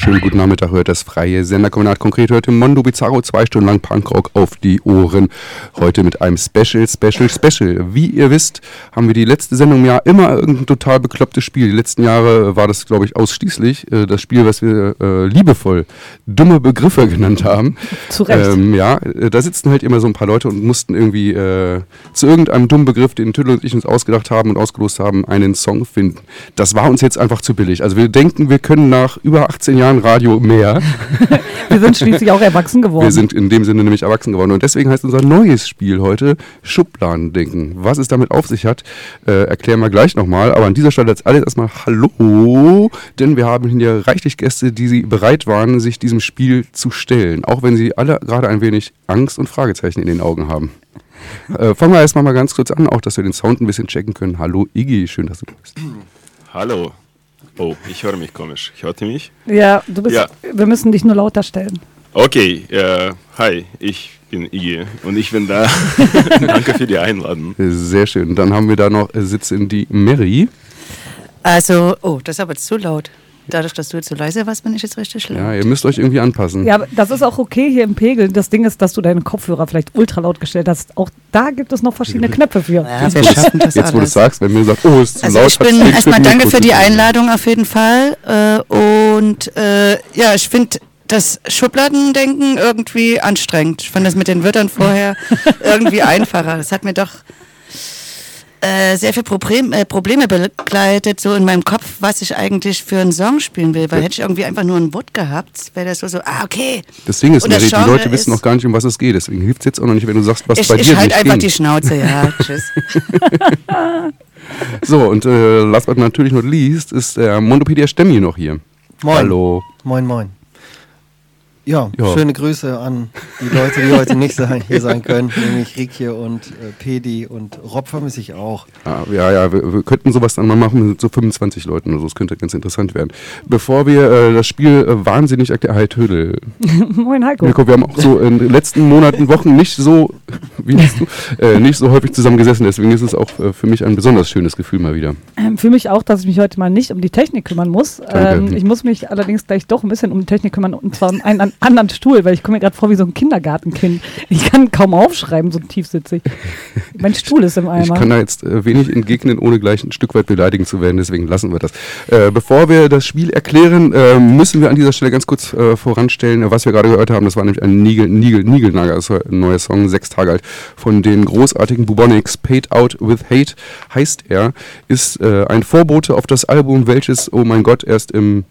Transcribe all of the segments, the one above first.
Wunderschönen guten Nachmittag, hört das freie Senderkombinat. Konkret im Mondo Bizarro zwei Stunden lang Punkrock auf die Ohren. Heute mit einem Special, Special, Special. Wie ihr wisst, haben wir die letzte Sendung im Jahr immer irgendein total beklopptes Spiel. Die letzten Jahre war das, glaube ich, ausschließlich äh, das Spiel, was wir äh, liebevoll dumme Begriffe genannt haben. Zu Recht. Ähm, ja, äh, da sitzen halt immer so ein paar Leute und mussten irgendwie äh, zu irgendeinem dummen Begriff, den Tüdel und ich uns ausgedacht haben und ausgelost haben, einen Song finden. Das war uns jetzt einfach zu billig. Also wir denken, wir können nach über 18 Jahren Radio mehr. Wir sind schließlich auch erwachsen geworden. Wir sind in dem Sinne nämlich erwachsen geworden. Und deswegen heißt unser neues Spiel heute Schubladendenken. Was es damit auf sich hat, äh, erklären wir gleich nochmal. Aber an dieser Stelle als alles erstmal Hallo, denn wir haben hier reichlich Gäste, die sie bereit waren, sich diesem Spiel zu stellen. Auch wenn sie alle gerade ein wenig Angst und Fragezeichen in den Augen haben. Äh, fangen wir erstmal mal ganz kurz an, auch dass wir den Sound ein bisschen checken können. Hallo Iggy, schön, dass du da bist. Hallo. Oh, ich höre mich komisch. Hört ihr mich? ja, du bist. Ja. Wir müssen dich nur lauter stellen. Okay, äh, hi, ich bin Iggy und ich bin da. Danke für die Einladung. Sehr schön. Dann haben wir da noch äh, sitzen die Mary. Also, oh, das ist aber zu laut. Dadurch, dass du jetzt so leise warst, bin ich jetzt richtig laut. Ja, ihr müsst euch irgendwie anpassen. Ja, aber das ist auch okay hier im Pegel. Das Ding ist, dass du deine Kopfhörer vielleicht ultra laut gestellt hast. Auch da gibt es noch verschiedene Knöpfe für. Ja, wir schaffen das Jetzt, wo du sagst, wenn mir sagt, oh, ist zu Also laut. ich bin erstmal danke für die. Einladung auf jeden Fall. Äh, und äh, ja, ich finde das Schubladendenken irgendwie anstrengend. Ich fand das mit den Wörtern vorher irgendwie einfacher. Das hat mir doch äh, sehr viel Problem, äh, Probleme begleitet, so in meinem Kopf, was ich eigentlich für einen Song spielen will. Weil hätte ich irgendwie einfach nur ein Wort gehabt, wäre das so, so, ah, okay. Das Ding ist, Mary, die Leute wissen noch gar nicht, um was es geht. Deswegen hilft es jetzt auch noch nicht, wenn du sagst, was Ich, bei ich dir halte nicht einfach ging. die Schnauze, ja. Tschüss. So, und äh, last but natürlich not least ist der Mondopedia Stemmi noch hier. Moin. Hallo. Moin, moin. Ja, Ja. schöne Grüße an die Leute, die heute nicht sein, hier sein können, nämlich Rikje und äh, Pedi und Rob vermisse ich auch. Ah, ja, ja, wir, wir könnten sowas dann mal machen mit so 25 Leuten oder so. Das könnte ganz interessant werden. Bevor wir äh, das Spiel äh, wahnsinnig erklären. Hi, Tödel. Moin Heiko. Mirko, wir haben auch so in den letzten Monaten, Wochen nicht so, wie du, äh, nicht so häufig zusammen gesessen. Deswegen ist es auch äh, für mich ein besonders schönes Gefühl mal wieder. Ähm, für mich auch, dass ich mich heute mal nicht um die Technik kümmern muss. Ähm, ich muss mich allerdings gleich doch ein bisschen um die Technik kümmern und zwar um einen an, anderen Stuhl, weil ich komme mir gerade vor wie so ein Kindergartenkind. Ich kann kaum aufschreiben, so tief sitze ich. mein Stuhl ist im Ich Eimer. kann da jetzt äh, wenig entgegnen, ohne gleich ein Stück weit beleidigend zu werden, deswegen lassen wir das. Äh, bevor wir das Spiel erklären, äh, müssen wir an dieser Stelle ganz kurz äh, voranstellen, was wir gerade gehört haben. Das war nämlich ein Nigel, Nigel, Nigelnager, das war ein neuer Song, sechs Tage alt, von den großartigen Bubonics. Paid Out with Hate heißt er, ist äh, ein Vorbote auf das Album, welches, oh mein Gott, erst im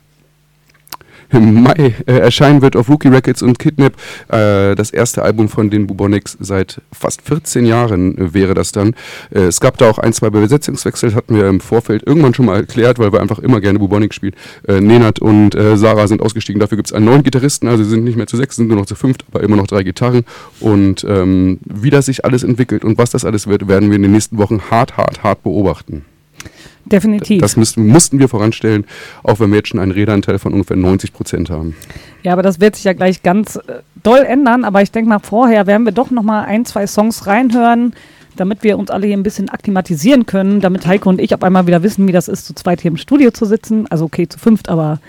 im Mai äh, erscheinen wird auf Rookie Records und Kidnap. Äh, das erste Album von den Bubonics seit fast 14 Jahren äh, wäre das dann. Äh, es gab da auch ein, zwei Besetzungswechsel, hatten wir im Vorfeld irgendwann schon mal erklärt, weil wir einfach immer gerne Bubonic spielen. Äh, Nenad und äh, Sarah sind ausgestiegen, dafür gibt es einen neuen Gitarristen, also sie sind nicht mehr zu sechs, sind nur noch zu fünft, aber immer noch drei Gitarren. Und ähm, wie das sich alles entwickelt und was das alles wird, werden wir in den nächsten Wochen hart, hart, hart beobachten. Definitiv. Das müssten, mussten wir voranstellen, auch wenn wir jetzt schon einen Redeanteil von ungefähr 90 Prozent haben. Ja, aber das wird sich ja gleich ganz äh, doll ändern. Aber ich denke mal, vorher werden wir doch noch mal ein, zwei Songs reinhören, damit wir uns alle hier ein bisschen akklimatisieren können, damit Heiko und ich auf einmal wieder wissen, wie das ist, zu zweit hier im Studio zu sitzen. Also okay, zu fünft, aber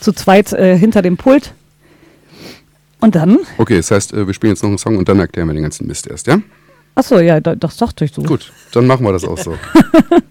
zu zweit äh, hinter dem Pult. Und dann? Okay, das heißt, äh, wir spielen jetzt noch einen Song und dann erklären wir den ganzen Mist erst, ja? Achso, ja, da- das dachte ich so. Gut, dann machen wir das auch so.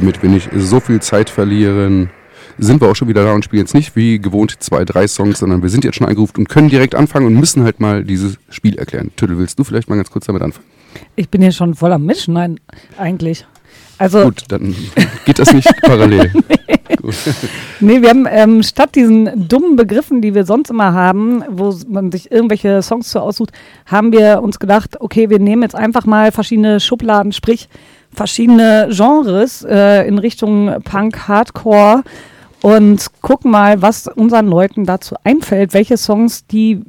damit wir nicht so viel Zeit verlieren, sind wir auch schon wieder da und spielen jetzt nicht wie gewohnt zwei, drei Songs, sondern wir sind jetzt schon eingerufen und können direkt anfangen und müssen halt mal dieses Spiel erklären. Tüdel, willst du vielleicht mal ganz kurz damit anfangen? Ich bin hier schon voll am Mischen, nein, eigentlich. Also, Gut, dann geht das nicht parallel. Gut. nee, wir haben ähm, statt diesen dummen Begriffen, die wir sonst immer haben, wo man sich irgendwelche Songs zu aussucht, haben wir uns gedacht, okay, wir nehmen jetzt einfach mal verschiedene Schubladen, sprich verschiedene Genres äh, in Richtung Punk, Hardcore und gucken mal, was unseren Leuten dazu einfällt, welche Songs die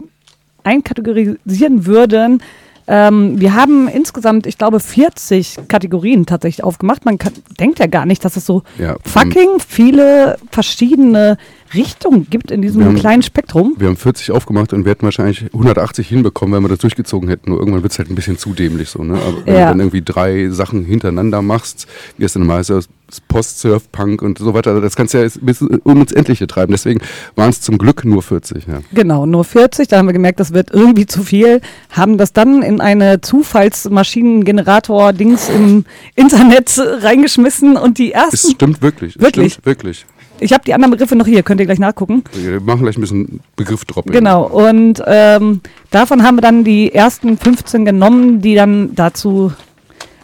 einkategorisieren würden. Ähm, wir haben insgesamt, ich glaube, 40 Kategorien tatsächlich aufgemacht. Man kann, denkt ja gar nicht, dass es so Ja, fucking viele verschiedene Richtungen gibt in diesem haben- kleinen Spektrum. Wir haben 40 aufgemacht und wir hätten wahrscheinlich 180 hinbekommen, wenn wir das durchgezogen hätten. Nur irgendwann wird es halt ein bisschen zu dämlich so. Ne? Aber wenn Ja. du dann irgendwie drei Sachen hintereinander machst, wie es dann immer heißt, das Post-Surf, Punk und so weiter, das kannst du ja bis ins Endliche treiben. Deswegen waren es zum Glück nur 40. Ja. Genau, nur 40. Da haben wir gemerkt, das wird irgendwie zu viel. Haben das dann in eine Zufallsmaschinengenerator-Dings im Internet reingeschmissen und die Es ersten. stimmt wirklich. Es Wirklich? Stimmt wirklich. Ich habe die anderen Begriffe noch hier, könnt ihr gleich nachgucken. Wir machen gleich ein bisschen Begriffdropping. Genau, und ähm, davon haben wir dann die ersten 15 genommen, die dann dazu,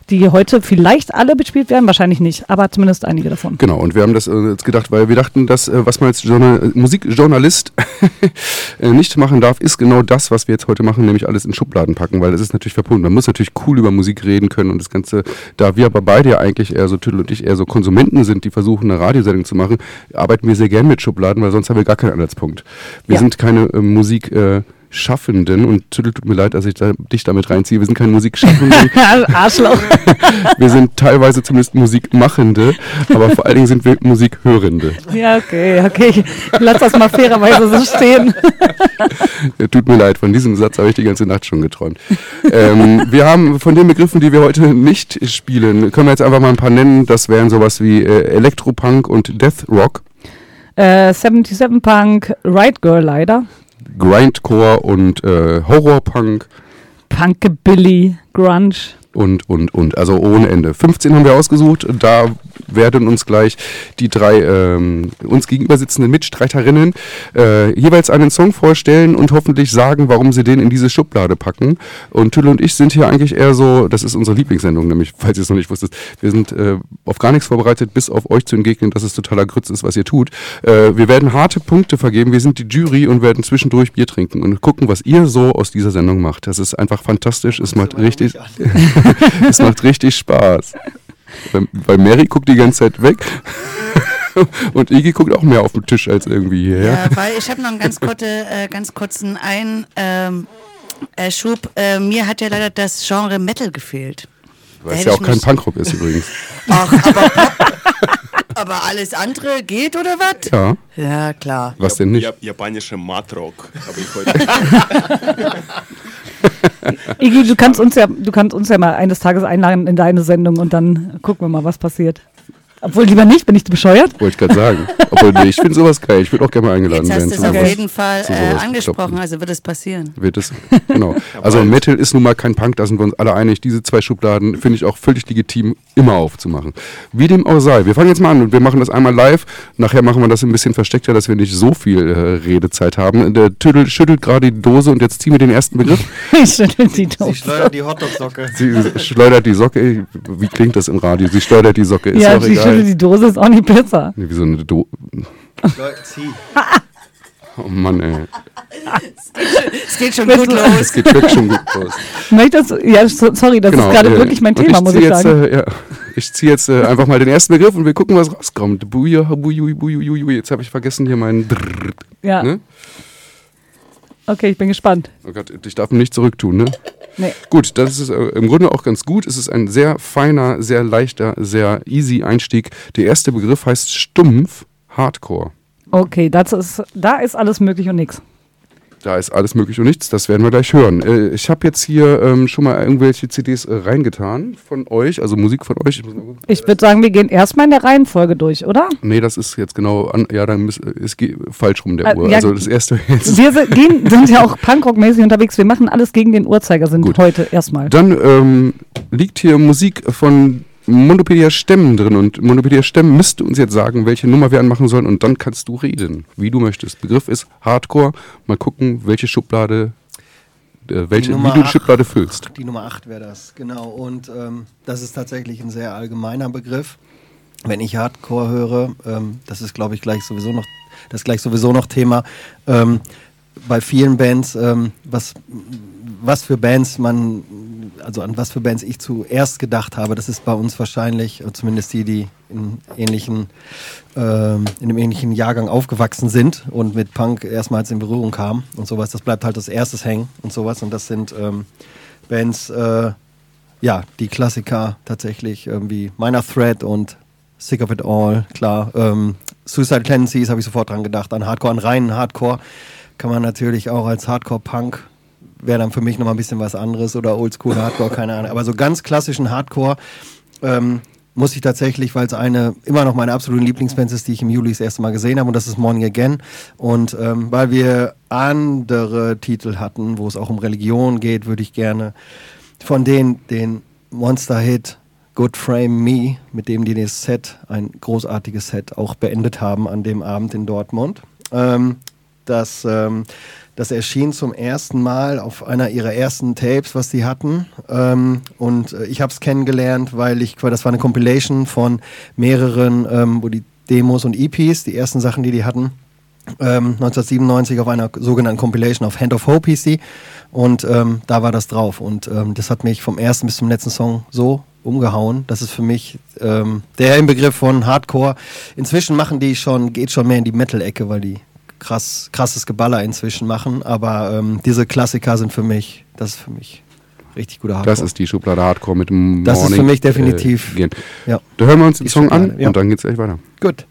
die heute vielleicht alle bespielt werden, wahrscheinlich nicht, aber zumindest einige davon. Genau, und wir haben das äh, jetzt gedacht, weil wir dachten, dass äh, was man als Journal äh, Musikjournalist äh, nicht machen darf, ist genau das, was wir jetzt heute machen, nämlich alles in Schubladen packen, weil das ist natürlich verbunden. Man muss natürlich cool über Musik reden können und das Ganze, da wir aber beide ja eigentlich eher so, Tüdel und ich, eher so Konsumenten sind, die versuchen, eine Radiosendung zu machen, arbeiten wir sehr gern mit Schubladen, weil sonst haben wir gar keinen Anhaltspunkt. Wir Ja. sind keine äh, Musik... Äh, Schaffenden und Tüdel tut mir leid, dass ich da, dich damit reinziehe. Wir sind keine Musikschaffenden, Arschloch. wir sind teilweise zumindest Musikmachende, aber vor allen Dingen sind wir Musikhörende. Ja, okay, okay. Ich lass das mal fairerweise so stehen. Ja, tut mir leid, von diesem Satz habe ich die ganze Nacht schon geträumt. ähm, wir haben von den Begriffen, die wir heute nicht spielen, können wir jetzt einfach mal ein paar nennen. Das wären sowas wie äh, Elektropunk und Death Rock, Äh, 77 Punk, Right Girl leider. Grindcore und äh, Horrorpunk Punkabilly, Grunge. und, und, und. Also ohne Ende. 15 haben wir ausgesucht. Da werden uns gleich die drei ähm, uns gegenüber sitzenden Mitstreiterinnen äh, jeweils einen Song vorstellen und hoffentlich sagen, warum sie den in diese Schublade packen. Und Tülle und ich sind hier eigentlich eher so, das ist unsere Lieblingssendung, nämlich, falls ihr es noch nicht wusstet, wir sind äh, auf gar nichts vorbereitet, bis auf euch zu entgegnen, dass es totaler Grütz ist, was ihr tut. Äh, wir werden harte Punkte vergeben, wir sind die Jury und werden zwischendurch Bier trinken und gucken, was ihr so aus dieser Sendung macht. Das ist einfach fantastisch, es macht richtig, es macht richtig Spaß. Weil, weil Mary guckt die ganze Zeit weg. Und Iggy guckt auch mehr auf den Tisch als irgendwie hierher. Ja, weil ich habe noch einen ganz, kurze, äh, ganz kurzen ein, ähm, äh, Schub. Äh, mir hat ja leider das Genre Metal gefehlt. Weil es ja auch kein Punkrock ist übrigens. Ach, aber, aber alles andere geht oder was? Ja, Ja, klar. was denn nicht? Ja, japanische Matrock habe ich heute. Iggy, du kannst uns ja, du kannst uns ja mal eines Tages einladen in deine Sendung und dann gucken wir mal, was passiert. Obwohl lieber nicht, bin ich bescheuert? Wollte ich gerade sagen. Obwohl, nee, ich finde sowas geil. Ich würde auch gerne mal eingeladen Jetzt hast werden. du es zu auf jeden Fall zu äh, angesprochen, also wird es passieren. Wird es, genau. Also Metal ist nun mal kein Punk, da sind wir uns alle einig. Diese zwei Schubladen finde ich auch völlig legitim, immer aufzumachen. Wie dem auch sei. Wir fangen jetzt mal an und wir machen das einmal live. Nachher machen wir das ein bisschen versteckter, dass wir nicht so viel äh, Redezeit haben. Der Tüdel schüttelt gerade die Dose und jetzt ziehen wir den ersten Begriff. Ich schüttel die Sie Dose. schleudert die Hotdog-Socke. Sie schleudert die Socke. Wie klingt das im Radio? Sie schleudert die Socke. Ist Ja, auch die schüttelt egal. die Dose, ist auch nicht besser. Nee, Wie so eine Do Schleu- Zieh. Oh Mann, ey. Es geht schon Weißt gut du- Es los. geht wirklich schon gut los. Möchtest du, ja, so- sorry, das ist gerade äh, wirklich mein Thema, ich muss ich jetzt, sagen. Äh, ja, ich ziehe jetzt äh, einfach mal den ersten Begriff und wir gucken, was rauskommt. Buja. Jetzt habe ich vergessen hier meinen. Drrrr, Ja, ne? okay, ich bin gespannt. Oh Gott, ich darf ihn nicht zurücktun, ne? Nee. Gut, das ist äh, im Grunde auch ganz gut. Es ist ein sehr feiner, sehr leichter, sehr easy Einstieg. Der erste Begriff heißt stumpf Hardcore. Okay, das ist, da ist alles möglich und nix. Da ist alles möglich und nichts, das werden wir gleich hören. Äh, ich habe jetzt hier ähm, schon mal irgendwelche CDs äh, reingetan von euch, also Musik von euch. Ich. Ich würde sagen, wir gehen erstmal in der Reihenfolge durch, oder? Nee, das ist jetzt genau an, ja, dann ist es geht falsch rum der Äh, Uhr. ja, also das erste jetzt. Wir sind, gehen, sind ja auch Punkrock-mäßig unterwegs. Wir machen alles gegen den Uhrzeigersinn heute erstmal. Dann ähm, liegt hier Musik von Monopedia Stemmen drin und Monopedia Stemmen müsste uns jetzt sagen, welche Nummer wir anmachen sollen und dann kannst du reden, wie du möchtest. Begriff ist Hardcore. Mal gucken, welche Schublade, äh, welche, wie du die. Schublade füllst. Die Nummer 8 wäre das, genau. Und ähm, das ist tatsächlich ein sehr allgemeiner Begriff. Wenn ich Hardcore höre, ähm, das ist, glaube ich, gleich sowieso noch, das gleich sowieso noch Thema. Ähm, bei vielen Bands, ähm, was, was für Bands man, also an was für Bands ich zuerst gedacht habe, das ist bei uns wahrscheinlich, äh, zumindest die, die in ähnlichen, ähm, in einem ähnlichen Jahrgang aufgewachsen sind und mit Punk erstmals in Berührung kamen und sowas, das bleibt halt als erstes hängen und sowas. Und das sind ähm, Bands, äh, ja, die Klassiker tatsächlich, irgendwie Minor Threat und Sick of It All, klar. Ähm, Suicide Tendencies habe ich sofort dran gedacht, an Hardcore, an reinen Hardcore kann man natürlich auch als Hardcore-Punk wäre dann für mich nochmal ein bisschen was anderes oder Oldschool Hardcore, keine Ahnung. Aber so ganz klassischen Hardcore ähm, muss ich tatsächlich, weil es eine immer noch meine absoluten Lieblingsbands ist, die ich im Juli das erste Mal gesehen habe und das ist Morning Again. Und ähm, weil wir andere Titel hatten, wo es auch um Religion geht, würde ich gerne von denen den Monster-Hit Good Frame Me, mit dem die das Set, ein großartiges Set, auch beendet haben an dem Abend in Dortmund. Ähm, das, ähm, das erschien zum ersten Mal auf einer ihrer ersten Tapes, was sie hatten. Ähm, und äh, ich habe es kennengelernt, weil ich, das war eine Compilation von mehreren, ähm, wo die Demos und EPs, die ersten Sachen, die die hatten, ähm, 1997 auf einer sogenannten Compilation auf Hand of Hope die. Und ähm, da war das drauf. Und ähm, das hat mich vom ersten bis zum letzten Song so umgehauen. Das ist für mich ähm, der Inbegriff von Hardcore. Inzwischen machen die schon, geht schon mehr in die Metal-Ecke, weil die krass, krasses Geballer inzwischen machen. Aber ähm, diese Klassiker sind für mich, das ist für mich richtig guter Hardcore. Das ist die Schublade Hardcore mit dem Das ist Morning, für mich definitiv- Äh, ja. Da hören wir uns den Die Song an ja. und dann geht's gleich weiter. Gut.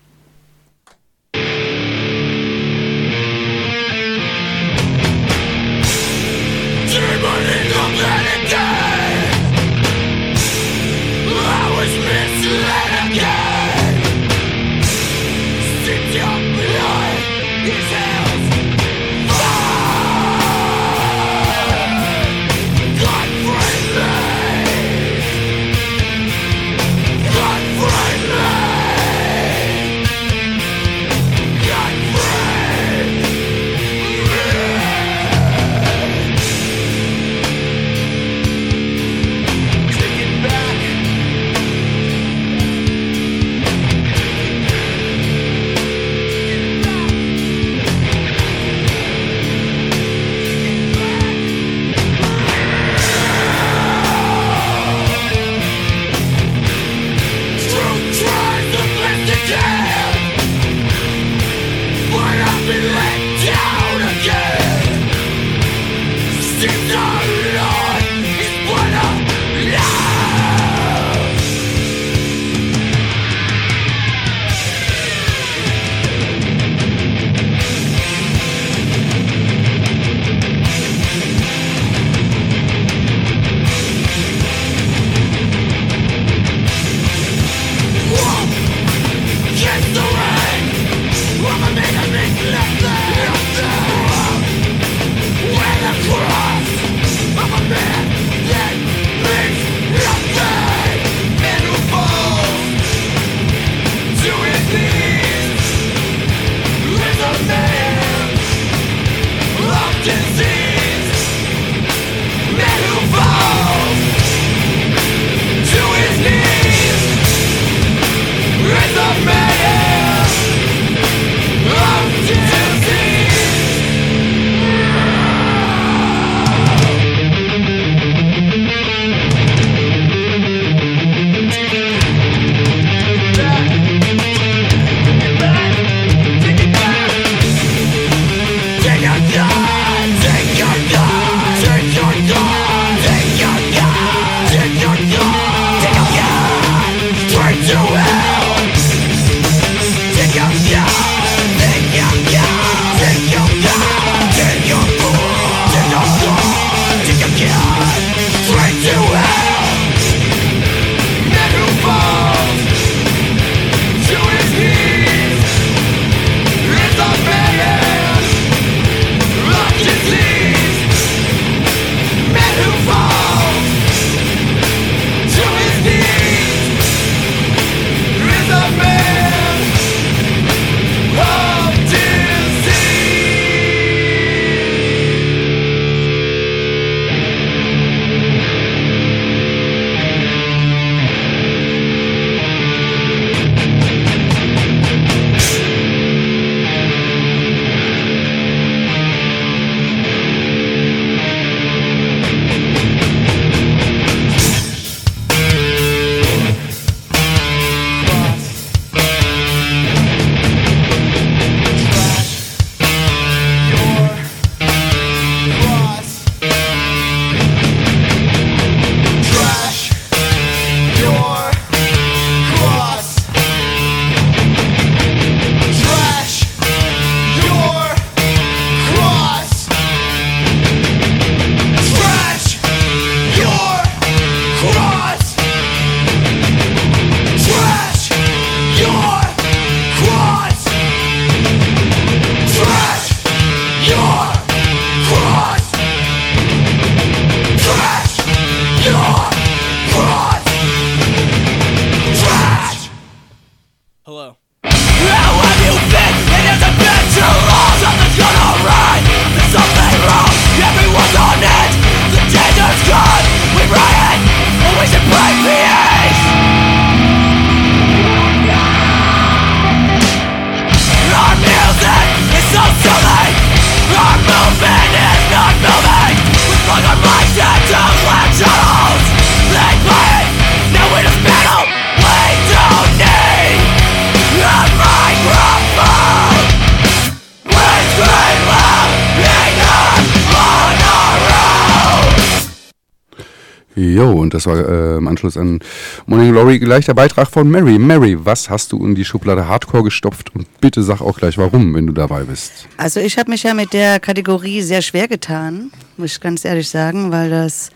Jo, und das war äh, im Anschluss an Morning Glory gleich der Beitrag von Mary. Mary, was hast du in die Schublade Hardcore gestopft? Und bitte sag auch gleich warum, wenn du dabei bist. Also ich habe mich ja mit der Kategorie sehr schwer getan, muss ich ganz ehrlich sagen, weil das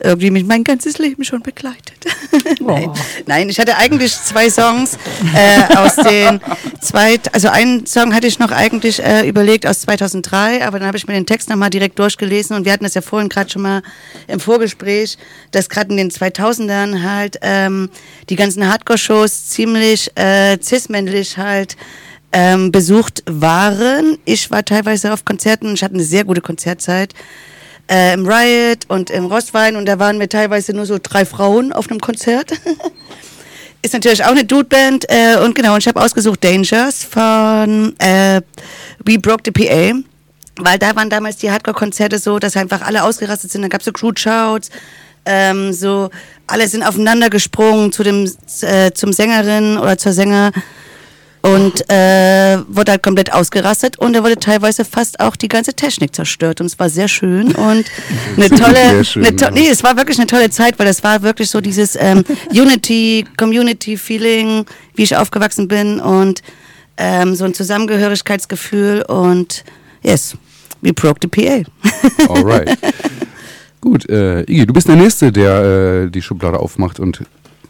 irgendwie mich mein ganzes Leben schon begleitet. Nein. Nein, ich hatte eigentlich zwei Songs äh, aus den zwei, also einen Song hatte ich noch eigentlich äh, überlegt aus 2003, aber dann habe ich mir den Text nochmal direkt durchgelesen und wir hatten das ja vorhin gerade schon mal im Vorgespräch, dass gerade in den 2000ern halt ähm, die ganzen Hardcore-Shows ziemlich äh, cis-männlich halt ähm, besucht waren. Ich war teilweise auf Konzerten, ich hatte eine sehr gute Konzertzeit äh, im Riot und im Rostwein und da waren wir teilweise nur so drei Frauen auf einem Konzert. Ist natürlich auch eine Dude-Band äh, und genau, und ich habe ausgesucht Dangers von äh, We Broke the PA. Weil da waren damals die Hardcore-Konzerte so, dass einfach alle ausgerastet sind. Da gab es so Crew-Shouts, ähm, so alle sind aufeinander gesprungen zu dem, äh, zum Sängerin oder zur Sänger und äh, wurde halt komplett ausgerastet und er wurde teilweise fast auch die ganze Technik zerstört und es war sehr schön und eine tolle, schön, eine to nee, es war wirklich eine tolle Zeit, weil es war wirklich so dieses ähm, Unity, Community Feeling, wie ich aufgewachsen bin und ähm, so ein Zusammengehörigkeitsgefühl und yes, we broke the PA. Alright. Gut, äh, Iggy, du bist der Nächste, der äh, die Schublade aufmacht und wir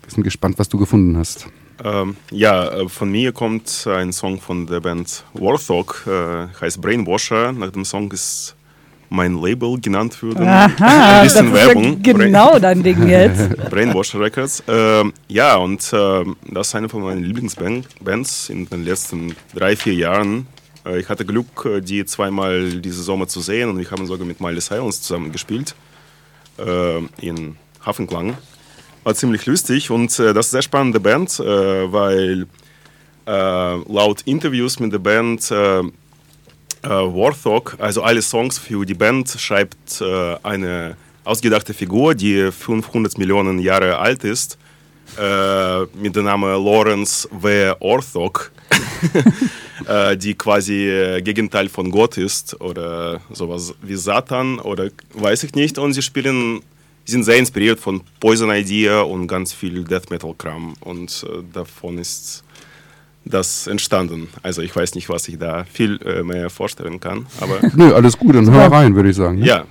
sind gespannt, was du gefunden hast. Ähm, ja, äh, von mir kommt ein Song von der Band Warthog, äh, heißt Brainwasher. Nach dem Song ist mein Label genannt worden. Aha, ein das bisschen ist Werbung. ja genau dein Ding jetzt. Brainwash Records. Ähm, ja, und ähm, das ist eine von meinen Lieblingsbands in den letzten drei, vier Jahren. Äh, ich hatte Glück, äh, die zweimal diese Sommer zu sehen und wir haben sogar mit Miley Silence zusammen gespielt äh, in Hafenklang. War ziemlich lustig und äh, das ist eine sehr spannende Band, äh, weil äh, laut Interviews mit der Band äh, äh, Warthog, also alle Songs für die Band, schreibt eine ausgedachte Figur, die 500 Millionen Jahre alt ist, mit dem Namen Lawrence W. Orthog, die quasi Gegenteil von Gott ist oder sowas wie Satan oder weiß ich nicht. Und sie spielen, sind sehr inspiriert von Poison Idea und ganz viel Death Metal Kram und äh, davon ist das entstanden. Also ich weiß nicht, was ich da viel äh, mehr vorstellen kann, aber Nö, alles gut, dann hör rein, würde ich sagen. ne? ja.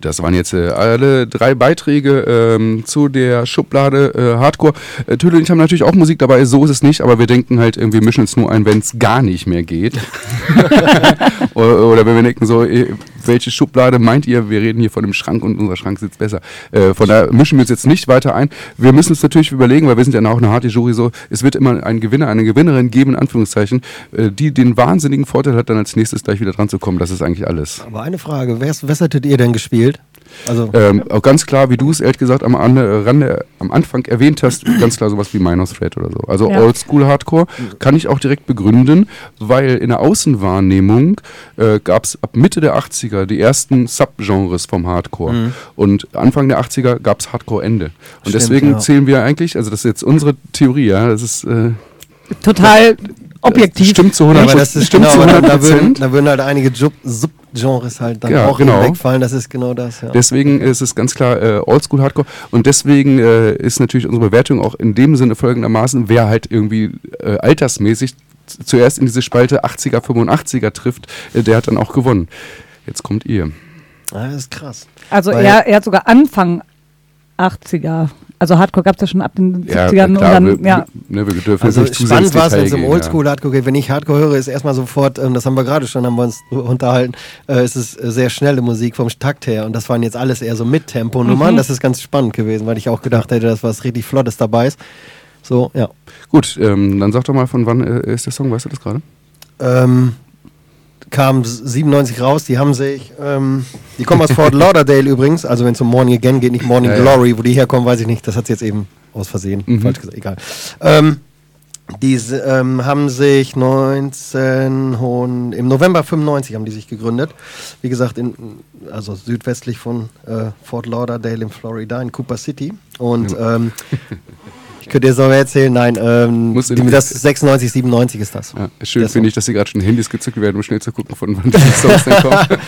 Das waren jetzt äh, alle drei Beiträge ähm, zu der Schublade äh, Hardcore. Äh, Tülle und ich haben natürlich auch Musik dabei, so ist es nicht, aber wir denken halt, wir mischen es nur ein, wenn es gar nicht mehr geht. oder, oder wenn wir denken so, äh, welche Schublade meint ihr? Wir reden hier von dem Schrank und unser Schrank sitzt besser. Äh, von daher mischen wir uns jetzt nicht weiter ein. Wir müssen uns natürlich überlegen, weil wir sind ja auch eine harte Jury so, es wird immer einen Gewinner, eine Gewinnerin geben, in Anführungszeichen, äh, die den wahnsinnigen Vorteil hat, dann als nächstes gleich wieder dran zu kommen. Das ist eigentlich alles. Aber eine Frage, was hättet ihr denn gespielt? Also, Ähm, auch ganz klar, wie du es ehrlich gesagt am, An Rande, am Anfang erwähnt hast, ganz klar sowas wie Minor Threat oder so. Also Ja. Oldschool Hardcore kann ich auch direkt begründen, weil in der Außenwahrnehmung äh, gab es ab Mitte der 80er die ersten Subgenres vom Hardcore. Und Anfang der 80er gab es Hardcore-Ende. Und Stimmt, deswegen ja. zählen wir eigentlich, also das ist jetzt unsere Theorie, ja, das ist äh, Total objektiv. stimmt zu 100 aber das ist stimmt genau, zu aber 100 da, würden, Prozent. da würden halt einige Jub- Subgenres halt dann Ja, auch genau. wegfallen. Das ist genau das, ja. Deswegen ist es ganz klar äh, Oldschool Hardcore und deswegen äh, ist natürlich unsere Bewertung auch in dem Sinne folgendermaßen, wer halt irgendwie äh, altersmäßig zuerst in diese Spalte 80er, 85er trifft, äh, der hat dann auch gewonnen. Jetzt kommt ihr. Ah, das ist krass. Also er, er hat sogar Anfang 80er. Also Hardcore gab es ja schon ab den 70ern und klar, dann, wir, ja. ne, wir dürfen Also nicht zu sehr ins spannend war es, wenn es um gehen, Oldschool Hardcore geht. Wenn ich Hardcore höre, ist erstmal sofort, ähm, das haben wir gerade schon, haben wir uns unterhalten, äh, es ist äh, sehr schnelle Musik vom Takt her und das waren jetzt alles eher so Mittempo-Nummern. Das ist ganz spannend gewesen, weil ich auch gedacht hätte, dass was richtig Flottes dabei ist. So, ja. Ja. Gut, ähm, dann sag doch mal, von wann äh, ist der Song, weißt du das gerade? Ähm, kam 97 raus, die haben sich, ähm, die kommen aus Fort Lauderdale übrigens, also wenn es um Morning Again geht, nicht Morning Ja, ja. Glory, wo die herkommen, weiß ich nicht, das hat jetzt eben aus Versehen Mhm. falsch gesagt, egal. Ähm, die ähm, haben sich 19, hon- im November 95 haben die sich gegründet. Wie gesagt, in, also südwestlich von äh, Fort Lauderdale in Florida, in Cooper City. Und ähm, ich könnte dir so erzählen, nein, ähm, Muss die, das 96, 97 ist das. Ja, ist schön finde ich, dass hier gerade schon Handys gezückt werden, um schnell zu gucken, von wann die Songs denn kommen.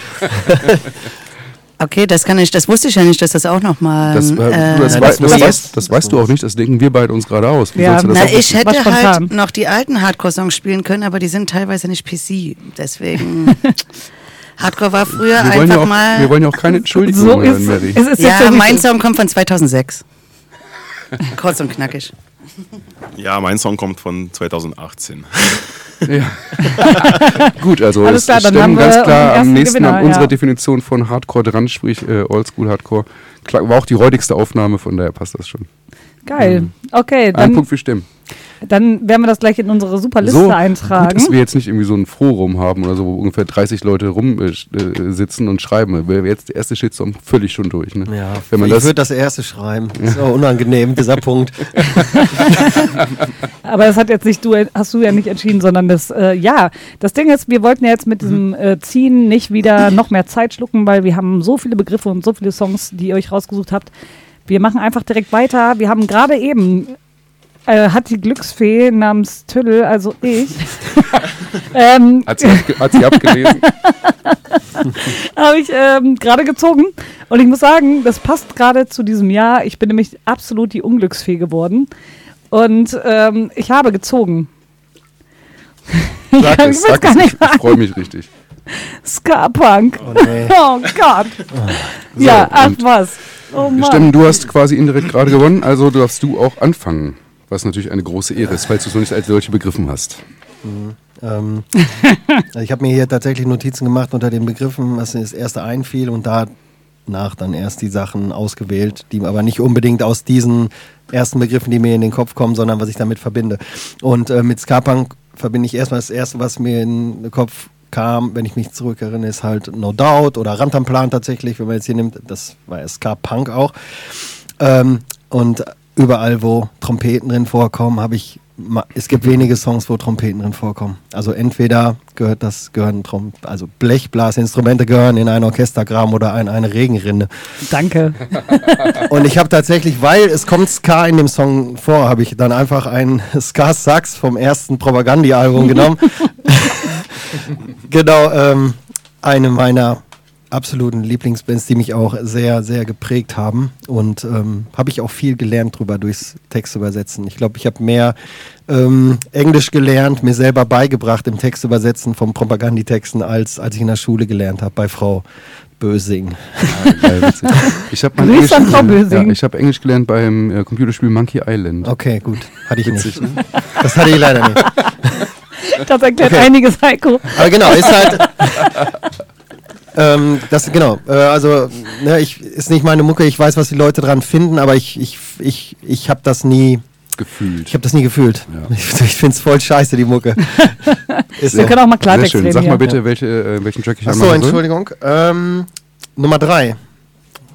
Okay, das kann ich, das wusste ich ja nicht, dass das auch nochmal. Das, äh, das, wei- das das, weißt, das weißt du auch nicht, das denken wir beide uns gerade aus. Wie Ja, sollst du das Na, ich hätte halt noch die alten Hardcore-Songs spielen können, aber die sind teilweise nicht PC. Deswegen. Hardcore war früher wir, wollen einfach ja auch, mal. wir wollen ja auch keine Entschuldigung So hören, ist Mary. es. Ist jetzt ja, mein Song kommt von 2006. Kurz und knackig. Ja, mein Song kommt von 2018. Gut, also Alles es klar, stimmen ganz klar am nächsten Gewinner, an unserer ja. Definition von Hardcore dran, sprich äh, Oldschool Hardcore. War auch die räudigste Aufnahme, von daher passt das schon. Geil. Okay, Ein dann, Punkt für Stimmen. dann werden wir das gleich in unsere Superliste so eintragen. gut, dass wir jetzt nicht irgendwie so ein Forum haben oder so, wo ungefähr 30 Leute rumsitzen äh, sitzen und schreiben. Wäre jetzt der erste Shitstorm völlig schon durch. Ne? Ja, Wenn man ich das- würde das erste schreiben. Ist auch unangenehm, dieser Punkt. Aber das hat jetzt nicht du, hast du ja nicht entschieden, sondern das, äh, ja, das Ding ist, wir wollten ja jetzt mit diesem äh, Ziehen nicht wieder noch mehr Zeit schlucken, weil wir haben so viele Begriffe und so viele Songs, die ihr euch rausgesucht habt. Wir machen einfach direkt weiter. Wir haben gerade eben, äh, hat die Glücksfee namens Tüdel, also ich, ähm, Hat sie, hat sie abgelesen? habe ich ähm, gerade gezogen. Und ich muss sagen, das passt gerade zu diesem Jahr. Ich bin nämlich absolut die Unglücksfee geworden. Und ähm, ich habe gezogen. Sag Ich es, sag es. nicht Ich, ich freue mich richtig. Ska-Punk. Oh, nee. Oh Gott. So, ja, ach was. Oh Mann. Stimmen, du hast quasi indirekt gerade gewonnen, also darfst du auch anfangen. Was natürlich eine große Ehre ist, falls du es noch nicht als solche begriffen hast. Ähm, ich habe mir hier tatsächlich Notizen gemacht unter den Begriffen, was mir das erste einfiel und danach dann erst die Sachen ausgewählt, die aber nicht unbedingt aus diesen ersten Begriffen, die mir in den Kopf kommen, sondern was ich damit verbinde. Und äh, mit Ska-Punk verbinde ich erstmal das erste, was mir in den Kopf kam, wenn ich mich zurückerinnere, ist halt No Doubt oder Rantanplan tatsächlich, wenn man jetzt hier nimmt, das war ja Ska-Punk auch. Ähm, und überall, wo Trompeten drin vorkommen, habe ich. Es gibt wenige Songs, wo Trompeten drin vorkommen. Also entweder gehört das, gehören Trom also Blechblasinstrumente gehören in ein Orchestergraben oder in eine Regenrinne. Danke. Und ich habe tatsächlich, weil es kommt Ska in dem Song vor, habe ich dann einfach einen Ska-Sax vom ersten Propagandi-Album genommen. genau, ähm, eine meiner absoluten Lieblingsbands, die mich auch sehr, sehr geprägt haben. Und ähm, habe ich auch viel gelernt drüber durchs Text übersetzen. Ich glaube, ich habe mehr ähm, Englisch gelernt, mir selber beigebracht im Text übersetzen von Propaganditexten, als als ich in der Schule gelernt habe bei Frau Bösing. Geil, witzig. Ich habe Grüß an Frau Englisch, Bösing. ja, ich hab Englisch gelernt beim äh, Computerspiel Monkey Island. Okay, gut. Hatte ich Witzig, nicht. ne? Das hatte ich leider nicht. Das erklärt Okay. einiges, Heiko. Aber genau, ist halt. ähm, das, genau, äh, also, ne, ich, ist nicht meine Mucke, ich weiß, was die Leute dran finden, aber ich, ich, ich, ich habe das nie, Gefühlt. ich habe das nie gefühlt. Ja. Ich, ich finde es voll scheiße, die Mucke. ist Wir so. können auch mal Sehr Klartext schön. reden. Sag ja. mal bitte, welche, äh, welchen Track ich Achso, anmachen soll. Entschuldigung. Ähm, Nummer drei.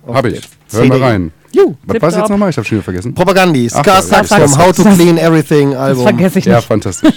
Hab ich. Hör CD. mal rein. Juh. Was war es jetzt nochmal? Ich habe schon wieder vergessen. Propagandi, ja, Sax vom. How to Clean Everything Das Album. vergesse ich Ja, nicht. fantastisch.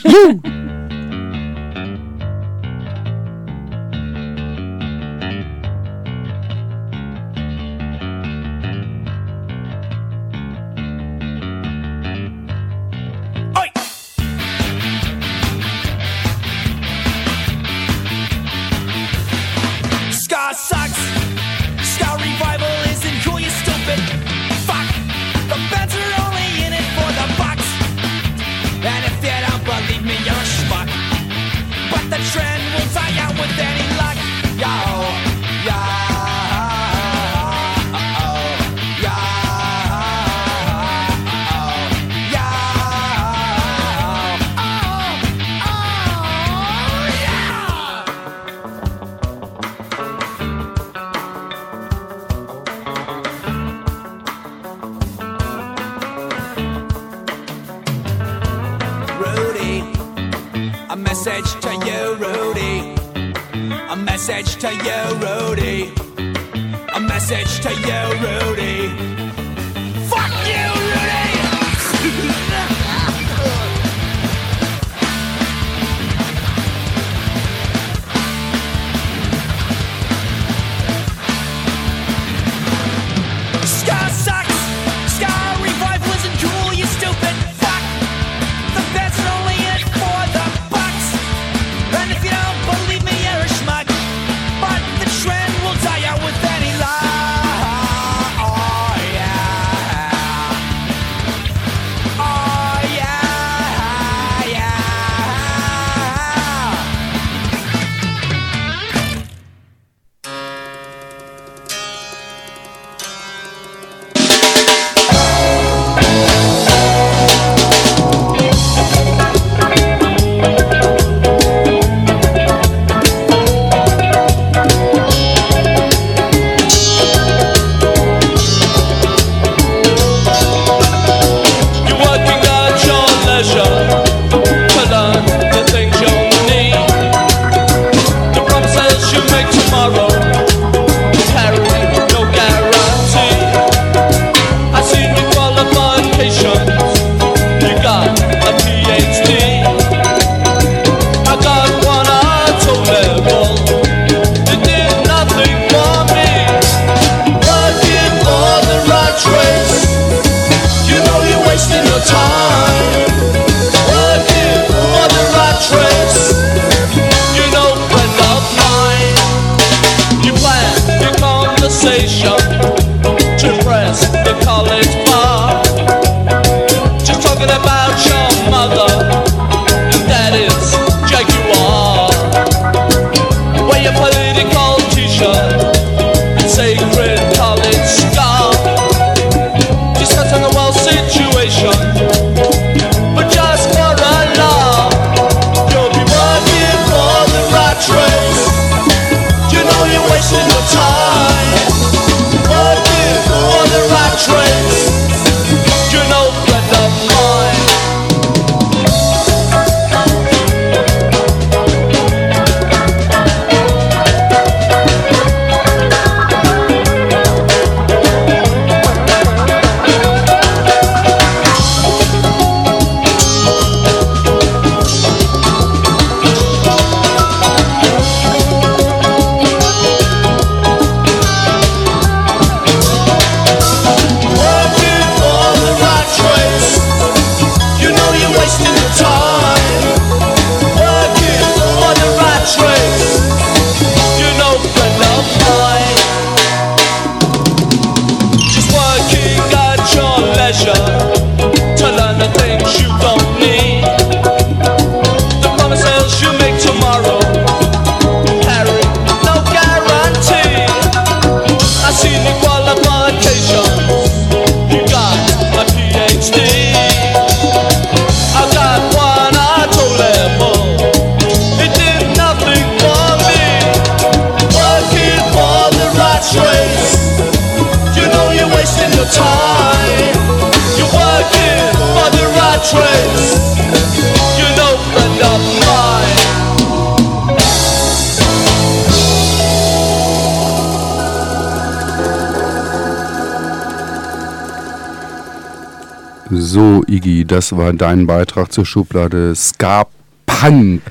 Das war dein Beitrag zur Schublade Ska Punk.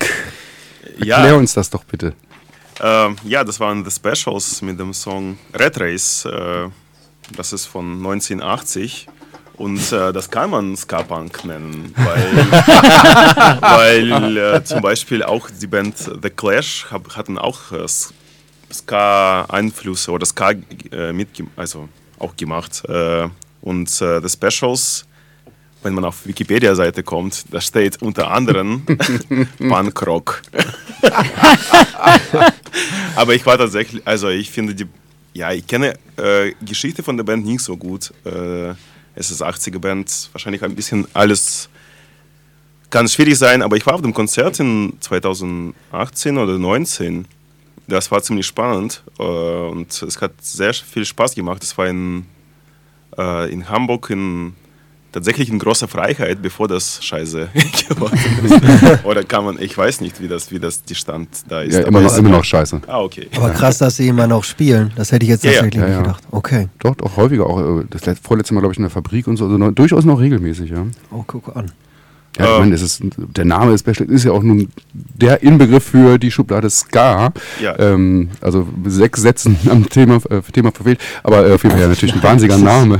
Erklär Ja, uns das doch bitte. ähm, ja, das waren The Specials mit dem Song Red Race. Äh, das ist von 1980. Und äh, das kann man Ska-Punk nennen, weil, weil äh, zum Beispiel auch die Band The Clash hab, hatten auch äh, Ska-Einflüsse oder Ska äh, mitge also auch gemacht. Äh, und äh, The Specials, wenn man auf Wikipedia-Seite kommt, da steht unter anderem Punkrock. Aber ich war tatsächlich, also ich finde die, ja, ich kenne äh, Geschichte von der Band nicht so gut. Äh, es ist 80er Band, wahrscheinlich ein bisschen alles kann schwierig sein, aber ich war auf dem Konzert in 2018 oder 2019. Das war ziemlich spannend äh, und es hat sehr viel Spaß gemacht. Es war in, äh, in Hamburg in tatsächlich in großer Freiheit, bevor das Scheiße geworden ist. Oder kann man, ich weiß nicht, wie das, wie das die Stand da ist. Ja, aber immer noch, es- immer noch scheiße. Ah, okay. Aber krass, dass sie immer noch spielen. Das hätte ich jetzt Ja, ja. tatsächlich Ja, nicht ja. gedacht. Okay. Doch, doch, häufiger auch. äh, Das let- vorletzte Mal, glaube ich, in der Fabrik und so. Also noch, durchaus noch regelmäßig, ja. Oh, guck an. Ja, ich Ähm. meine, es ist, der Name ist, Special ist ja auch nun der Inbegriff für die Schublade Ska. Ja. Ähm, also sechs Sätzen am Thema, äh, Thema verfehlt. Aber äh, auf jeden Fall ja natürlich ein wahnsinniger Name.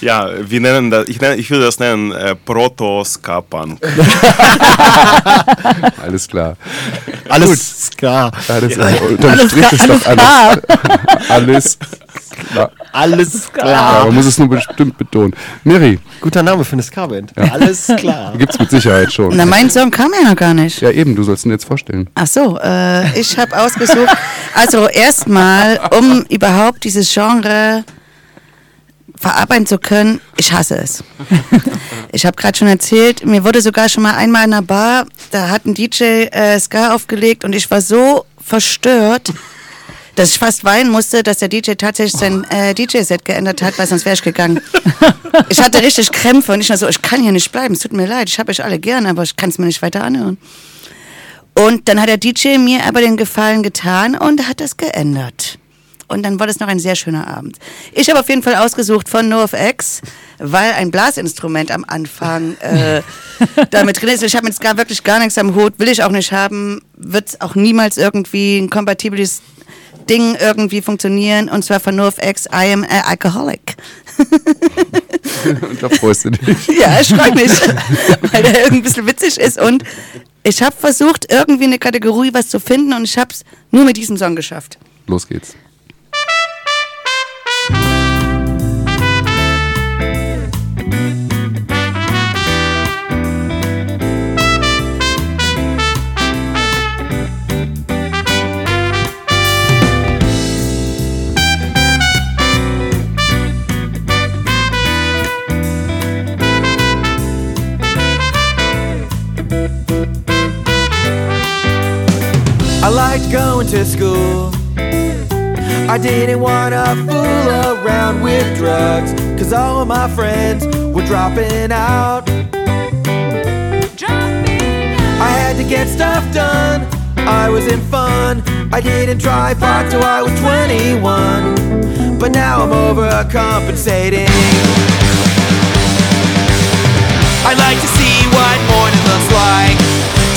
Ja, wir nennen das, ich, nenne, ich würde das nennen äh, Proto-Ska-Punk. Alles klar. Alles Ska. Alles, äh, unterm Strich ist doch alles. alles klar. Alles Ja, klar. man muss es nur bestimmt betonen. Mary, Guter Name für eine Ska-Band. Alles klar. gibt's mit Sicherheit schon. Na, mein Song kam ja noch gar nicht. Ja, eben, du sollst ihn jetzt vorstellen. Ach so, äh, ich habe ausgesucht. Also erstmal, um überhaupt dieses Genre verarbeiten zu können, ich hasse es. Ich habe gerade schon erzählt, mir wurde sogar schon mal einmal in einer Bar, da hat ein DJ äh, Ska aufgelegt und ich war so verstört, dass ich fast weinen musste, dass der DJ tatsächlich sein äh, DJ-Set geändert hat, weil sonst wäre ich gegangen. Ich hatte richtig Krämpfe und ich war so, ich kann hier nicht bleiben, es tut mir leid, ich habe euch alle gern, aber ich kann es mir nicht weiter anhören. Und dann hat der DJ mir aber den Gefallen getan und hat das geändert. Und dann war das noch ein sehr schöner Abend. Ich habe auf jeden Fall ausgesucht von NoFX, weil ein Blasinstrument am Anfang äh, damit drin ist. Ich habe jetzt gar wirklich gar nichts am Hut, will ich auch nicht haben, wird auch niemals irgendwie ein kompatibles Ding irgendwie funktionieren. Und zwar von NoFX, I am a alcoholic. Und da freust du dich. Ja, ich freue mich, weil der irgendwie ein bisschen witzig ist und Ich habe versucht, irgendwie eine Kategorie was zu finden und ich habe es nur mit diesem Song geschafft. Los geht's. I liked going to school. I didn't wanna fool around with drugs, cause all of my friends were dropping out. I had to get stuff done, I was in fun. I didn't try pot till I was 21, but now I'm overcompensating. I like to see what morning looks like.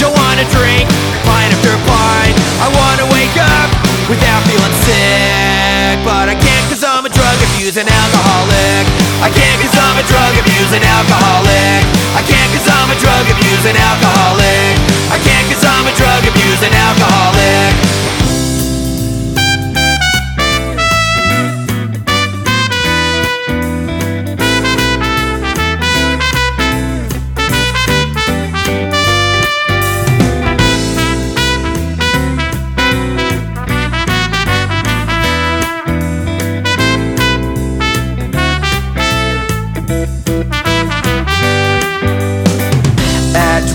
Don't wanna drink pint after pint. I wanna wake up without feeling sick, but I can't cause I'm a drug abusing alcoholic. I can't cause I'm a drug abusing alcoholic. I can't cause I'm a drug abusing alcoholic. I can't cause I'm a drug abusing alcoholic.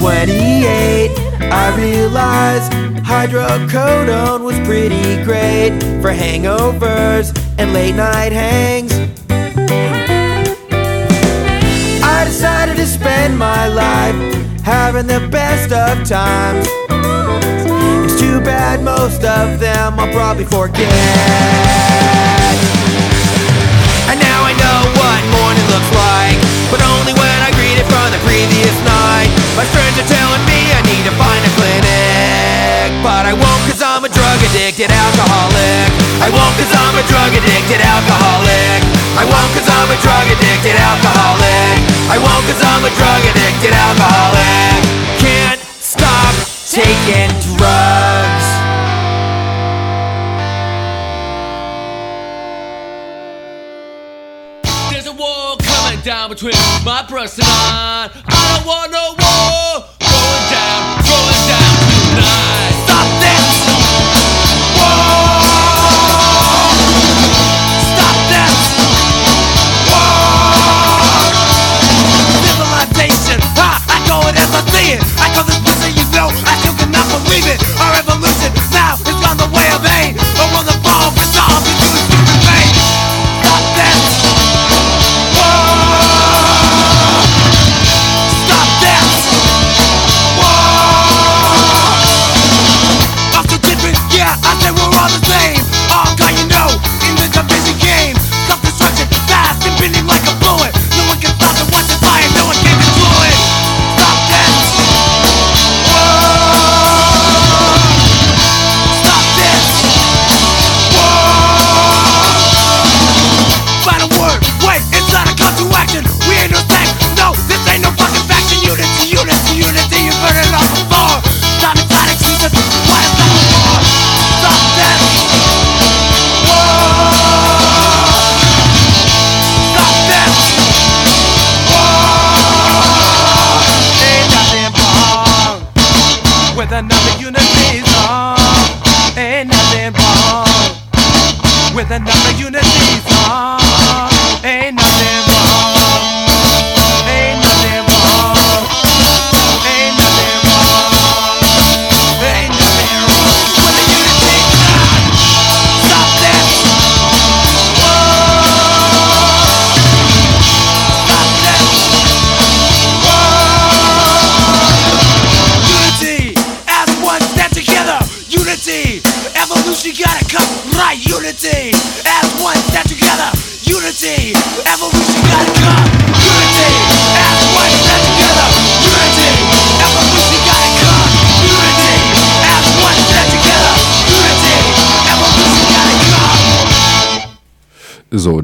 28, I realized hydrocodone was pretty great for hangovers and late night hangs. I decided to spend my life having the best of times. It's too bad most of them I'll probably forget. And now I know what morning looks like, but only when I greet it from the previous night. My friends are telling me I need to find a clinic, but I won't cause I'm a drug addicted alcoholic. I won't cause I'm a drug addicted alcoholic. I won't cause I'm a drug addicted alcoholic. I won't cause I'm a drug addicted alcoholic. Can't stop taking drugs. There's a war coming down between my breast and mine. I don't want no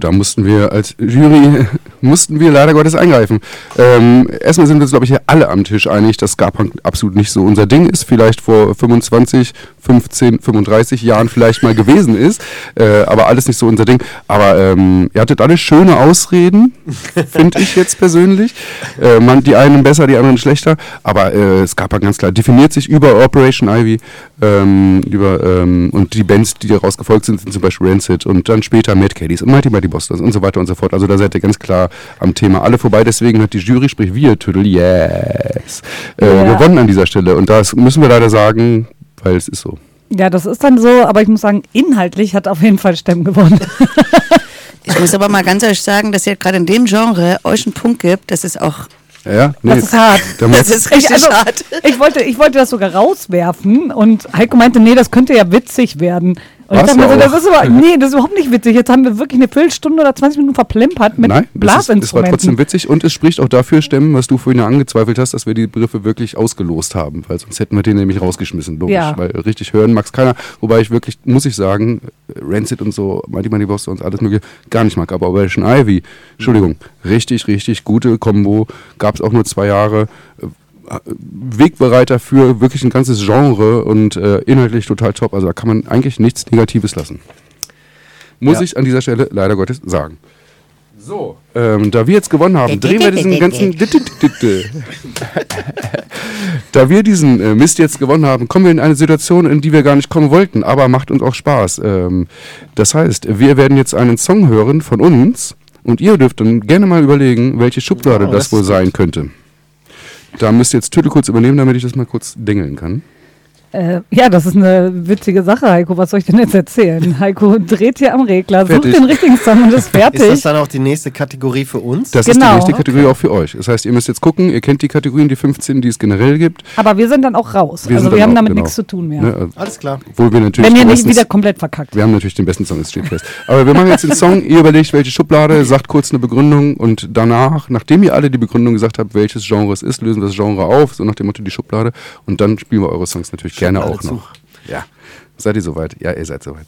da mussten wir als Jury mussten wir leider Gottes eingreifen. Ähm, erstmal sind wir uns, glaube ich, hier alle am Tisch einig, dass Ska-Punk absolut nicht so unser Ding ist. Vielleicht vor 25, 15, 35 Jahren vielleicht mal gewesen ist. Äh, aber alles nicht so unser Ding. Aber ähm, ihr hattet alle schöne Ausreden, finde ich jetzt persönlich. Äh, man, die einen besser, die anderen schlechter. Aber äh, Ska-Punk ganz klar definiert sich über Operation Ivy. Ähm, über, ähm, und die Bands, die daraus gefolgt sind, sind zum Beispiel Rancid und dann später Mad Caddies und Mighty Mighty Boston und so weiter und so fort. Also da seid ihr ganz klar am Thema alle vorbei. Deswegen hat die Jury, sprich wir, Tüdel, yes, äh, Ja. gewonnen an dieser Stelle. Und das müssen wir leider sagen, weil es ist so. Ja, das ist dann so, aber ich muss sagen, inhaltlich hat auf jeden Fall Stemm gewonnen. Ich muss aber mal ganz ehrlich sagen, dass ihr gerade in dem Genre euch einen Punkt gibt, das ist auch, Ja? Nee, Das ist hart. Das ist richtig Ich, also, hart. ich, wollte, ich wollte das sogar rauswerfen und Heiko meinte, nee, das könnte ja witzig werden. Und ich dachte mir so, das ist, aber, nee, das ist überhaupt nicht witzig. Jetzt haben wir wirklich eine Viertelstunde oder 20 Minuten verplempert mit Nein, es, ist, es war Blasinstrumenten. trotzdem witzig und es spricht auch dafür Stemmen, was du vorhin ja angezweifelt hast, dass wir die Begriffe wirklich ausgelost haben, weil sonst hätten wir den nämlich rausgeschmissen, logisch. Ja. Weil richtig hören mag's keiner. Wobei ich wirklich, muss ich sagen, Rancid und so, Mighty Mighty Boss und alles mögliche, gar nicht mag. Aber Operation Ivy, Entschuldigung, richtig, richtig gute Kombo. Gab's auch nur zwei Jahre. Wegbereiter für wirklich ein ganzes Genre und äh, inhaltlich total top. Also da kann man eigentlich nichts Negatives lassen. Muss Ja. ich an dieser Stelle leider Gottes sagen. So, ähm, da wir jetzt gewonnen haben, drehen wir diesen ganzen. da wir diesen äh, Mist jetzt gewonnen haben, kommen wir in eine Situation, in die wir gar nicht kommen wollten, aber macht uns auch Spaß. Ähm, das heißt, wir werden jetzt einen Song hören von uns und ihr dürft dann gerne mal überlegen, welche Schublade Oh, das, das wohl sein könnte. Da müsst ihr jetzt Tüte kurz übernehmen, damit ich das mal kurz dengeln kann. Äh, ja, das ist eine witzige Sache, Heiko. Was soll ich denn jetzt erzählen? Heiko dreht hier am Regler, sucht Fertig. den richtigen Song und ist fertig. Ist das dann auch die nächste Kategorie für uns? Das ist die Genau. nächste Kategorie auch für euch. Das heißt, ihr müsst jetzt gucken, ihr kennt die Kategorien, die 15, die es generell gibt. aber wir sind dann auch raus. Wir also wir haben auch, damit genau. nichts zu tun mehr. Ne, äh, Alles klar. obwohl wir natürlich Wenn ihr den nicht besten- wieder komplett verkackt. Wir haben natürlich den besten Song, es steht fest. Aber wir machen jetzt den Song, ihr überlegt, welche Schublade, sagt kurz eine Begründung und danach, nachdem ihr alle die Begründung gesagt habt, welches Genre es ist, lösen wir das Genre auf, so nach dem Motto die Schublade und dann spielen wir eure Songs natürlich gerne auch zu. noch. Ja. Seid ihr soweit? Ja, ihr seid soweit.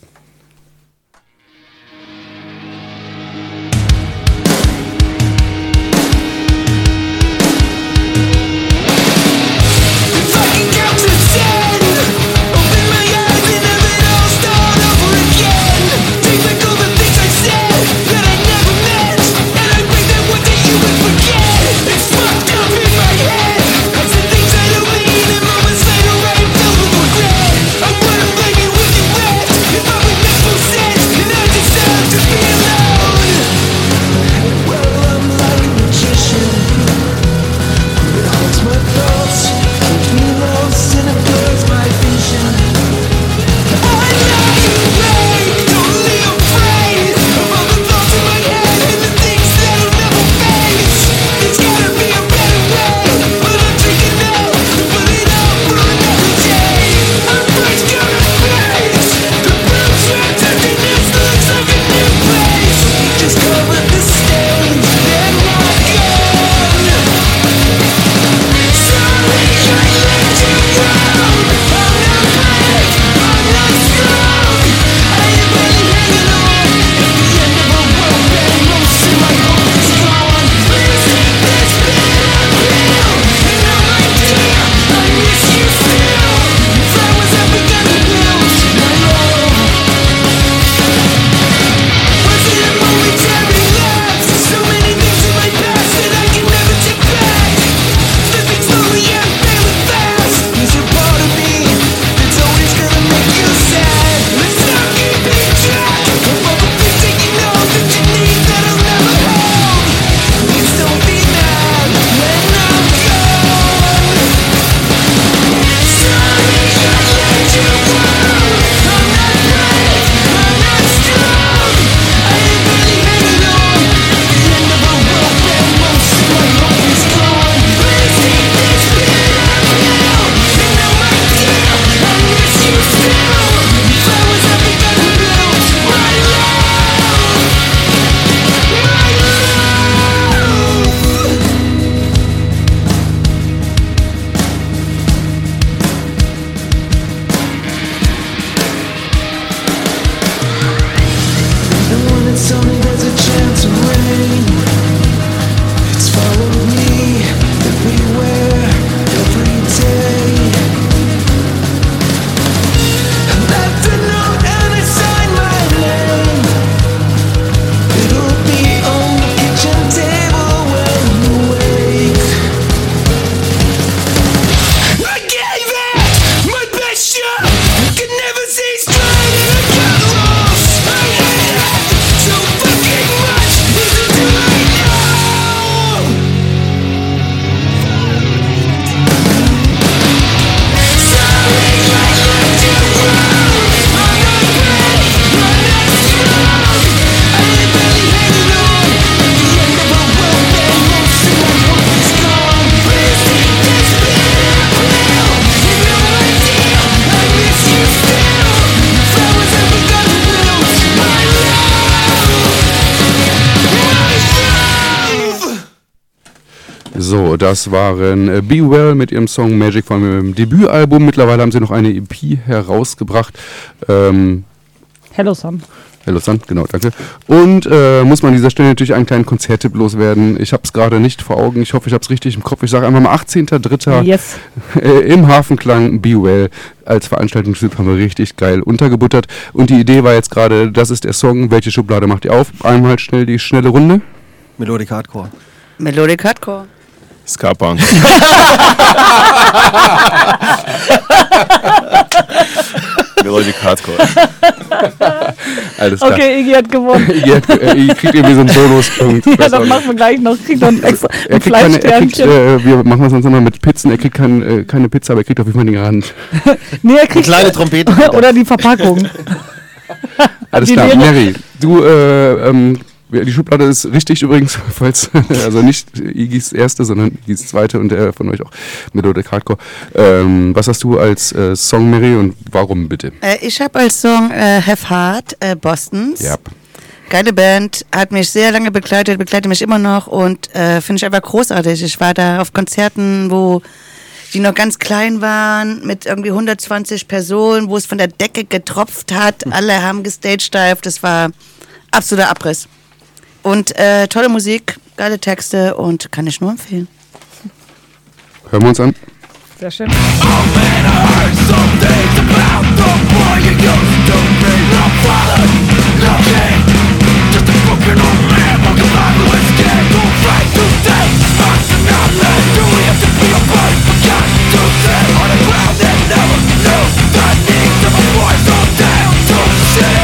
Das waren äh, Be Well mit ihrem Song Magic von ihrem Debütalbum. Mittlerweile haben sie noch eine EP herausgebracht. Ähm, Hello Sun. Hello Sun, genau, danke. Und äh, muss man an dieser Stelle natürlich einen kleinen Konzerttipp loswerden. Ich habe es gerade nicht vor Augen. Ich hoffe, ich habe es richtig im Kopf. Ich sage einfach mal 18.03. Yes. Äh, im Hafenklang Be Well als Veranstaltungstyp haben wir richtig geil untergebuttert. Und die Idee war jetzt gerade, das ist der Song. Welche Schublade macht ihr auf? Einmal schnell die schnelle Runde. Melodic Hardcore. Melodic Hardcore. Ska-Punk. Melodic Hardcore. Alles klar. Okay, Iggy hat gewonnen. Ihr, äh, ihr kriegt irgendwie so einen Bonuspunkt. Ja, nicht. machen wir gleich noch. Kriegt noch ein extra Er ein kriegt keine, er kriegt, Fleischsternchen. äh, wir machen das sonst immer mit Pizzen. Er kriegt kein, äh, keine Pizza, aber er kriegt auf jeden Fall den Rand. nee, er kriegt Kleine Trompete. oder die Verpackung. Alles Die klar. Mary, du, äh, ähm, die Schublade ist richtig übrigens, falls, also nicht Igis erste, sondern Igis zweite und der von euch auch Melodic Hardcore. Ähm, was hast du als äh, Song, Mary, und warum bitte? Äh, ich habe als Song äh, Have Heart äh, Bostons. Ja. Geile Band, hat mich sehr lange begleitet, begleitet mich immer noch und äh, finde ich einfach großartig. Ich war da auf Konzerten, wo die noch ganz klein waren, mit irgendwie 120 Personen, wo es von der Decke getropft hat. Alle haben gestagedived. Das war absoluter Abriss. Und äh, tolle Musik, geile Texte und kann ich nur empfehlen. Hören wir uns an. Sehr schön. Never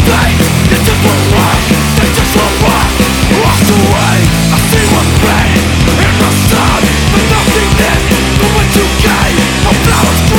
flowers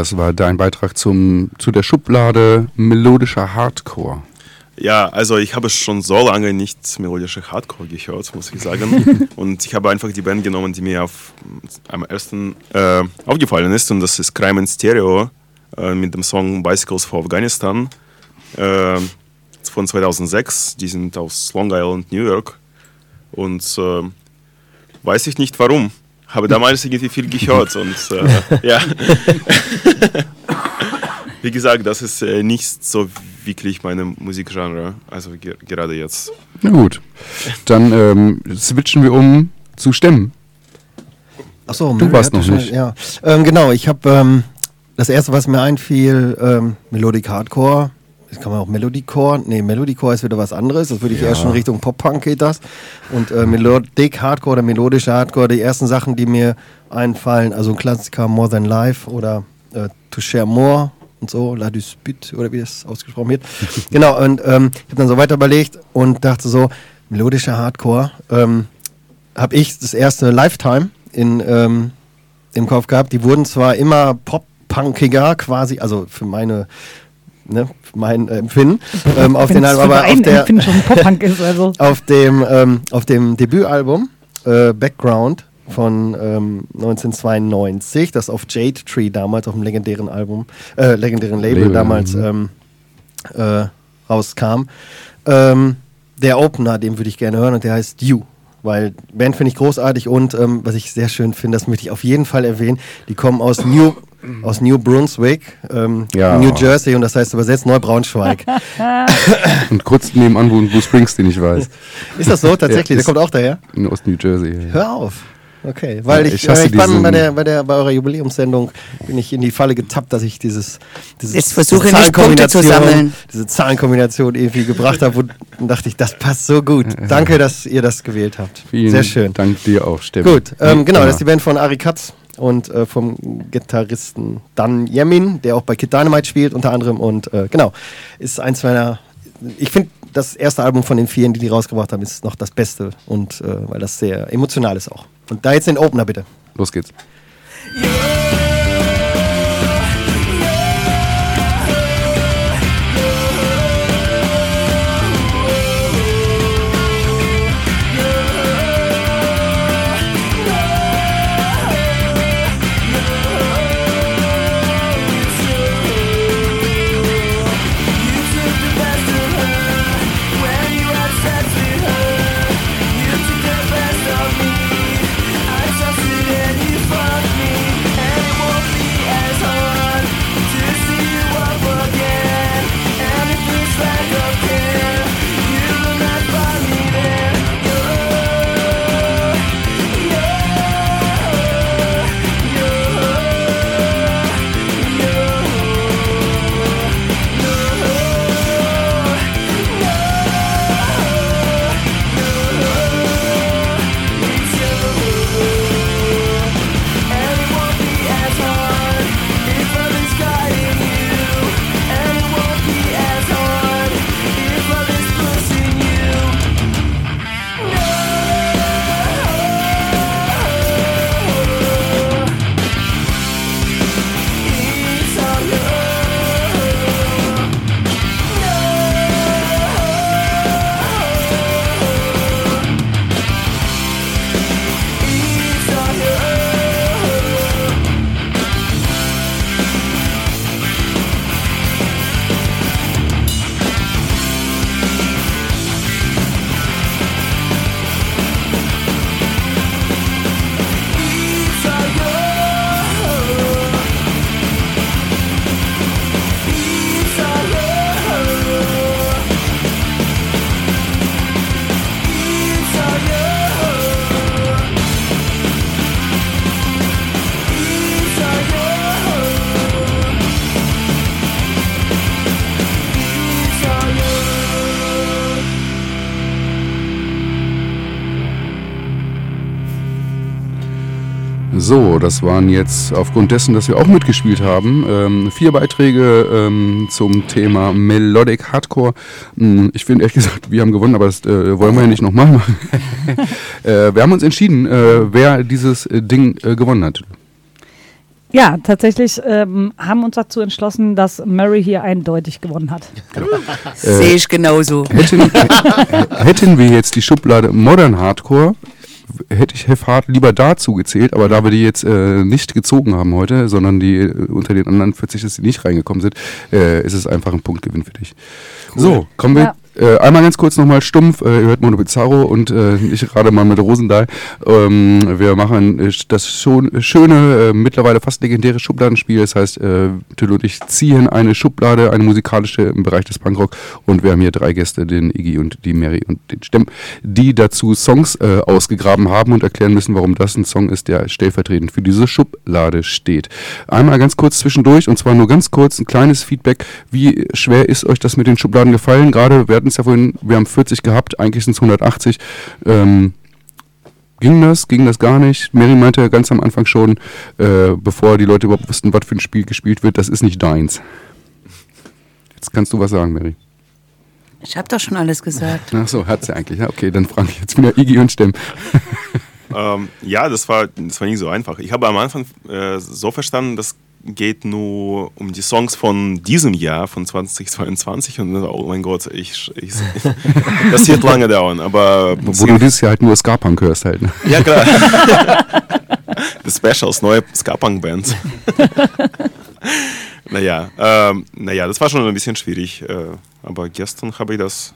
das war dein Beitrag zum, zu der Schublade melodischer Hardcore. Ja, also ich habe schon so lange nicht melodische Hardcore gehört, muss ich sagen. und ich habe einfach die Band genommen, die mir auf, am ersten äh, aufgefallen ist. Und das ist Crime in Stereo äh, mit dem Song Bicycles for Afghanistan äh, von 2006. Die sind aus Long Island, New York. Und äh, weiß ich nicht warum. Habe damals irgendwie viel gehört und äh, ja. Wie gesagt, das ist äh, nicht so wirklich meine Musikgenre, also ge gerade jetzt. Na gut, dann ähm, switchen wir um zu Stimmen. Achso, Du warst noch nicht. Ja, ähm, genau. Ich habe ähm, das erste, was mir einfiel, ähm, Melodic Hardcore. Das kann man auch Melodycore. Nee, Melodycore ist wieder was anderes. Das würde ich eher schon Richtung Pop-Punk geht das. Und äh, Melodic Hardcore oder melodischer Hardcore, die ersten Sachen, die mir einfallen, also ein Klassiker More Than Life oder äh, To Share More und so, La Dispute oder wie das ausgesprochen wird. genau, und ähm, ich habe dann so weiter überlegt und dachte so, melodischer Hardcore, ähm, habe ich das erste Lifetime in, ähm, im Kopf gehabt. Die wurden zwar immer pop-punkiger quasi, also für meine ne, mein äh, Empfinden, ähm, auf den Wenn's für aber auf der, ist, also. auf dem, ähm, auf dem Debütalbum äh, Background von ähm, 1992, das auf Jade Tree damals, auf dem legendären Album, äh, legendären Label, Label, damals ähm, äh, rauskam. Ähm, der Opener, den würde ich gerne hören und der heißt You. Weil Band finde ich großartig und ähm, was ich sehr schön finde, das möchte ich auf jeden Fall erwähnen, die kommen aus New, aus New Brunswick, ähm, Ja. New Jersey und das heißt übersetzt Neubraunschweig. Und kurz nebenan wohnt Bruce Springsteen, ich weiß. Ist das so tatsächlich? Ja, der kommt auch daher? In Ost New Jersey. Hör auf. Okay, weil Ja, ich, ich hasse äh, ich diesen- bei, der, bei, der, bei eurer Jubiläumssendung bin ich in die Falle getappt, dass ich dieses, dieses Jetzt versuche diese nicht Punkte zu Zahlenkombination- sammeln. Diese Zahlenkombination irgendwie gebracht habe und dann dachte ich, das passt so gut. Danke, dass ihr das gewählt habt. Vielen Sehr schön. Dank dir auch, Steffen. Gut, ähm, genau, Ja. das ist die Band von Ari Katz und äh, vom Gitarristen Dan Yemin, der auch bei Kid Dynamite spielt unter anderem und äh, genau, ist eins meiner, ich finde das erste Album von den vielen, die die rausgebracht haben, ist noch das Beste und äh, weil das sehr emotional ist auch. Und da jetzt den Opener bitte. Los geht's. So, das waren jetzt aufgrund dessen, dass wir auch mitgespielt haben, ähm, vier Beiträge ähm, zum Thema Melodic Hardcore. Hm, Ich finde ehrlich gesagt, wir haben gewonnen, aber das äh, wollen wir ja nicht nochmal machen. äh, wir haben uns entschieden, äh, wer dieses äh, Ding äh, gewonnen hat. Ja, tatsächlich ähm, haben uns dazu entschlossen, dass Murray hier eindeutig gewonnen hat. Sehe ich genauso. Hätten, hätten wir jetzt die Schublade Modern Hardcore, hätte ich Have Hard lieber dazu gezählt, aber da wir die jetzt äh, nicht gezogen haben heute, sondern die äh, unter den anderen 40, dass die nicht reingekommen sind, äh, ist es einfach ein Punktgewinn für dich. So, kommen wir. Ja. Äh, einmal ganz kurz nochmal stumpf, äh, ihr hört Mono Bizarro und äh, ich gerade mal mit Rosendahl. Ähm, wir machen äh, das schon schöne, äh, mittlerweile fast legendäre Schubladenspiel. Das heißt, äh, Till und ich ziehen eine Schublade, eine musikalische im Bereich des Punkrock und wir haben hier drei Gäste, den Iggy und die Mary und den Stemm, die dazu Songs äh, ausgegraben haben und erklären müssen, warum das ein Song ist, der stellvertretend für diese Schublade steht. Einmal ganz kurz zwischendurch und zwar nur ganz kurz ein kleines Feedback. Wie schwer ist euch das mit den Schubladen gefallen? Gerade, wir hatten es ja vorhin, wir haben 40 gehabt, eigentlich sind es 180. Ähm, ging das? Ging das gar nicht? Mary meinte ganz am Anfang schon, äh, bevor die Leute überhaupt wussten, was für ein Spiel gespielt wird, das ist nicht deins. Jetzt kannst du was sagen, Mary. Ich habe doch schon alles gesagt. Ach so, hat sie eigentlich. Ja, okay, dann frage ich jetzt wieder Iggy und Stemm. Ähm, ja, das war, das war nicht so einfach. Ich habe am Anfang äh, so verstanden, das geht nur um die Songs von diesem Jahr, von 2022. Und oh mein Gott, ich, ich, das wird lange dauern. Aber Wo du dieses Jahr halt nur Ska-Punk hörst halt. Ne? ja, klar. The Specials, neue Ska-Punk-Band. naja, ähm, naja, das war schon ein bisschen schwierig. Äh, aber gestern habe ich das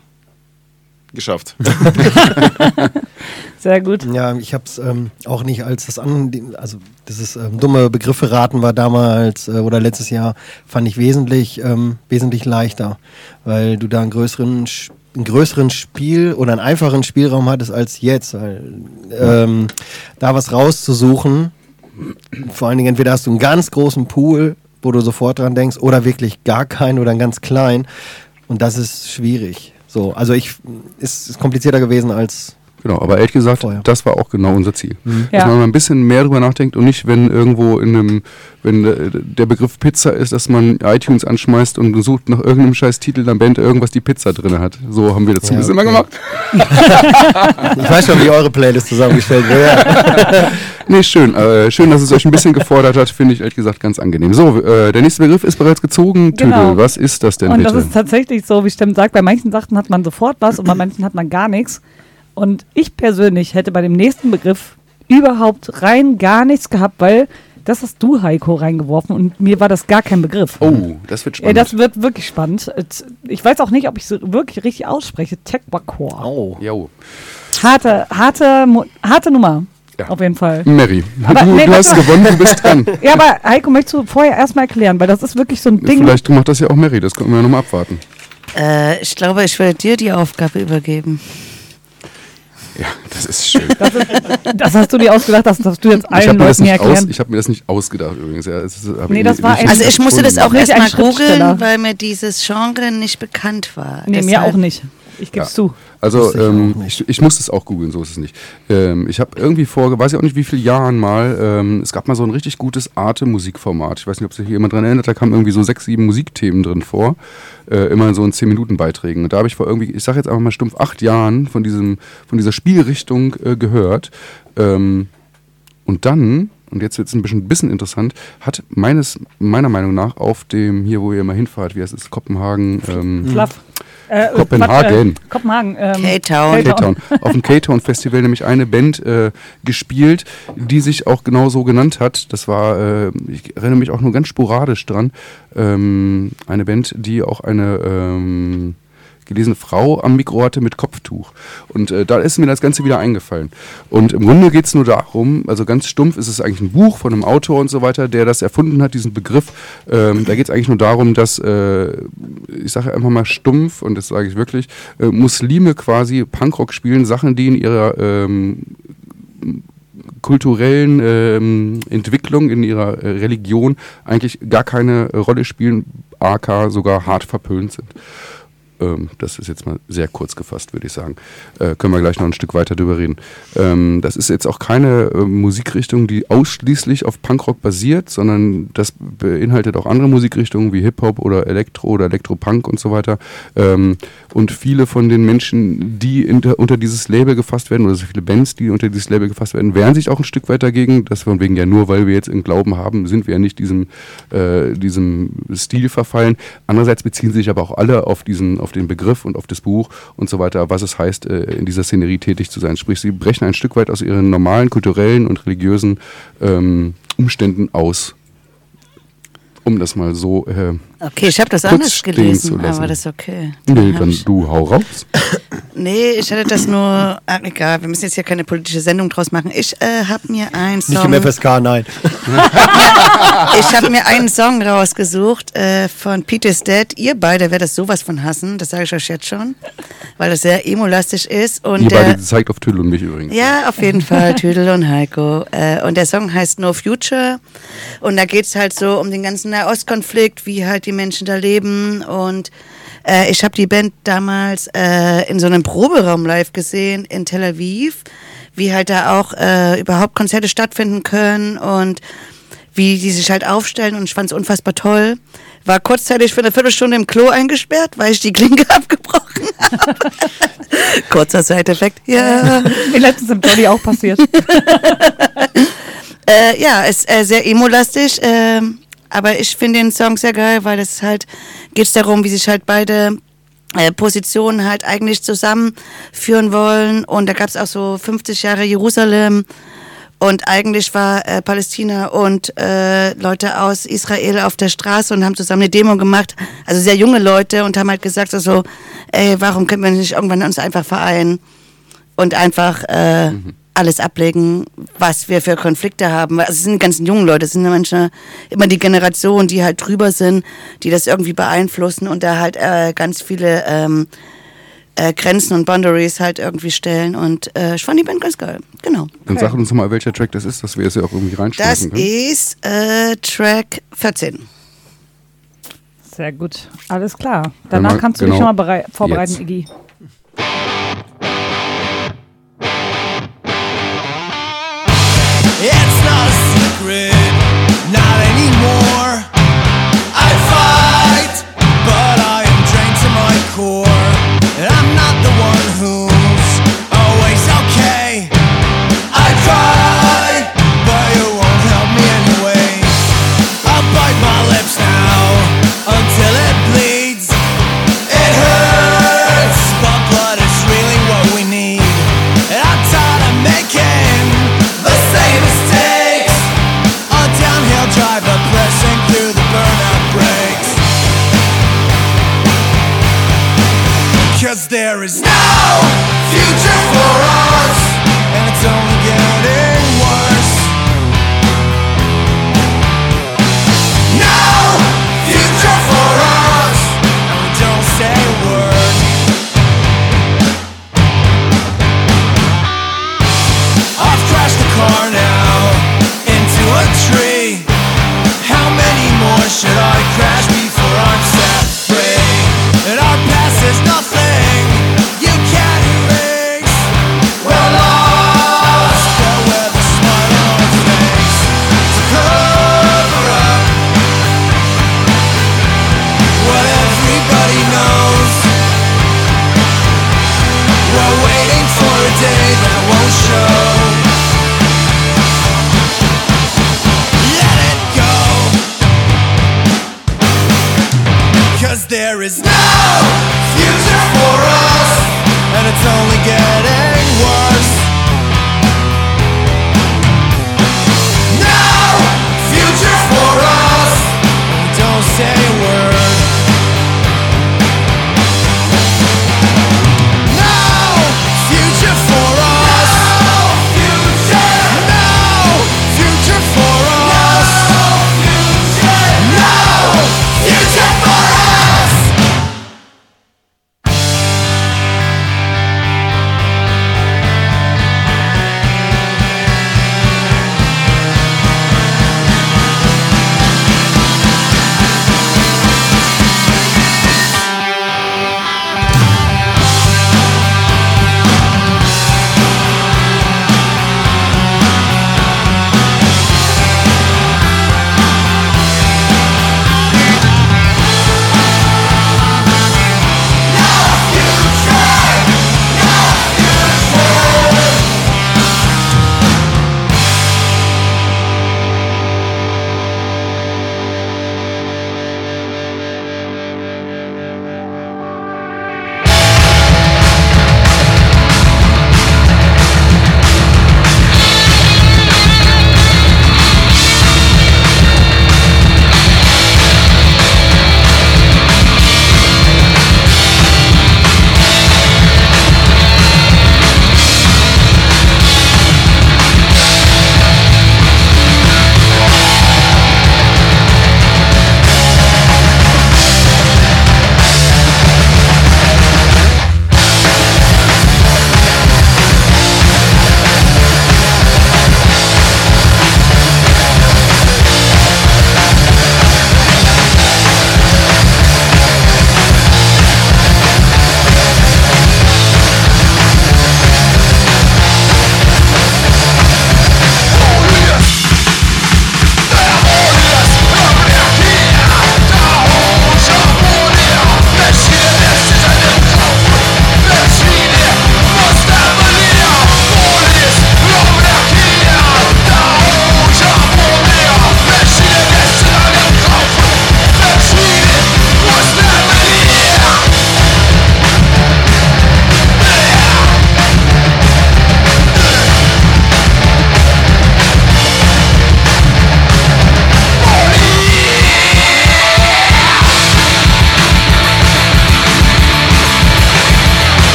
geschafft. Sehr gut. Ja, ich habe es ähm, auch nicht als das an, also dieses ähm, dumme Begriffe raten war damals äh, oder letztes Jahr fand ich wesentlich ähm, wesentlich leichter, weil du da einen größeren einen größeren Spiel oder einen einfachen Spielraum hattest als jetzt, weil ähm, da was rauszusuchen, vor allen Dingen entweder hast du einen ganz großen Pool, wo du sofort dran denkst, oder wirklich gar keinen oder einen ganz kleinen und das ist schwierig. So, also ich ist, ist komplizierter gewesen als Genau, aber ehrlich gesagt, Vorher. das war auch genau unser Ziel. Dass Ja. man mal ein bisschen mehr drüber nachdenkt und nicht, wenn irgendwo in einem, wenn äh, der Begriff Pizza ist, dass man iTunes anschmeißt und sucht nach irgendeinem scheiß Titel in der Band irgendwas die Pizza drin hat. So haben wir das Ja, zumindest okay. immer gemacht. Ich weiß schon, wie eure Playlist zusammengestellt wird. Nee, schön. Äh, schön, dass es euch ein bisschen gefordert hat, finde ich ehrlich gesagt ganz angenehm. So, äh, der nächste Begriff ist bereits gezogen. Genau. Tüdel, was ist das denn Und bitte? das ist tatsächlich so, wie Stemm sagt, bei manchen Sachen hat man sofort was und bei manchen hat man gar nichts. Und ich persönlich hätte bei dem nächsten Begriff überhaupt rein gar nichts gehabt, weil das hast du, Heiko, reingeworfen und mir war das gar kein Begriff. oh, das wird Ey, spannend. das wird wirklich spannend. Ich weiß auch nicht, ob ich so wirklich richtig ausspreche. Techwacore. Oh. Jo. Harte, harte, harte Nummer. Ja. Auf jeden Fall. Mary, Aber du, nee, du hast gewonnen, du bist dran. Ja, aber Heiko, möchtest du vorher erstmal erklären, weil das ist wirklich so ein Ding. Vielleicht macht das ja auch Mary, das können wir ja nochmal abwarten. Äh, ich glaube, ich werde dir die Aufgabe übergeben. Ja, das ist schön. Das hast du dir ausgedacht, das darfst du jetzt habe allen mir, das Leuten nicht aus- erklären. ich hab mir das nicht ausgedacht übrigens. Ja, es ist, Nee, ich das nicht- war Also ich musste das auch erstmal Schriftsteller. googeln, weil mir dieses Genre nicht bekannt war. Nee, mir Deshalb- auch nicht. Ich gebe es Ja. zu. Also ich ähm, ich, ich musste es auch googeln, so ist es nicht. Ähm, ich habe irgendwie vor, weiß ich auch nicht wie viele Jahren mal, ähm, es gab mal so ein richtig gutes Arte-Musikformat. Ich weiß nicht, ob sich hier jemand dran erinnert, da kamen irgendwie so sechs, sieben Musikthemen drin vor. Äh, immer in so in 10-Minuten-Beiträgen. Und da habe ich vor irgendwie, ich sage jetzt einfach mal stumpf, acht Jahren von, diesem, von dieser Spielrichtung äh, gehört. Ähm, und dann, und jetzt wird es ein bisschen, bisschen interessant, hat meines, meiner Meinung nach auf dem, hier wo ihr immer hinfahrt, wie heißt es, Kopenhagen, ähm, Fluff. Äh, äh, Kopenhagen. Äh, Kopenhagen. Ähm, K-Town. K-Town. Auf dem K-Town Festival nämlich eine Band äh, gespielt, die sich auch genau so genannt hat. Das war, äh, ich erinnere mich auch nur ganz sporadisch dran, ähm, eine Band, die auch eine ähm, gelesene Frau am Mikro hatte mit Kopftuch. Und äh, da ist mir das Ganze wieder eingefallen. Und im Grunde geht es nur darum, also ganz stumpf ist es eigentlich ein Buch von einem Autor und so weiter, der das erfunden hat, diesen Begriff. Ähm, da geht es eigentlich nur darum, dass, äh, ich sage einfach mal stumpf, und das sage ich wirklich, äh, Muslime quasi Punkrock spielen, Sachen, die in ihrer ähm, kulturellen ähm, Entwicklung, in ihrer äh, Religion eigentlich gar keine Rolle spielen, AK sogar hart verpönt sind. Ähm, das ist jetzt mal sehr kurz gefasst, würde ich sagen. Äh, können wir gleich noch ein Stück weiter drüber reden. Ähm, das ist jetzt auch keine äh, Musikrichtung, die ausschließlich auf Punkrock basiert, sondern das beinhaltet auch andere Musikrichtungen wie Hip-Hop oder Elektro oder Elektropunk und so weiter. Ähm, und viele von den Menschen, die unter dieses Label gefasst werden, oder so viele Bands, die unter dieses Label gefasst werden, wehren sich auch ein Stück weit dagegen. Das von wegen ja nur, weil wir jetzt im Glauben haben, sind wir ja nicht diesem, äh, diesem Stil verfallen. Andererseits beziehen sich aber auch alle auf diesen, auf den Begriff und auf das Buch und so weiter, was es heißt, äh, in dieser Szenerie tätig zu sein. Sprich, sie brechen ein Stück weit aus ihren normalen kulturellen und religiösen ähm, Umständen aus. Um das mal so äh, Okay, ich habe das anders gelesen, aber das ist okay. Nee, hab dann ich- du hau raus. Nee, ich hätte das nur. Ach, egal, wir müssen jetzt hier keine politische Sendung draus machen. Ich äh, habe mir einen Nicht Song. im FSK, nein. Ich habe mir einen Song rausgesucht äh, von Peter's Dead. Ihr beide werdet das sowas von hassen, das sage ich euch jetzt schon, weil das sehr emolastisch ist. Und Ihr beide zeigt auf Tüdel und mich übrigens. ja, auf jeden Fall, Tüdel und Heiko. Äh, und der Song heißt No Future. Und da geht's halt so um den ganzen Nahostkonflikt, wie halt die Menschen da leben. Und äh, ich habe die Band damals äh, in so einem Proberaum live gesehen in Tel Aviv, wie halt da auch äh, überhaupt Konzerte stattfinden können und wie die sich halt aufstellen. Und ich fand's unfassbar toll. War kurzzeitig für eine Viertelstunde im Klo eingesperrt, weil ich die Klinke abgebrochen habe. Kurzer Seiteffekt. Ja. Mir letztens im Jolly auch passiert. Äh, ja, ist äh, sehr emo-lastig, ähm, aber ich finde den Song sehr geil, weil es halt geht darum, wie sich halt beide äh, Positionen halt eigentlich zusammenführen wollen. Und da gab es auch so 50 Jahre Jerusalem. Und eigentlich war äh, Palästina und äh, Leute aus Israel auf der Straße und haben zusammen eine Demo gemacht. Also sehr junge Leute und haben halt gesagt, also, ey, warum können wir nicht irgendwann uns einfach vereinen? und einfach äh, alles ablegen, was wir für Konflikte haben. Also es sind die ganzen jungen Leute, es sind manchmal immer die Generation, die halt drüber sind, die das irgendwie beeinflussen und da halt äh, ganz viele ähm, äh, Grenzen und Boundaries halt irgendwie stellen. Und äh, ich fand die Band ganz geil. Genau. Dann sag uns mal, welcher Track das ist, dass wir es ja auch irgendwie Das reinschmeißen können. ist äh, Track 14. Sehr gut. Alles klar. Danach kannst du genau dich schon mal berei- vorbereiten, jetzt. Iggy. A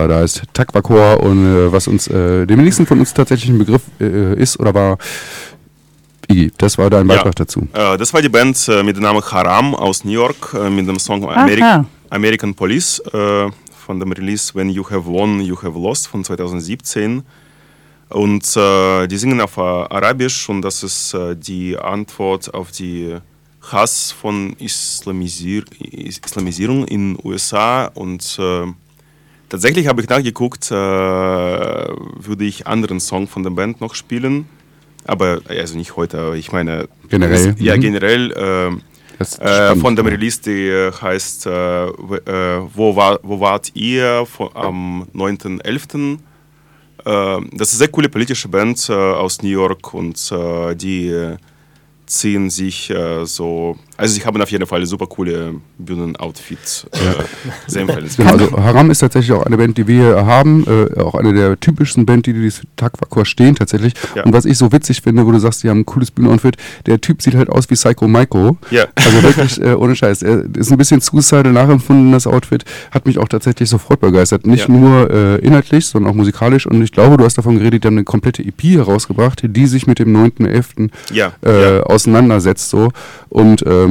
Schublade heißt. Takwakor und äh, was uns, äh, dem wenigsten von uns tatsächlich ein Begriff äh, ist oder war. Iggy, das war dein Beitrag dazu. Äh, das war die Band äh, mit dem Namen Haram aus New York äh, mit dem Song Aha. Ameri American Police äh, von dem Release When You Have Won, You Have Lost von 2017. Und äh, die singen auf Arabisch und das ist äh, die Antwort auf die Hass von Islamisier Is- Islamisierung in USA und äh, tatsächlich habe ich nachgeguckt, äh, würde ich anderen Song von der Band noch spielen, aber also nicht heute, aber ich meine Generell, das- ja mhm. generell äh, äh, von dem. Release, die äh, heißt äh, äh, wo, war, wo wart ihr von, am 9.11. Äh, das ist eine sehr coole politische Band äh, aus New York und äh, die äh, ziehen sich äh, so, also sie haben auf jeden Fall super coole Bühnenoutfits. Äh, sehr. Genau, also Haram ist tatsächlich auch eine Band, die wir hier haben, äh, auch eine der typischsten Band, die dieses Takwakor stehen tatsächlich. Ja. Und was ich so witzig finde, wo du sagst, die haben ein cooles Bühnenoutfit, der Typ sieht halt aus wie Psycho Maiko. Ja. Also wirklich äh, ohne Scheiß. Er ist ein bisschen suicidal nachempfunden, das Outfit. Hat mich auch tatsächlich sofort begeistert. Nicht Ja. nur äh, inhaltlich, sondern auch musikalisch. Und ich glaube, du hast davon geredet, die haben eine komplette EP herausgebracht, die sich mit dem 9.11. Ja, Äh, auseinandersetzt so und ähm,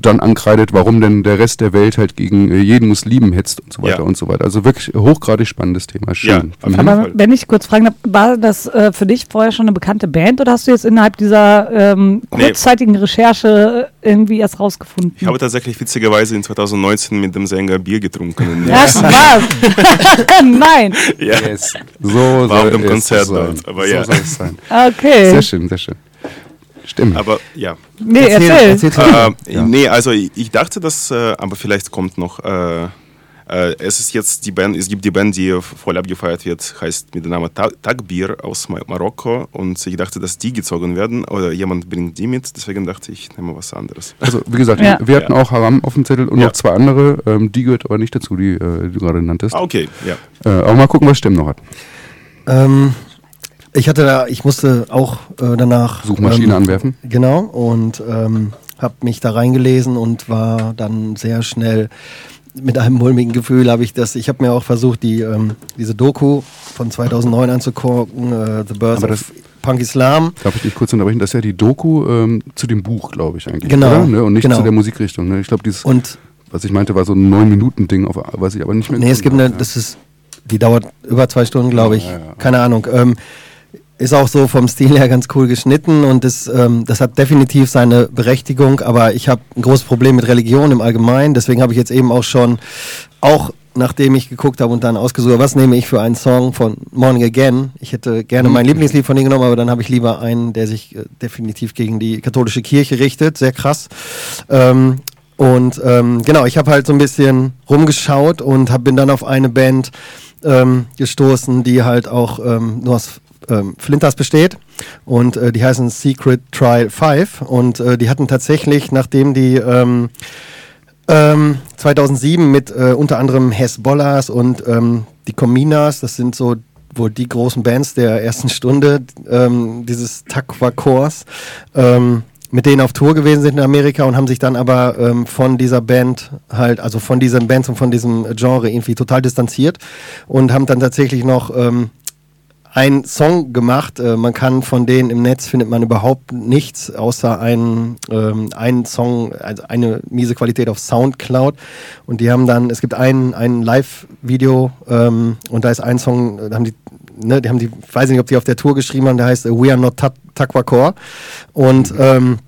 dann ankreidet, warum denn der Rest der Welt halt gegen äh, jeden Muslimen hetzt und so weiter Ja. und so weiter. Also wirklich hochgradig spannendes Thema. Schön. Ja, Mhm. Aber wenn ich kurz fragen darf, war das äh, für dich vorher schon eine bekannte Band oder hast du jetzt innerhalb dieser ähm, Nee. kurzzeitigen Recherche irgendwie erst rausgefunden? Ich habe tatsächlich witzigerweise in 2019 mit dem Sänger Bier getrunken. das war's. Nein. ja. Yes. So War auf soll dem es Konzert sein. dort, aber so ja. soll es sein. Okay. Sehr schön, sehr schön. Stimmt. Aber ja. nee, erzähl. Äh, Nee, also ich, ich dachte, dass, äh, aber vielleicht kommt noch. Äh, äh, es ist jetzt die Band, es gibt die Band, die voll abgefeiert wird, heißt mit dem Namen Ta- Tagbir aus Ma Marokko und ich dachte, dass die gezogen werden oder jemand bringt die mit, deswegen dachte ich, ich nehme was anderes. Also, wie gesagt, Ja. wir hatten auch Haram auf dem Zettel und Ja. noch zwei andere. Ähm, die gehört aber nicht dazu, die, äh, die du gerade nanntest. Ah, okay, ja. Äh, aber mal gucken, was Stimmen noch hat. Ähm, ich hatte da, ich musste auch äh, danach Suchmaschine ähm, anwerfen. Genau und ähm, habe mich da reingelesen und war dann sehr schnell mit einem mulmigen Gefühl habe ich das. Ich habe mir auch versucht, die ähm, diese Doku von 2009 anzugucken, äh, The Birth of Punk Islam. Darf ich dich kurz unterbrechen? Das ist ja die Doku ähm, zu dem Buch, glaube ich eigentlich. Genau? Ne? Und nicht genau. zu der Musikrichtung. Ne? Ich glaube, dieses, Und was ich meinte, war so ein 9-Minuten-Ding, auf- was ich aber nicht mehr Nee, es gibt eine, das ist, die dauert über zwei Stunden, glaube ich. Ja, ja, ja. Keine Ahnung. Ähm, ist auch so vom Stil her ganz cool geschnitten und das, ähm, das hat definitiv seine Berechtigung, aber ich habe ein großes Problem mit Religion im Allgemeinen, deswegen habe ich jetzt eben auch schon, auch nachdem ich geguckt habe und dann ausgesucht, was nehme ich für einen Song von Morning Again. Ich hätte gerne Mhm. mein Lieblingslied von denen genommen, aber dann habe ich lieber einen, der sich äh, definitiv gegen die katholische Kirche richtet, sehr krass. Ähm, und ähm, genau, ich habe halt so ein bisschen rumgeschaut und hab, bin dann auf eine Band ähm, gestoßen, die halt auch ähm, nur aus ähm, Flinters besteht. Und äh, die heißen Secret Trial 5. Und äh, die hatten tatsächlich, nachdem die ähm, ähm, 2007 mit äh, unter anderem Hezbollahs und ähm, die Cominas, das sind so wohl die großen Bands der ersten Stunde ähm, dieses Takwa-Chors, ähm, mit denen auf Tour gewesen sind in Amerika und haben sich dann aber ähm, von dieser Band halt, also von diesen Bands und von diesem Genre irgendwie total distanziert und haben dann tatsächlich noch ähm, einen Song gemacht. Äh, man kann von denen im Netz findet man überhaupt nichts, außer einen, ähm, einen Song, also eine miese Qualität auf Soundcloud. Und die haben dann, es gibt ein, ein Live-Video ähm, und da ist ein Song, äh, da haben die, ne, die haben die, ich weiß nicht, ob die auf der Tour geschrieben haben, der heißt äh, We Are Not Ta- Takwakor. Und ähm,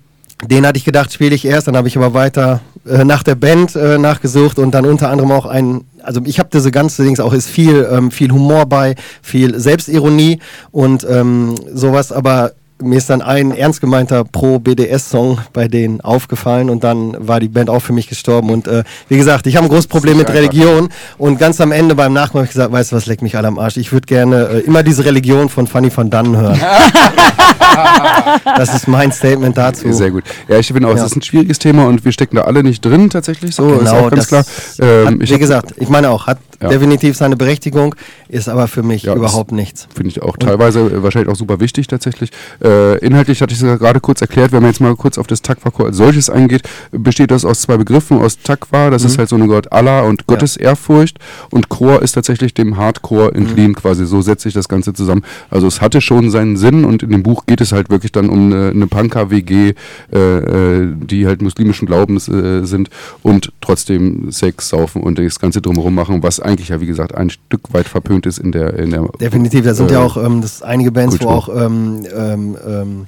den hatte ich gedacht, spiele ich erst, dann habe ich aber weiter äh, nach der Band äh, nachgesucht und dann unter anderem auch einen, also ich habe diese ganze Dings auch, ist viel, ähm, viel Humor bei, viel Selbstironie und ähm, sowas, aber mir ist dann ein ernst gemeinter Pro-BDS-Song bei denen aufgefallen und dann war die Band auch für mich gestorben und äh, wie gesagt, ich habe ein großes Problem mit. Religion und ganz am Ende beim Nachmachen habe ich gesagt, weißt du was, leck mich alle am Arsch, ich würde gerne äh, immer diese Religion von Fanny van Dannen hören. das ist mein Statement dazu. Sehr gut. Ja, ich finde auch, Ja. es ist ein schwieriges Thema und wir stecken da alle nicht drin tatsächlich. So ist auch ganz klar. Genau, Ähm, hat, wie gesagt, ich meine auch, hat Ja. definitiv seine Berechtigung, ist aber für mich Ja, überhaupt nichts. Finde ich auch teilweise äh, wahrscheinlich auch super wichtig tatsächlich. Äh, Äh, inhaltlich hatte ich es ja gerade kurz erklärt, wenn man jetzt mal kurz auf das Takwa-Chor als solches eingeht, besteht das aus zwei Begriffen, aus Takwa, das ist halt so eine Gott Allah und Gottesehrfurcht und Chor ist tatsächlich dem Hardcore entliehen quasi, so setzt sich das Ganze zusammen. Also es hatte schon seinen Sinn und in dem Buch geht es halt wirklich dann um eine, eine Punker-WG, äh, äh, die halt muslimischen Glaubens äh, sind und trotzdem Sex, Saufen und das Ganze drumherum machen, was eigentlich ja wie gesagt ein Stück weit verpönt ist in der in der Definitiv, da sind äh, ja auch ähm, das einige Bands, Kultur. wo auch ähm, ähm, ähm,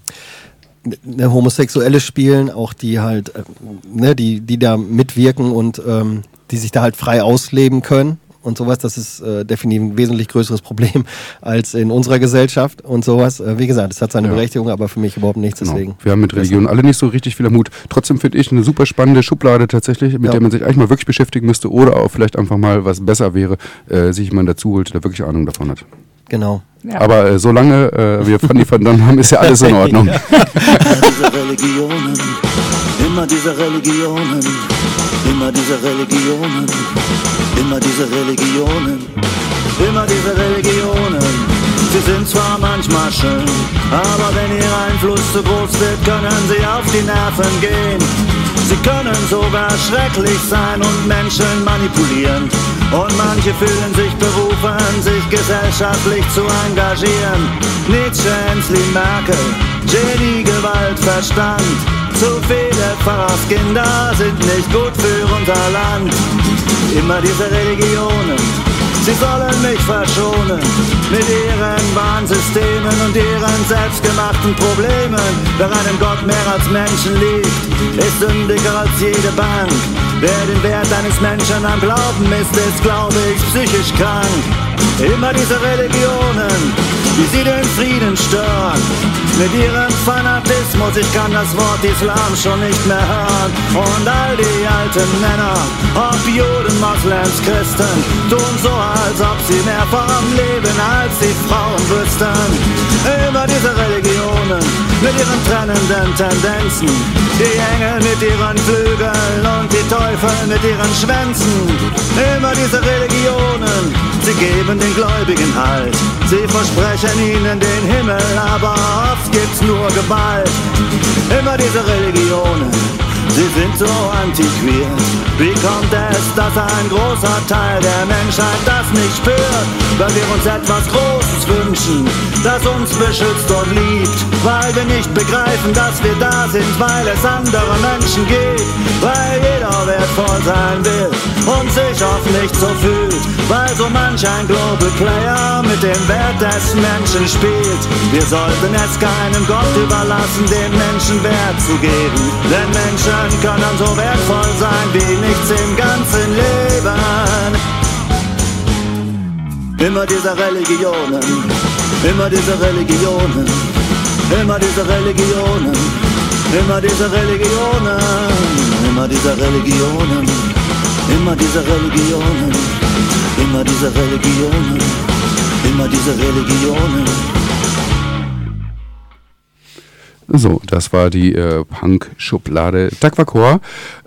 eine Homosexuelle spielen, auch die halt, äh, ne, die, die da mitwirken und ähm, die sich da halt frei ausleben können und sowas. Das ist äh, definitiv ein wesentlich größeres Problem als in unserer Gesellschaft und sowas. Äh, wie gesagt, es hat seine Ja. Berechtigung, aber für mich überhaupt nichts. Genau. Deswegen. Wir haben mit Religion alle nicht so richtig viel am Hut. Trotzdem finde ich eine super spannende Schublade tatsächlich, mit Ja. der man sich eigentlich mal wirklich beschäftigen müsste oder auch vielleicht einfach mal was besser wäre, äh, sich jemand dazu holt, der wirklich Ahnung davon hat. Genau. Ja. Aber äh, solange äh, wir Fanny verdammt haben, ist ja alles in Ordnung. diese Religionen, immer diese Religionen, immer diese Religionen, immer diese Religionen, immer diese Religionen. Sie sind zwar manchmal schön, aber wenn ihr Einfluss zu groß wird, können sie auf die Nerven gehen. Sie können sogar schrecklich sein und Menschen manipulieren. Und manche fühlen sich berufen, sich gesellschaftlich zu engagieren. Nietzsche, Hensli, Merkel, Genie, Gewalt, Verstand. Zu viele Pfarrerskinder sind nicht gut für unser Land. Immer diese Religionen, sie sollen mich verschonen. Mit ihren Bahnsystemen und ihren selbstgemachten Problemen. Wer einem Gott mehr als Menschen liebt, ist sündiger als jede Bank. Wer den Wert eines Menschen am Glauben misst, ist, glaube ich, psychisch krank. Immer diese Religionen, wie sie den Frieden stören. Mit ihrem Fanatismus, ich kann das Wort Islam schon nicht mehr hören. Und all die alten Männer, ob Juden, Moslems, Christen, tun so, als ob sie mehr vom Leben als die Frauen wüssten. Immer diese Religionen, mit ihren trennenden Tendenzen. Die Engel mit ihren Flügeln und die Teufel mit ihren Schwänzen. Immer diese Religionen, sie geben den Gläubigen Halt. Sie versprechen ihnen den Himmel, aber oft gibt's nur Gewalt. Immer diese Religionen, sie sind so antiquiert. Wie kommt es, dass ein großer Teil der Menschheit das nicht spürt? Weil wir uns etwas Großes wünschen, das uns beschützt und liebt. Weil wir nicht begreifen, dass wir da sind, weil es andere Menschen gibt. Weil jeder wertvoll sein will und sich oft nicht so fühlt. Weil so manch ein Global Player mit dem Wert des Menschen spielt. Wir sollten es keinem Gott überlassen, den Menschen Wert zu geben. Denn Menschen können so wertvoll sein wie nichts im ganzen Leben. Immer diese Religionen, immer diese Religionen, immer diese Religionen, immer diese Religionen, immer diese Religionen, immer diese Religionen, immer diese Religionen, immer diese Religionen. So, das war die äh, Punk-Schublade Taquacor,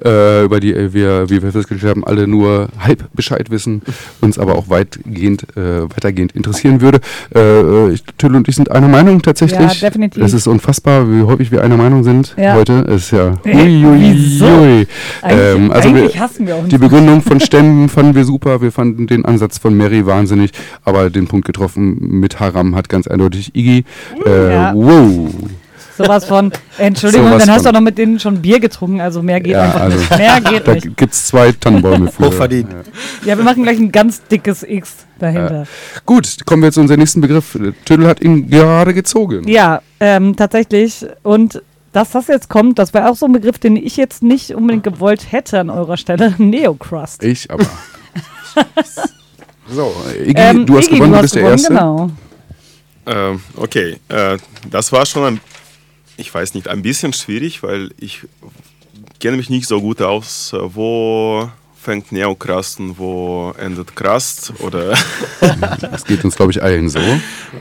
äh, über die äh, wir, wie wir festgestellt haben, alle nur halb Bescheid wissen, uns aber auch weitgehend, äh, weitergehend interessieren würde. Äh, äh, ich, Tüll und ich sind einer Meinung tatsächlich. Ja, definitiv. Es ist unfassbar, wie häufig wir einer Meinung sind Ja. heute. Es ist ja Äh, ui, ui, wieso? ui. Eigentlich, also eigentlich wir, hassen wir auch die. Begründung von Stämmen fanden wir super. Wir fanden den Ansatz von Mary wahnsinnig, aber den Punkt getroffen mit Haram hat ganz eindeutig Iggy. Äh, Ja. Wow. Sowas von, Entschuldigung, Sowas dann hast du auch noch mit denen schon Bier getrunken, also mehr geht Ja, einfach also, nicht. Mehr geht da nicht. gibt es zwei Tannenbäume für. Hochverdient. Ja, wir machen gleich ein ganz dickes X dahinter. Gut, kommen wir zu unserem nächsten Begriff. Tüdel hat ihn gerade gezogen. Ja, ähm, tatsächlich. Und dass das jetzt kommt, das wäre auch so ein Begriff, den ich jetzt nicht unbedingt gewollt hätte an eurer Stelle. Neocrust. Ich aber. so, Iggy, Ähm, du hast Iggy, gewonnen, du hast bist der gewonnen, Erste. Genau. Ähm, okay, äh, das war schon ein, ich weiß nicht, ein bisschen schwierig, weil ich kenne mich nicht so gut aus, wo fängt Neocrust und wo endet Crust oder Das geht uns, glaube ich, allen so.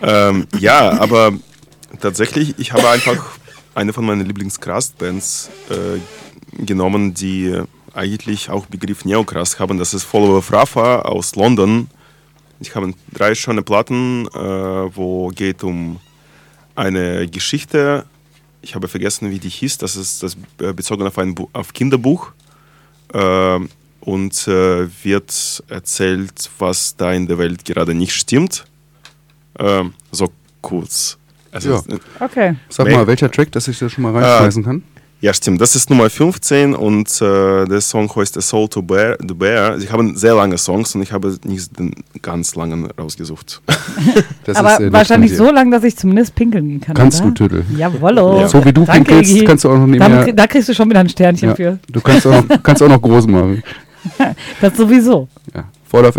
ähm, ja, aber tatsächlich, ich habe einfach eine von meinen Lieblings-Crust-Bands äh, genommen, die eigentlich auch Begriff Neocrust haben. Das ist Follower of Rafa aus London. Ich habe drei schöne Platten, äh, wo geht um eine Geschichte, ich habe vergessen, wie die hieß, das ist das äh, bezogen auf ein Bu auf Kinderbuch ähm, und äh, wird erzählt, was da in der Welt gerade nicht stimmt. Ähm, so kurz. Also, Ja. äh, Okay. Sag mal, welcher Track, dass ich das schon mal reinschmeißen kann? Ja, stimmt. Das ist Nummer 15 und äh, der Song heißt A Soul to Bear, the Bear. Sie haben sehr lange Songs und ich habe nicht den ganz langen rausgesucht. Das Aber äh, nett wahrscheinlich so lang, dass ich zumindest pinkeln gehen kann. Kannst oder? du, Tüdel. Jawollo. Ja. So wie du Danke, pinkelst, Iggy. kannst du auch noch Da, nebenher. da kriegst du schon wieder ein Sternchen Ja, für. du kannst auch, noch, kannst auch noch groß machen. Das sowieso. Ja, voll auf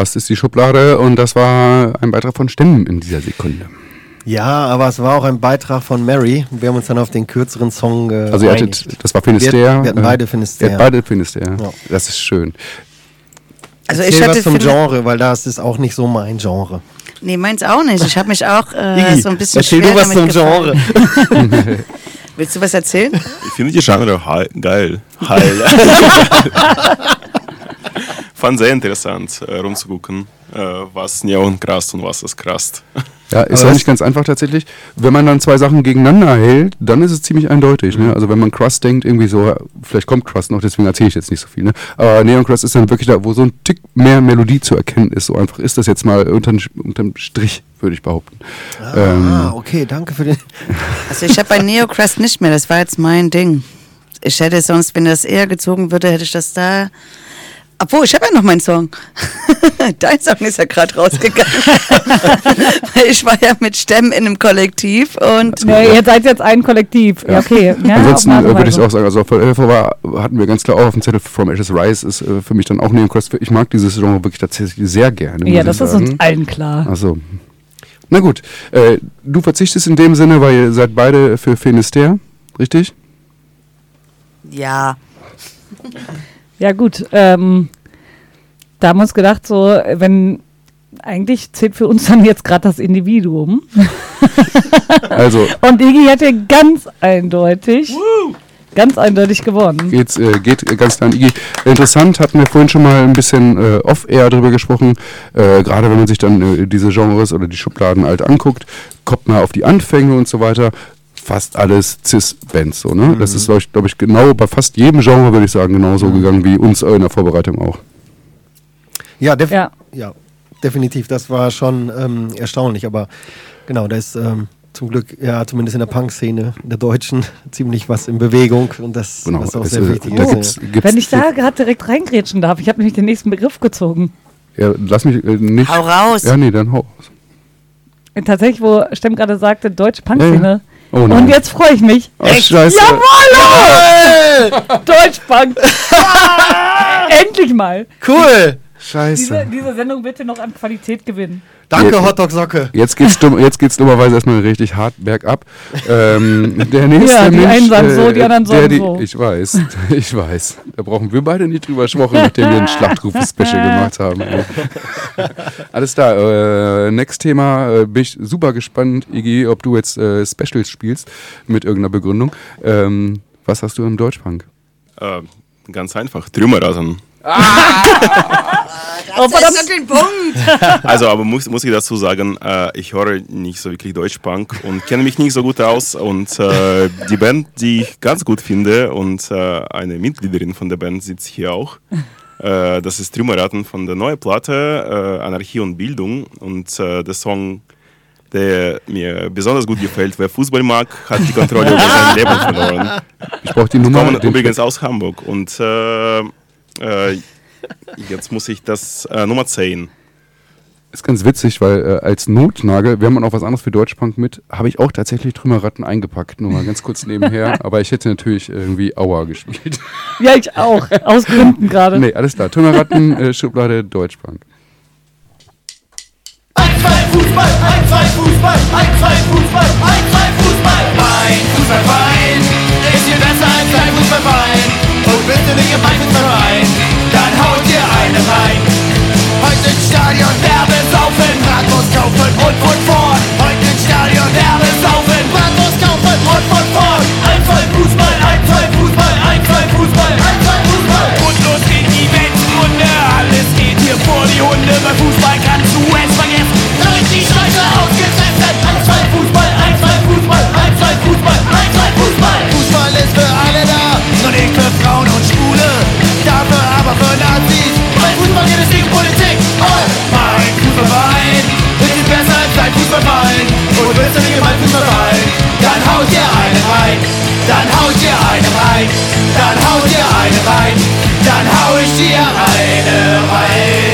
Neokrast ist die Schublade und das war ein Beitrag von Stimmen in dieser Sekunde. Ja, aber es war auch ein Beitrag von Mary. Wir haben uns dann auf den kürzeren Song äh, Also ihr geeinigt. hattet, das war Finisterre. Wir, wir hatten beide Ihr Finisterre. hattet beide Finisterre. Ja. Das ist schön. Also Erzähl ich hatte was zum Genre, weil das ist auch nicht so mein Genre. Nee, meins auch nicht. Ich habe mich auch äh, so ein bisschen erzähl schwer du was damit zum gefallen. Genre. Willst du was erzählen? Ich finde die Genre heil, geil. Heil. Fand sehr interessant, äh, rumzugucken, äh, was Neon krast und was ist krast. Ja, ist auch nicht ganz einfach tatsächlich. Wenn man dann zwei Sachen gegeneinander hält, dann ist es ziemlich eindeutig. Ne? Also wenn man Crust denkt, irgendwie so, vielleicht kommt Crust noch, deswegen erzähle ich jetzt nicht so viel. Ne? Aber Neon Crust ist dann wirklich da, wo so ein Tick mehr Melodie zu erkennen ist. So einfach ist das jetzt mal unterm, unterm Strich, würde ich behaupten. Ah, Ähm, okay, danke für den. Also ich habe bei Neocrest nicht mehr, das war jetzt mein Ding. Ich hätte sonst, wenn das eher gezogen würde, hätte ich das da. Obwohl, ich habe ja noch meinen Song. Dein Song ist ja gerade rausgegangen. Weil ich war ja mit Stemmen in einem Kollektiv und Nee, ihr seid jetzt ein Kollektiv. Ja, okay. Ja, Ansonsten äh, würde ich auch sagen, also auf Helfer war, hatten wir ganz klar auch auf dem Zettel From Ashes Rise ist äh, für mich dann auch Neon Crust. Ich mag dieses Genre wirklich tatsächlich sehr gerne. Ja, das ist uns allen klar. Achso. Na gut, äh, du verzichtest in dem Sinne, weil ihr seid beide für Finisterre, richtig? ja. Ja, gut. Ähm, da haben wir uns gedacht, so, wenn eigentlich zählt für uns dann jetzt gerade das Individuum. Also Und Iggy hätte ganz eindeutig, ganz eindeutig gewonnen. geht's, äh, geht ganz klar an Iggy. Interessant, hatten wir vorhin schon mal ein bisschen äh, off-air drüber gesprochen. Äh, Gerade wenn man sich dann äh, diese Genres oder die Schubladen alt anguckt, kommt man auf die Anfänge und so weiter. Fast alles Cis-Bands, so, ne? Das ist, glaube ich, glaub ich, genau bei fast jedem Genre, würde ich sagen, genauso gegangen wie uns in der Vorbereitung auch. Ja, def Ja. ja. definitiv. Das war schon ähm, erstaunlich. Aber genau, da ist ähm, zum Glück, ja, zumindest in der Punk-Szene, in der deutschen, ziemlich was in Bewegung. Und das, Genau. was auch Es, sehr wichtig da ist. gibt's, gibt's Wenn ich da gerade direkt reingrätschen darf, ich habe nämlich den nächsten Begriff gezogen. Ja, lass mich äh, nicht. Hau raus. Ja, nee, dann hau raus. Tatsächlich, wo Stemm gerade sagte, deutsche Punk-Szene. Ja, ja. Oh. Und jetzt freue ich mich. Ach, scheiße. Jawohl! Deutschpunk! Endlich mal! Cool! Diese, Scheiße. diese Sendung wird hier noch an Qualität gewinnen. Danke, Ja. Hotdog Socke. Jetzt geht's, dumm, jetzt geht's dummerweise erstmal richtig hart bergab. Ähm, der nächste Ja, die Mensch, einen sagen so, die anderen der sagen die, so. Ich weiß, ich weiß. Da brauchen wir beide nicht drüber schwochen, nachdem wir ein Schlachtruf-Special gemacht haben. Alles klar, äh, next Thema. Äh, bin ich super gespannt, Iggy, ob du jetzt äh, Specials spielst mit irgendeiner Begründung. Ähm, was hast du im Deutschpunk? Äh, ganz einfach, Trümmerrasen. Oh, verdammt. Das ist den Punkt. Also, aber muss, muss ich dazu sagen, äh, ich höre nicht so wirklich Deutschpunk und kenne mich nicht so gut aus. Und äh, die Band, die ich ganz gut finde und äh, eine Mitgliederin von der Band sitzt hier auch. Äh, das ist Trümmerraten von der neuen Platte, äh, Anarchie und Bildung. Und äh, der Song, der mir besonders gut gefällt, wer Fußball mag, hat die Kontrolle über sein Leben verloren. Ich brauche die Die Nummer. kommen den- übrigens aus Hamburg. Und äh, jetzt muss ich das äh, Nummer 10. Ist ganz witzig, weil äh, als Notnagel, wir haben auch was anderes für Deutschpunk mit, habe ich auch tatsächlich Trümmerratten eingepackt, nur mal ganz kurz nebenher. aber ich hätte natürlich irgendwie Aua gespielt. Ja, ich auch. Aus Gründen gerade. nee, alles klar. Trümmerratten, äh, Schublade Deutschpunk. Ein, zwei Fußball, ein, zwei Fußball, ein, zwei Fußball, ein, zwei Fußball. Mein Fußballverein ist viel besser als dein Fußballverein. Und bist du nicht im Fußballverein, dann haut dir eine rein. Heute ins Stadion, Werbe saufen, Bratwurst kaufen und von vorn. Heute ins Stadion, Werbe saufen, Bratwurst kaufen und von vorn. Ein, zwei Fußball, ein, zwei Fußball, ein, zwei Fußball, ein, zwei Fußball. Und los geht die Weltrunde, alles geht hier vor die Hunde. Bei Fußball dein Fußballverein. Und willst du nicht in meinen Fußballverein? Dann haut dir eine rein. Dann haut dir eine rein. Dann haut dir eine rein. Dann hau ich dir eine rein.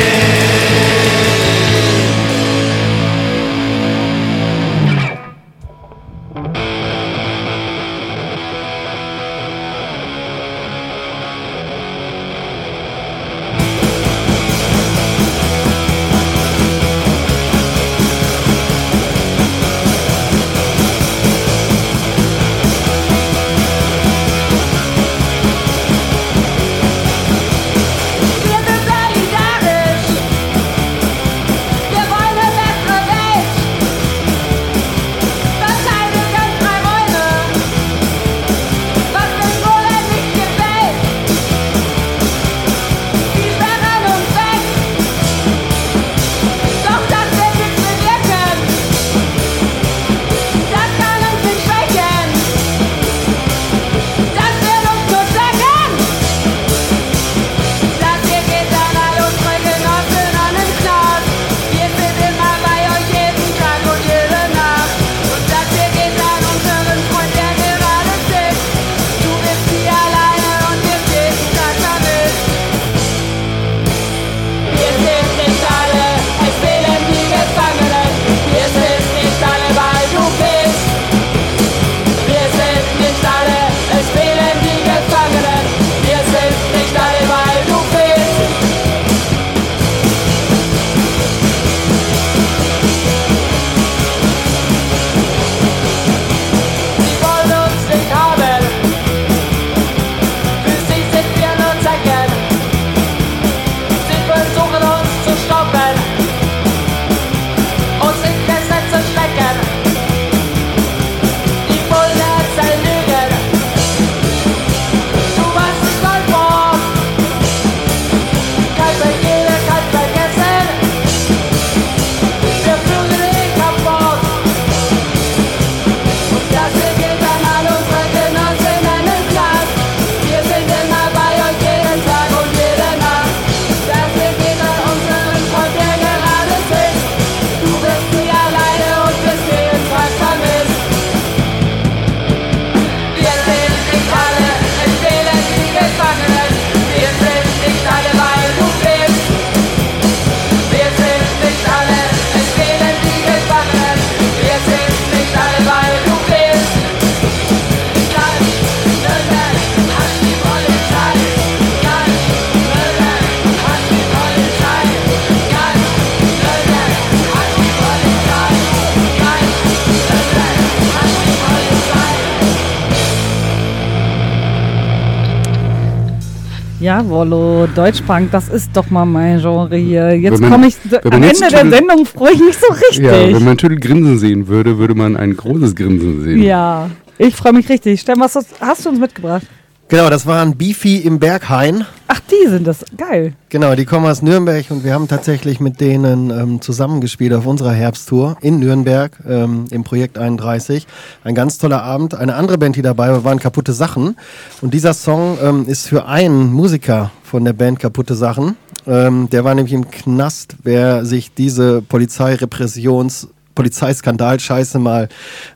Jawollo, Deutschpunk, das ist doch mal mein Genre hier. Jetzt komme ich, am Ende der Sendung freue ich mich so richtig. Ja, wenn man Tüdel grinsen sehen würde, würde man ein großes Grinsen sehen. Ja, ich freue mich richtig. Stemm, was hast, hast du uns mitgebracht? Genau, das waren Beefy im Berghain. Ach, die sind das. Geil. Genau, die kommen aus Nürnberg und wir haben tatsächlich mit denen ähm, zusammengespielt auf unserer Herbsttour in Nürnberg ähm, im Projekt 31. Ein ganz toller Abend. Eine andere Band, die dabei war, waren Kaputte Sachen. Und dieser Song ähm, ist für einen Musiker von der Band Kaputte Sachen. Ähm, der war nämlich im Knast, wer sich diese Polizeirepressions- Polizeiskandal-Scheiße mal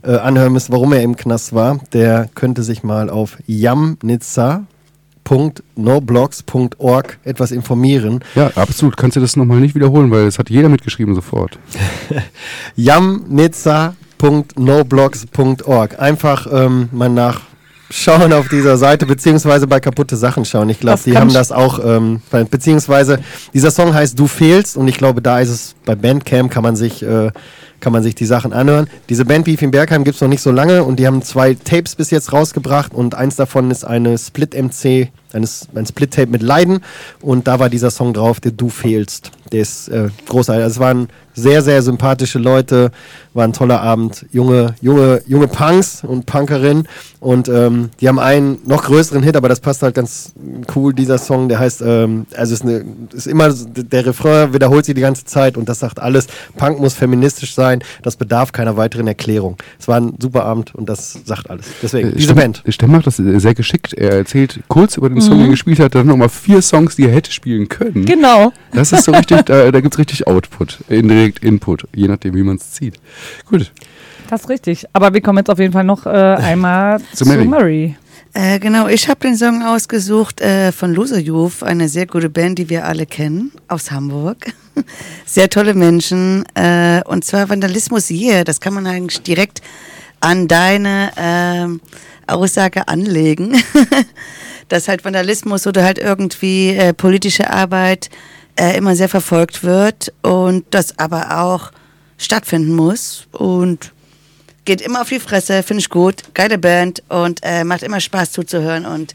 äh, anhören müsste, warum er im Knast war, der könnte sich mal auf jamnitzer.noblogs.org etwas informieren. Ja, absolut. Kannst du das nochmal nicht wiederholen, weil das hat jeder mitgeschrieben sofort. jamnitzer.noblogs.org. Einfach ähm, mal nachschauen auf dieser Seite, beziehungsweise bei kaputte Sachen schauen. Ich glaube, die haben das auch, ähm, beziehungsweise dieser Song heißt Du fehlst und ich glaube, da ist es bei Bandcamp kann man sich, äh, kann man sich die Sachen anhören. Diese Band Beef in Bergheim gibt es noch nicht so lange und die haben zwei Tapes bis jetzt rausgebracht und eins davon ist eine Split-MC, eines- ein Split-Tape mit Leiden und da war dieser Song drauf, der Du fehlst. Der ist äh, großartig. Also es waren sehr, sehr sympathische Leute, war ein toller Abend. Junge, junge, junge Punks und Punkerinnen und ähm, die haben einen noch größeren Hit, aber das passt halt ganz cool, dieser Song, der heißt, ähm, also ist, eine, ist immer, der Refrain wiederholt sich die ganze Zeit und das sagt alles, Punk muss feministisch sein, das bedarf keiner weiteren Erklärung. Es war ein super Abend und das sagt alles. Deswegen, Äh, diese Stemm- Band. Stemm macht das sehr geschickt. Er erzählt kurz über den Song, den gespielt hat, dann nochmal vier Songs, die er hätte spielen können. Genau. Das ist so richtig, da, da gibt es richtig Output, indirekt Input, je nachdem, wie man es zieht. Gut. Das ist richtig. Aber wir kommen jetzt auf jeden Fall noch äh, einmal Zu zu, Mary. Mary. Äh, genau, ich habe den Song ausgesucht äh, von Loser Youth, eine sehr gute Band, die wir alle kennen, aus Hamburg. Sehr tolle Menschen. Äh, und zwar Vandalismus hier. Das kann man eigentlich direkt an deine ähm, Aussage anlegen. Dass halt Vandalismus oder halt irgendwie äh, politische Arbeit äh, immer sehr verfolgt wird und das aber auch stattfinden muss. Und geht immer auf die Fresse, finde ich gut. Geile Band und äh, macht immer Spaß zuzuhören. Und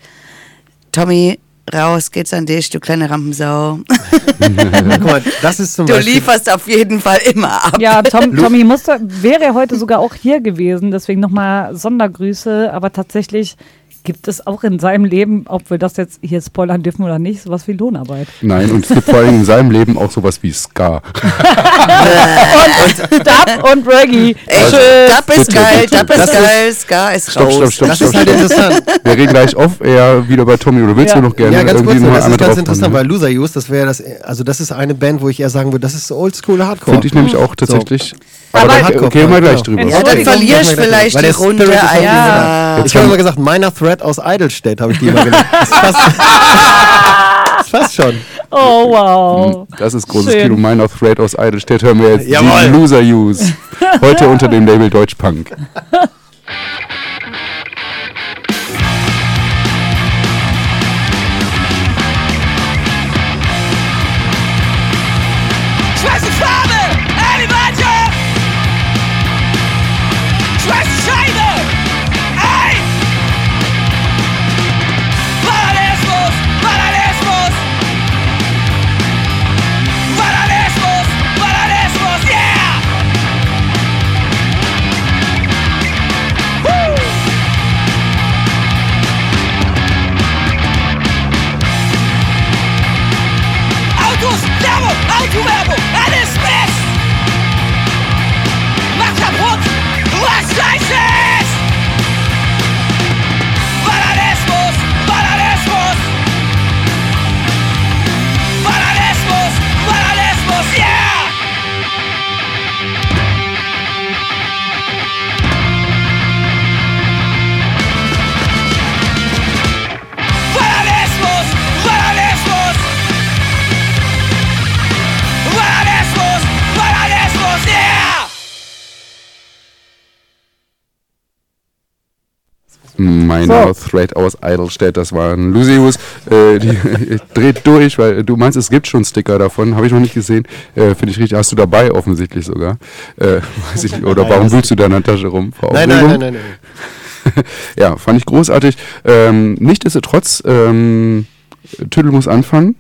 Tommy, raus geht's an dich, du kleine Rampensau. Guck mal, das ist zum Du Beispiel, lieferst auf jeden Fall immer ab. Ja, Tom, Tommy musste, wäre heute sogar auch hier gewesen, deswegen nochmal Sondergrüße, aber tatsächlich gibt es auch in seinem Leben, ob wir das jetzt hier spoilern dürfen oder nicht, sowas wie Lohnarbeit. Nein, und es gibt vor allem in seinem Leben auch sowas wie Ska. und Dub und Reggae. Ey, Tschüss. Dub ist Bitte, geil, bitte. Dub ist Das ist- geil, Ska ist Stopp, raus. stopp, stopp, das stopp, ist halt stopp. interessant. Wir reden gleich auf eher wieder bei Tommy. Oder willst Ja. du noch gerne Ja, ganz kurz, irgendwie nur, noch das ist ganz interessant, kommen, weil Loser Use, das wäre das, also das ist eine Band, wo ich eher sagen würde, das ist Oldschool Hardcore. Finde ich nämlich auch tatsächlich. Aber, Aber- da Hardcore- gehen wir gleich drüber. Ja, dann verlierst vielleicht die Runde. Ah, ja. Ich habe immer gesagt, meiner Thread aus Eidelstedt, habe ich die immer genannt. Das passt, das passt schon. Oh, wow. Das ist großes Schön. Kino. Meiner Thread aus Eidelstedt hören wir jetzt Jawohl. die Loser Use. Heute unter dem Label Deutschpunk. Meiner Thread aus Eidelstedt, das war ein Lusius. Äh, die dreht durch, weil du meinst, es gibt schon Sticker davon, habe ich noch nicht gesehen. Äh, Finde ich richtig, hast du dabei offensichtlich sogar. Äh, weiß ich nicht, oder warum wühlst du da in der Tasche rum? Nein, nein, nein, nein, nein. ja, fand ich großartig. Ähm, Nichtsdestotrotz ähm, Tüdel muss anfangen.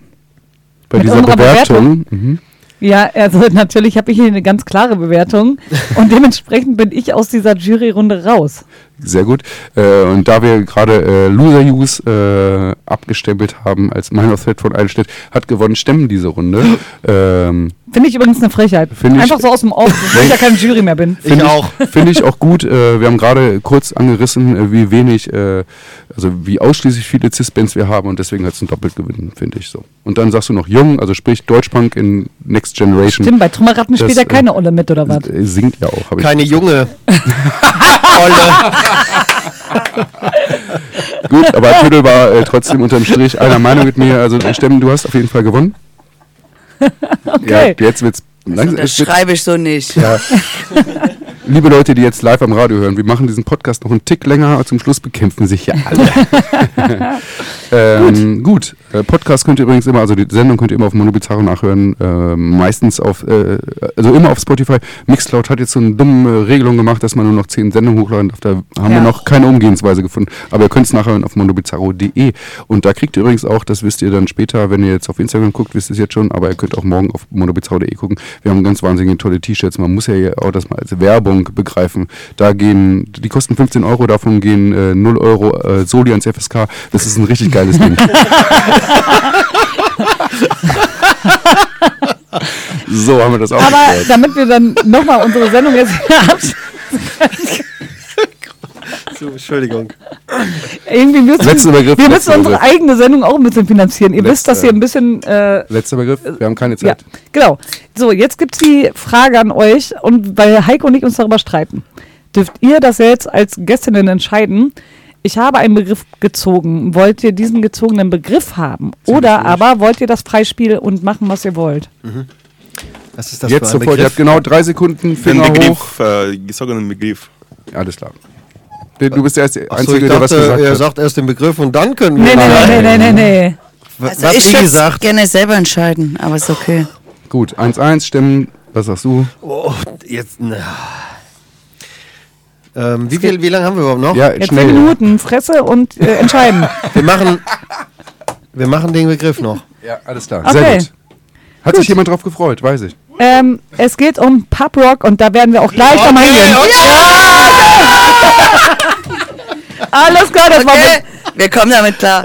Bei Mit dieser unserer Bewertung. Mhm. Ja, also natürlich habe ich hier eine ganz klare Bewertung und dementsprechend bin ich aus dieser Juryrunde raus. Sehr gut. Äh, und da wir gerade äh, Loser Use äh, abgestempelt haben als Minor Threat von Eidelstedt, hat gewonnen Stemmen diese Runde. ähm, Finde ich übrigens eine Frechheit. Find ich- Einfach so aus dem Off, dass ich ja keine Jury mehr bin. Ich auch. Finde ich auch gut. Äh, wir haben gerade kurz angerissen, äh, wie wenig, äh, also wie ausschließlich viele Cis-Bands wir haben und deswegen hat es einen Doppelgewinn, finde ich so. Und dann sagst du noch jung, also sprich Deutschpunk in Next Generation. Stimmt, bei Trümmerratten spielt ja äh, keine Olle mit, oder was? Singt ja auch. Keine gesagt. junge Olle. Gut, aber Tüdel war äh, trotzdem unterm Strich einer Meinung mit mir. Also Stemmen, du hast auf jeden Fall gewonnen. Okay. Ja, jetzt wird's. langsam- Das schreibe ich so nicht. Ja. Liebe Leute, die jetzt live am Radio hören, wir machen diesen Podcast noch einen Tick länger, aber zum Schluss bekämpfen sich ja alle. ähm, gut, Äh, Podcast könnt ihr übrigens immer, also die Sendung könnt ihr immer auf Mono Bizarro nachhören, ähm, meistens auf, äh, also immer auf Spotify. Mixcloud hat jetzt so eine dumme Regelung gemacht, dass man nur noch 10 Sendungen hochladen darf. Da haben wir Ja. noch keine Umgehensweise gefunden, aber ihr könnt es nachhören auf monobizarro.de und da kriegt ihr übrigens auch, das wisst ihr dann später, wenn ihr jetzt auf Instagram guckt, wisst ihr es jetzt schon, aber ihr könnt auch morgen auf monobizarro.de gucken. Wir haben ganz wahnsinnige tolle T-Shirts. Man muss ja auch das mal als Werbung begreifen. Da gehen, die kosten 15 Euro, davon gehen äh, 0 Euro äh, Soli ans FSK. Das ist ein richtig geiles Ding. so haben wir das auch Aber geklärt. damit wir dann nochmal unsere Sendung jetzt So, Entschuldigung. irgendwie müssen, Letzter Begriff, wir müssen letzter unsere Begriff. eigene Sendung auch ein bisschen finanzieren. Ihr wisst, Letzter- dass hier ein bisschen äh, Letzter Begriff, wir haben keine Ja, Zeit. genau. So, jetzt gibt es die Frage an euch und weil Heiko und ich uns darüber streiten, dürft ihr das jetzt als Gästinnen entscheiden. Ich habe einen Begriff gezogen. Wollt ihr diesen gezogenen Begriff haben? Oder aber wollt ihr das Freispiel und machen, was ihr wollt? Was ist das Jetzt für ein sofort, ihr habt genau drei Sekunden, Den Finger hoch. Begriff, äh, gesogenen Begriff. Alles klar. Du bist der erste Ach so, Einzige, ich der was dachte, gesagt er hat. sagt erst den Begriff und dann können wir. Nee, nee, nee, nee, nee, nee. Was, Also ich wie würde gerne selber entscheiden, aber ist okay. Gut, 1-1, Stimmen. Was sagst du? oh, jetzt. Na. Ähm, wie, viel, wie lange haben wir überhaupt noch? Ja, Jetzt schnell. zehn Minuten, Fresse und äh, entscheiden. Wir machen, wir machen den Begriff noch. Ja, alles klar. Okay. Sehr gut. Hat sich jemand drauf gefreut, weiß ich. ähm, es geht um Pub Rock und da werden wir auch gleich nochmal hingehen. Alles klar, das war Okay, wir kommen damit klar.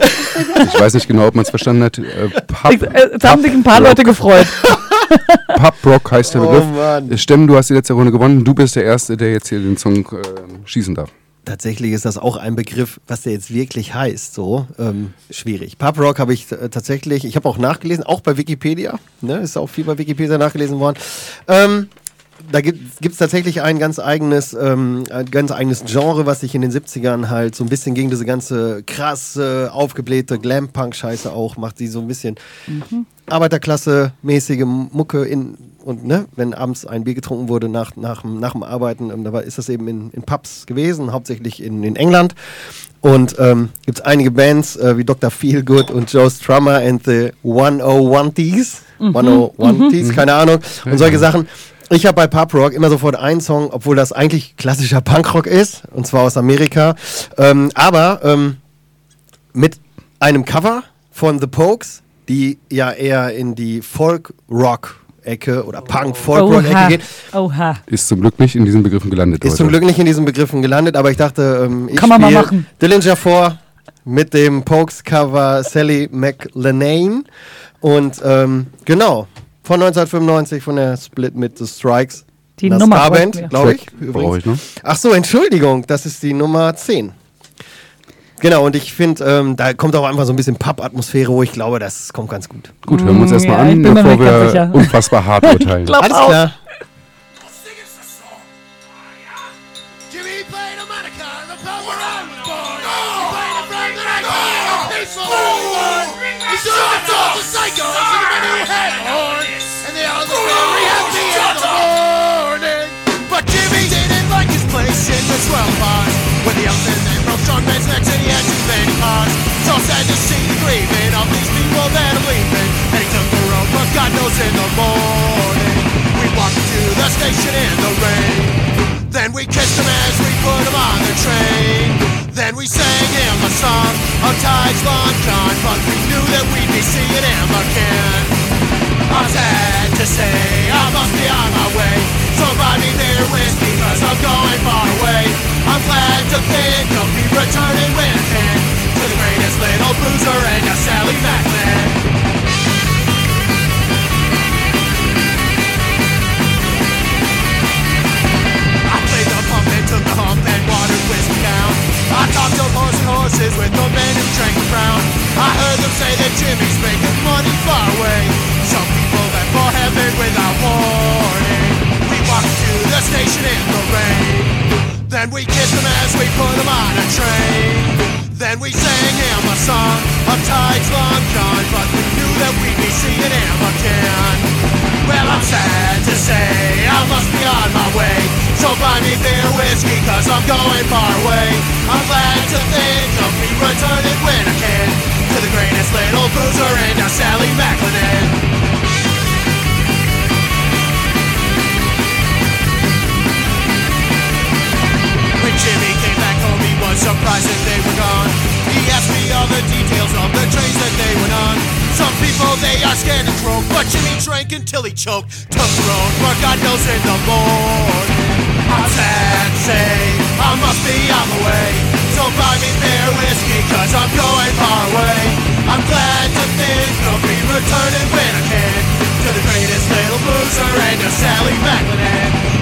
Ich weiß nicht genau, ob man es verstanden hat. Äh, Pub, mit, äh, es haben sich ein paar Rock. Leute gefreut. Pub Rock heißt der Oh, Begriff. Mann. Äh, Stemmen, du hast die letzte Runde gewonnen. Du bist der Erste, der jetzt hier den Song äh, schießen darf. Tatsächlich ist das auch ein Begriff, was der jetzt wirklich heißt. So ähm, schwierig. Pub Rock habe ich äh, tatsächlich, ich habe auch nachgelesen, auch bei Wikipedia. Ne, ist auch viel bei Wikipedia nachgelesen worden. Ähm, da gibt es tatsächlich ein ganz eigenes, ähm, ein ganz eigenes Genre, was sich in den 70ern halt so ein bisschen gegen diese ganze krasse, aufgeblähte Glam-Punk-Scheiße auch macht, die so ein bisschen Arbeiterklasse-mäßige Mucke in und ne, wenn abends ein Bier getrunken wurde nach, nach, dem- nach dem Arbeiten, ähm, da war, ist das eben in, in Pubs gewesen, hauptsächlich in, in England. Und ähm, gibt es einige Bands äh, wie Dr. Feelgood und Joe Strummer and the 101Ts. 101Ts, keine Ahnung. Und solche Sachen. Ich habe bei Pub Rock immer sofort einen Song, obwohl das eigentlich klassischer Punkrock ist, und zwar aus Amerika. Ähm, aber ähm, mit einem Cover von The Pokes, die ja eher in die Folk-Rock-Ecke oder Punk-Folk-Rock-Ecke Oha. geht. Oha. Ist zum Glück nicht in diesen Begriffen gelandet. Ist heute. zum Glück nicht in diesen Begriffen gelandet, aber ich dachte, ähm, ich Kann man mal machen. Dillinger vor mit dem Pokes-Cover Sally McLenane. Und ähm, genau, von 1995 von der Split mit The Strikes. Die Einer Nummer wir. glaube ich. Brauche ich noch. Ach so, Entschuldigung, das ist die Nummer 10. Genau, und ich finde, ähm, da kommt auch einfach so ein bisschen Pub-Atmosphäre, wo ich glaube, das kommt ganz gut. Gut, hören wir uns Mm, erstmal ja, an, bevor wir sicher. unfassbar hart urteilen. Alles auch. klar. Jimmy see of these people that are leaving. And he took the road, but God knows in the morning. We walked to the station in the rain. Then we kissed him as we put him on the train. Then we sang him a song of Tide's Long John, but we knew that we'd be seeing him again. I'm sad to say I must be on my way. So buy me beer whiskey cause I'm going far away. I'm glad to think of me returning when I greatest little boozer and your Sally Macklin. I played the pump and took the hump and watered whiskey down. I talked to horse and horses with the men who drank the brown. I heard them say that Jimmy's making money far away. Some people left for heaven without warning. We walked to the station in the rain. Then we kissed him as we put him on a train. Then we sang him a song of tides long gone, but we knew that we'd be seeing him again. Well, I'm sad to say I must be on my way. So buy me beer whiskey, cause I'm going far away. I'm glad to think of me returning when I can to the greatest little boozer in our Sally Macklin. Jimmy came back home, he was surprised that they were gone. He asked me all the details of the trains that they went on. Some people, they are scared to croak, but Jimmy drank until he choked. Took the road for God knows in the morning. I'm sad to say, I must be on the way. So buy me beer whiskey, cause I'm going far away. I'm glad to think of me returning when I can. To the greatest little boozer and your Sally Macklin.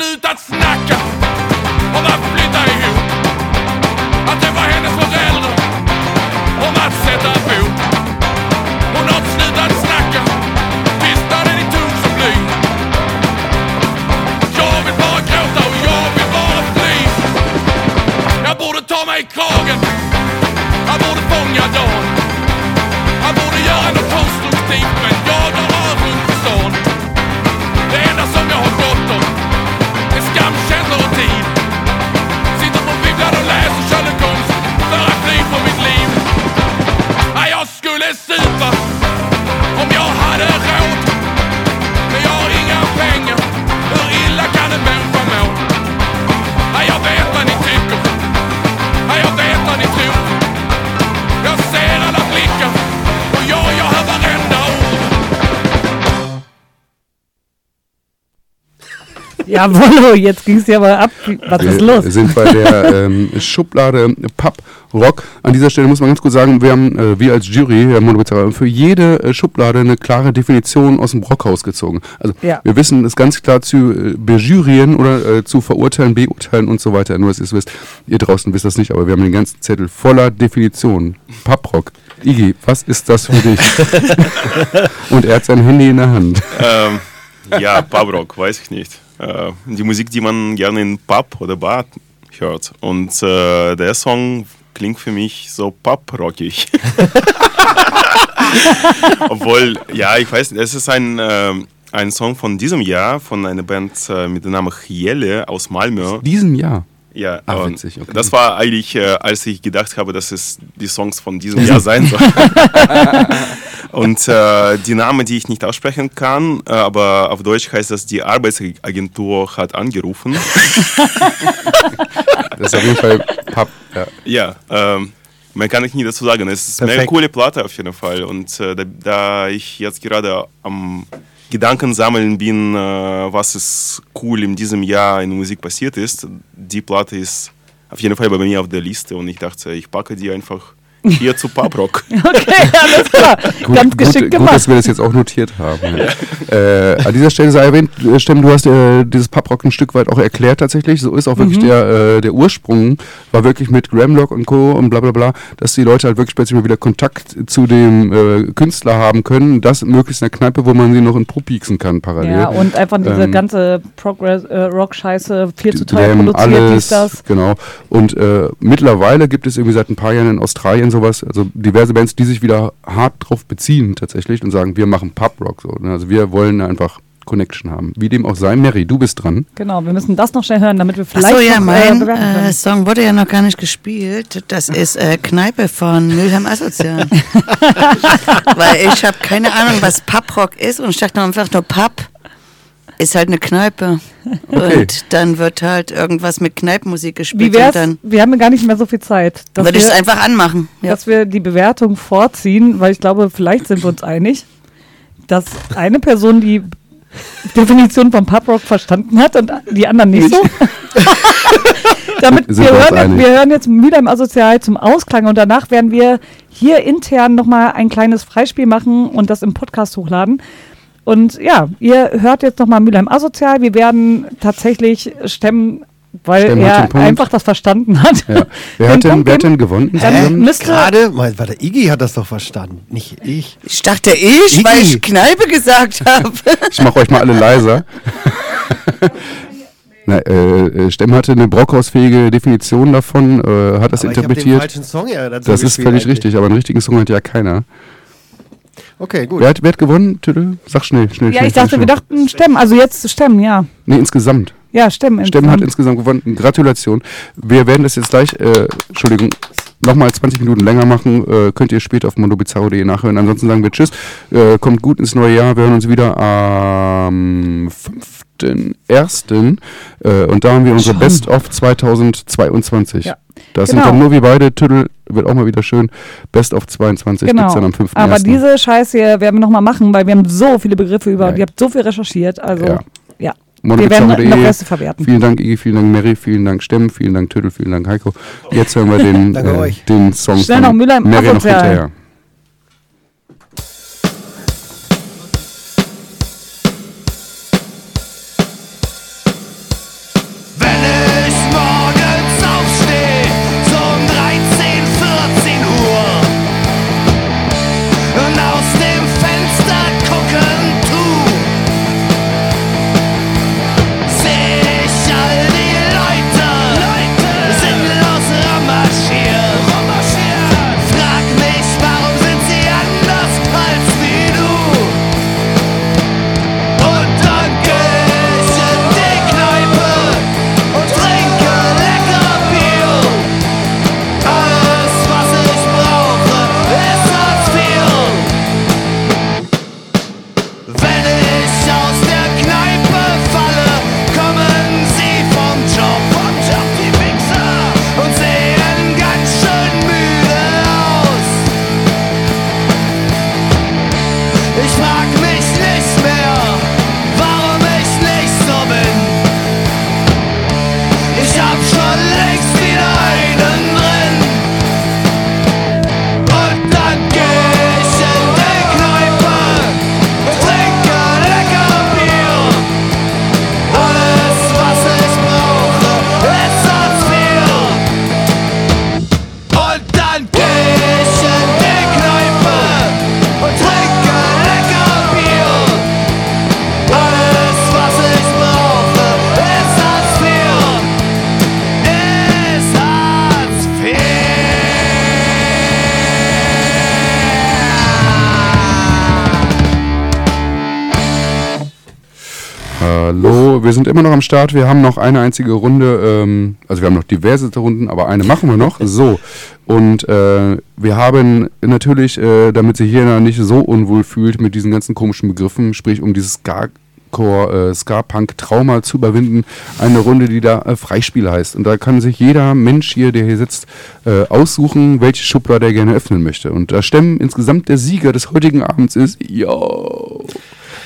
slutat Jawohl, jetzt ging es ja mal ab. Was ist los? Wir sind bei der ähm, Schublade Pub Rock. An dieser Stelle muss man ganz kurz sagen, wir haben, äh, wir als Jury, Herr Monobezahler, für jede äh, Schublade eine klare Definition aus dem Brockhaus gezogen. Also Ja. wir wissen es ganz klar zu äh, bejurieren oder äh, zu verurteilen, beurteilen und so weiter. Nur, dass ihr es wisst, ihr draußen wisst das nicht, aber wir haben den ganzen Zettel voller Definitionen. Pub Rock. Iggy, was ist das für dich? und er hat sein Handy in der Hand. Ähm, ja, Pubrock, weiß ich nicht. Äh, die Musik, die man gerne in Pub oder Bar hört. Und äh, der Song klingt für mich so Pub-rockig. Obwohl, ja, ich weiß es ist ein, ähm, ein Song von diesem Jahr von einer Band äh, mit dem Namen Chiele aus Malmö. Diesem Jahr. Ja, und witzig, okay. das war eigentlich, äh, als ich gedacht habe, dass es die Songs von diesem Jahr sein sollen. und äh, die Namen, die ich nicht aussprechen kann, äh, aber auf Deutsch heißt das, die Arbeitsagentur hat angerufen. Das ist auf jeden Fall Pub. Ja. ja, ähm, mehr kann ich nie dazu sagen. Es ist eine Perfekt. coole Platte auf jeden Fall. Und äh, da, da ich jetzt gerade am Gedanken sammeln bin, äh, was ist cool in diesem Jahr in Musik passiert ist, die Platte ist auf jeden Fall bei mir auf der Liste und ich dachte, ich packe die einfach hier zu Pubrock. Okay, alles klar. Ganz geschickt gut, gemacht. Gut, dass wir das jetzt auch notiert haben. Ja. Äh, an dieser Stelle sei erwähnt, äh, Stemm, du hast äh, dieses Pubrock ein Stück weit auch erklärt tatsächlich. So ist auch wirklich Mhm. der, äh, der Ursprung, war wirklich mit Gramlock und Co. und bla bla bla, dass die Leute halt wirklich plötzlich mal wieder Kontakt zu dem äh, Künstler haben können. Das möglichst in der Kneipe, wo man sie noch in Pro pieksen kann parallel. Ja, und einfach diese Ähm, ganze Progress-Rock-Scheiße viel zu teuer produziert, dies, alles, das. genau. Und äh, mittlerweile gibt es irgendwie seit ein paar Jahren in Australien sowas, also diverse Bands, die sich wieder hart drauf beziehen tatsächlich und sagen, wir machen Pub-Rock. So, ne? Also wir wollen einfach Connection haben. Wie dem auch sei. Mary, du bist dran. Genau, wir müssen das noch schnell hören, damit wir vielleicht Achso, ja, noch, äh, mein äh. Song wurde ja noch gar nicht gespielt. Das ist äh, Kneipe von Mülheim Asozial. Weil ich habe keine Ahnung, was Pubrock ist und ich dachte einfach nur Pub ist halt eine Kneipe. Okay. Und dann wird halt irgendwas mit Kneipenmusik Wie gespielt wär's? und dann Wir haben ja gar nicht mehr so viel Zeit. dass würde ich es wir- einfach anmachen. Ja. dass wir die Bewertung vorziehen, weil ich glaube, vielleicht sind wir uns einig, dass eine Person die Definition von Pubrock verstanden hat und die anderen nicht so. Damit wir hören, wir hören jetzt wieder im Asozial zum Ausklang und danach werden wir hier intern nochmal ein kleines Freispiel machen und das im Podcast hochladen. Und ja, ihr hört jetzt nochmal Mülheim Asozial. Wir werden tatsächlich stemmen, weil Stemmen hat er den Punkt. einfach das verstanden hat. Ja. Wer, Den hat denn, Punkt wer hat geben. denn gewonnen? Dann insgesamt? müsste Gerade, mal, warte, Iggy hat das doch verstanden, nicht ich. Ich dachte ich, weil Iggy. ich Kneipe gesagt habe. Ich mache euch mal alle leiser. Na, äh, äh, Stemm hatte eine brockhausfähige Definition davon, äh, hat das Aber ich den interpretiert. falschen Song ja dazu Das ist gespielt völlig eigentlich. richtig, aber einen richtigen Song hat ja keiner. Okay, gut. Wer hat, wer hat gewonnen, Tüdel? Sag schnell, schnell, Ja, schnell. ich dachte, schnell, wir dachten Stemmen. Also jetzt Stemmen, ja. Nee, insgesamt. Ja, Stemmen. Stemmen hat insgesamt. gewonnen. Gratulation. Wir werden das jetzt gleich, äh, Entschuldigung, nochmal 20 Minuten länger machen. Äh, könnt ihr später auf mondobizarro.de nachhören. Ansonsten sagen wir Tschüss. Äh, kommt gut ins neue Jahr. Wir hören uns wieder am 5.1. Äh, und da haben wir unsere Schon. Best of 2022. Ja. Das Genau. sind dann nur wir beide. Tüdel wird auch mal wieder schön. Best of 22 Genau. gibt's dann am 5.1. Aber diese Scheiße hier werden wir nochmal machen, weil wir haben so viele Begriffe über, Ja. ihr habt so viel recherchiert. Also, Ja. ja. Wir werden noch. Reste verwerten. Vielen Dank, Iggy, vielen Dank, Mary, vielen Dank, Stemm, vielen Dank, Tüdel, vielen Dank, Heiko. Jetzt hören wir den, äh, den Song Schnell von noch Mülheim Mary noch hinterher. Sind immer noch am Start. Wir haben noch eine einzige Runde. Ähm, also wir haben noch diverse Runden, aber eine machen wir noch. So. Und äh, wir haben natürlich, äh, damit sich hier nicht so unwohl fühlt mit diesen ganzen komischen Begriffen, sprich um dieses äh, Ska-Punk-Trauma zu überwinden, eine Runde, die da äh, Freispiel heißt. Und da kann sich jeder Mensch hier, der hier sitzt, äh, aussuchen, welche Schublade er gerne öffnen möchte. Und da stemmen insgesamt der Sieger des heutigen Abends ist, yo.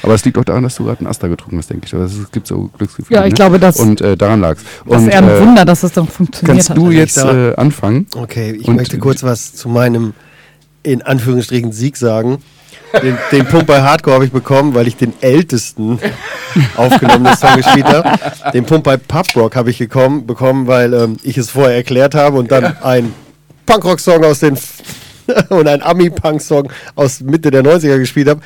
Aber es liegt auch daran, dass du gerade einen Asta getrunken hast, denke ich. Also es gibt so Glücksgefühle. Ja, ich ne? glaube, das- Und äh, daran lag's. Das ist eher ein äh, Wunder, dass das doch funktioniert Kannst hat. du Also jetzt äh, anfangen? Okay, ich Und- möchte kurz was zu meinem, in Anführungsstrichen, Sieg sagen. Den, den Punkt bei Hardcore habe ich bekommen, weil ich den ältesten aufgenommenen Song gespielt habe. Den Punkt bei Pub Rock habe ich gekommen, bekommen, weil ähm, ich es vorher erklärt habe und dann ein Punkrock-Song aus den und ein Ami-Punk-Song aus Mitte der 90er gespielt habe.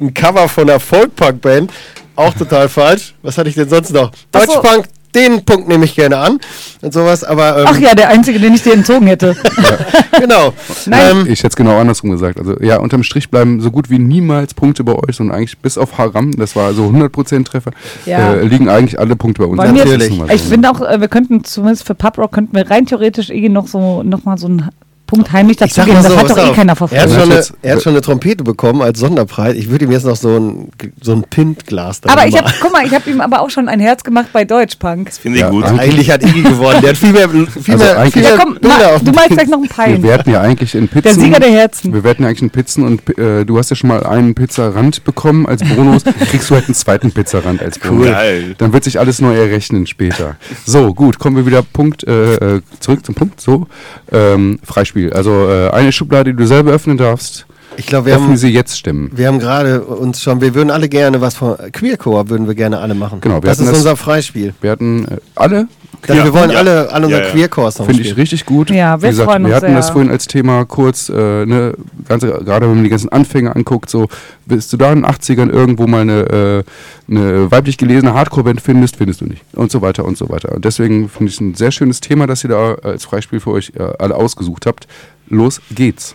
Ein Cover von einer Folk-Punk-Band, auch total falsch. Was hatte ich denn sonst noch? So. Deutschpunk, den Punkt nehme ich gerne an und sowas, aber ähm, Ach ja, der einzige, den ich dir entzogen hätte. genau. Nein. Ähm, Ich hätte es genau andersrum gesagt. Also ja, unterm Strich bleiben so gut wie niemals Punkte bei euch und eigentlich bis auf Haram, das war also 100% Treffer, Ja. äh, liegen eigentlich alle Punkte bei uns. Bei mir, so, ich finde auch, äh, wir könnten zumindest für Pubrock könnten wir rein theoretisch eh noch so noch mal so einen Punkt heimlich dazugeben. mal Das so, hat doch eh auf. keiner er hat, verfolgt. schon eine, er hat schon eine Trompete bekommen als Sonderpreis. Ich würde ihm jetzt noch so ein, so ein Pintglas da Aber ich habe, guck mal, ich habe ihm aber auch schon ein Herz gemacht bei Deutschpunk. Finde ich Ja, gut. eigentlich- Eigentlich hat Iggy gewonnen. Der hat viel mehr, viel Also mehr, viel Ja, mehr komm, Bilder auf du malst Bild. gleich noch einen Pein. Wir hatten ja eigentlich in Pizzen. Der Sieger der Herzen. Wir werten ja eigentlich in Pizzen und äh, du hast ja schon mal einen Pizzarand bekommen als Bonus. Kriegst du halt einen zweiten Pizzarand als Bonus. Geil. Dann wird sich alles neu errechnen später. So, gut, kommen wir wieder Punkt, äh, äh, zurück zum Punkt. So, ähm, Freispiel. Also äh, eine Schublade, die du selber öffnen darfst. Ich glaube, wir Öffnen haben, sie jetzt stimmen. wir haben gerade uns schon, wir würden alle gerne was von Queercore würden wir gerne alle machen. Genau, das ist das- unser Freispiel. Wir hatten äh, alle. Dann Ja, wir wollen ja. alle, alle unsere Ja, ja. Queercore-Songs Finde ich richtig gut. Ja, wir Wie gesagt, freuen wir uns hatten sehr. das vorhin als Thema kurz, äh, ne, ganze, gerade wenn man die ganzen Anfänge anguckt, so, bist du da in den 80ern irgendwo mal eine, äh, eine weiblich gelesene Hardcore-Band findest, findest du nicht. Und so weiter und so weiter. Und deswegen finde ich es ein sehr schönes Thema, dass ihr da als Freispiel für euch äh, alle ausgesucht habt. Los geht's.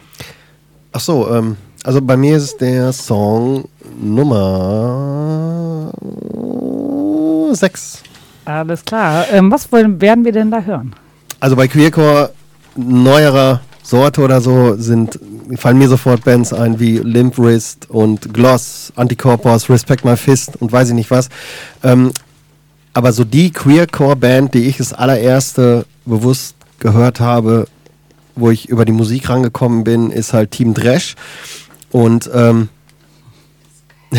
Ach so, ähm, also bei mir ist der Song Nummer 6. Alles klar. Ähm, was wollen, werden wir denn da hören? Also bei Queercore neuerer Sorte oder so sind, fallen mir sofort Bands ein wie Limp Wrist und Gloss, Anticorpus, Respect My Fist und weiß ich nicht was. Ähm, aber so die Queercore-Band, die ich das allererste bewusst gehört habe, wo ich über die Musik rangekommen bin, ist halt Team Dresch. Und ähm,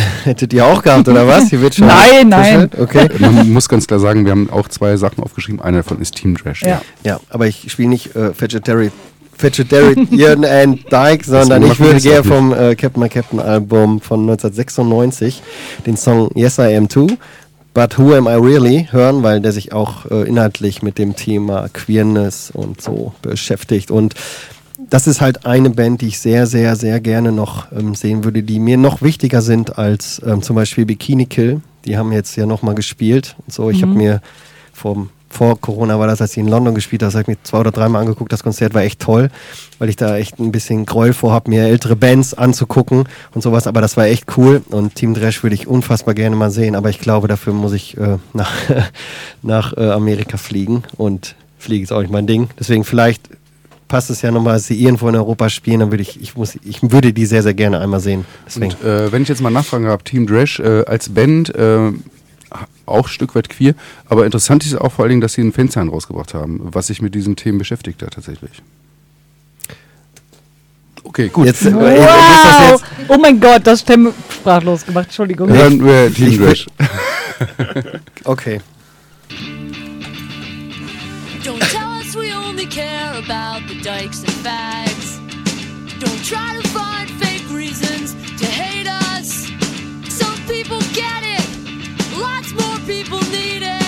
hättet ihr auch gehabt, oder was? Hier wird schon Nein, nein. Okay. Man muss ganz klar sagen, wir haben auch zwei Sachen aufgeschrieben. Einer davon ist Team Trash. Ja. Ja, aber ich spiele nicht äh, Vegetarian, Vegetarian and Dyke, sondern ich würde gerne vom äh, Captain My Captain Album von 1996 den Song Yes I Am Too, But Who Am I Really hören, weil der sich auch äh, inhaltlich mit dem Thema Queerness und so beschäftigt. Und das ist halt eine Band, die ich sehr, sehr, sehr gerne noch ähm, sehen würde, die mir noch wichtiger sind als ähm, zum Beispiel Bikini Kill. Die haben jetzt ja nochmal gespielt und so. Ich habe mir vor, vor Corona war das, als ich in London gespielt habe, das habe ich mir zwei oder dreimal angeguckt. Das Konzert war echt toll, weil ich da echt ein bisschen Gräuel vorhab, mir ältere Bands anzugucken und sowas. Aber das war echt cool und Team Dresch würde ich unfassbar gerne mal sehen. Aber ich glaube, dafür muss ich äh, nach, nach äh, Amerika fliegen und fliege ist auch nicht mein Ding. Deswegen vielleicht passt es ja nochmal, als sie irgendwo in Europa spielen, dann würde ich, ich muss, ich würde die sehr, sehr gerne einmal sehen. Deswegen. Und äh, wenn ich jetzt mal nachfragen habe, Team Dresch äh, als Band, äh, auch ein Stück weit queer, aber interessant ist auch vor allen Dingen, dass sie einen Fansign rausgebracht haben, was sich mit diesen Themen beschäftigt hat tatsächlich. Okay, gut. Jetzt, äh, Wow! ist das jetzt, Oh mein Gott, das Stimme sprachlos gemacht. Entschuldigung. Hören wir Team Dresch. okay. Don't care about the dykes and fags. Don't try to find fake reasons to hate us. Some people get it, lots more people need it.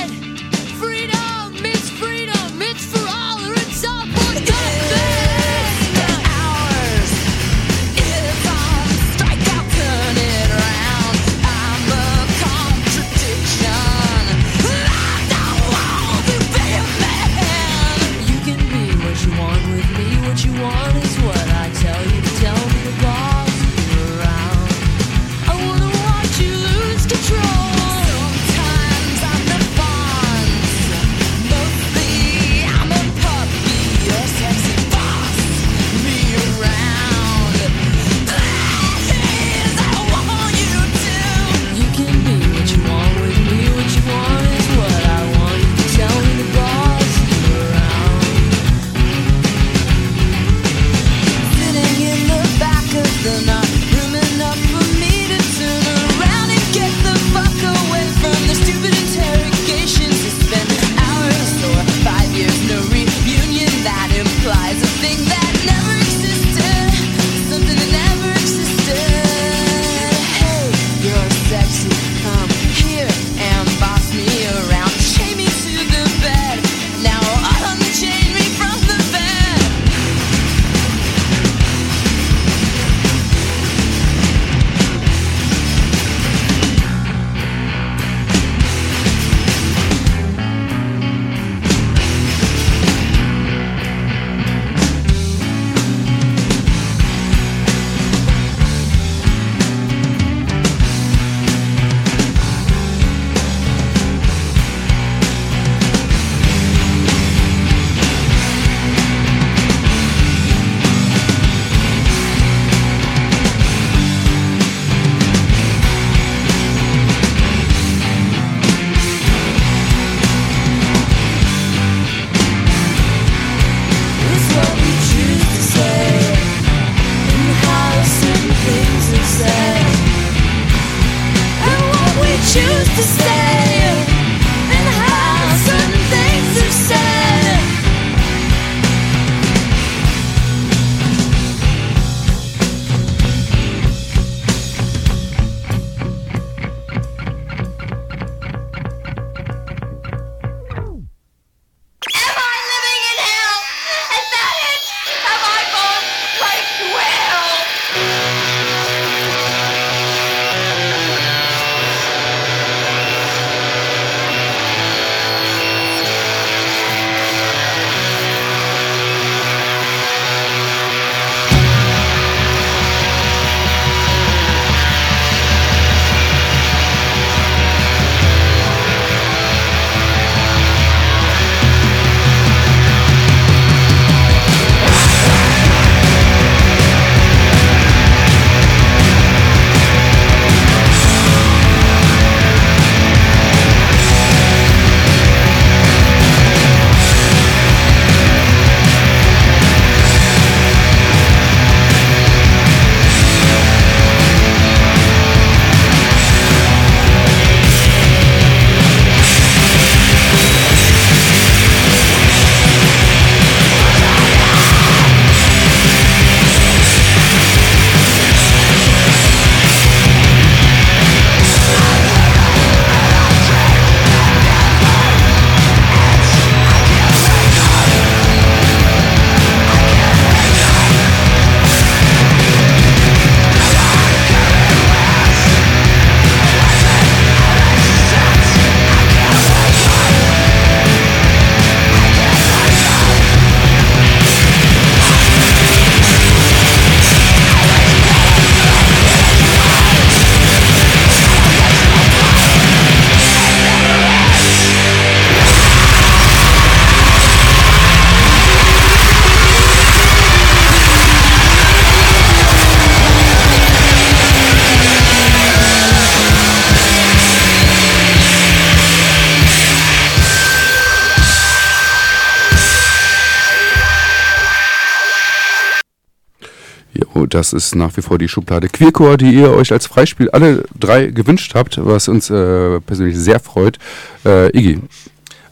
Das ist nach wie vor die Schublade Queercore, die ihr euch als Freispiel alle drei gewünscht habt, was uns äh, persönlich sehr freut. Äh, Iggy,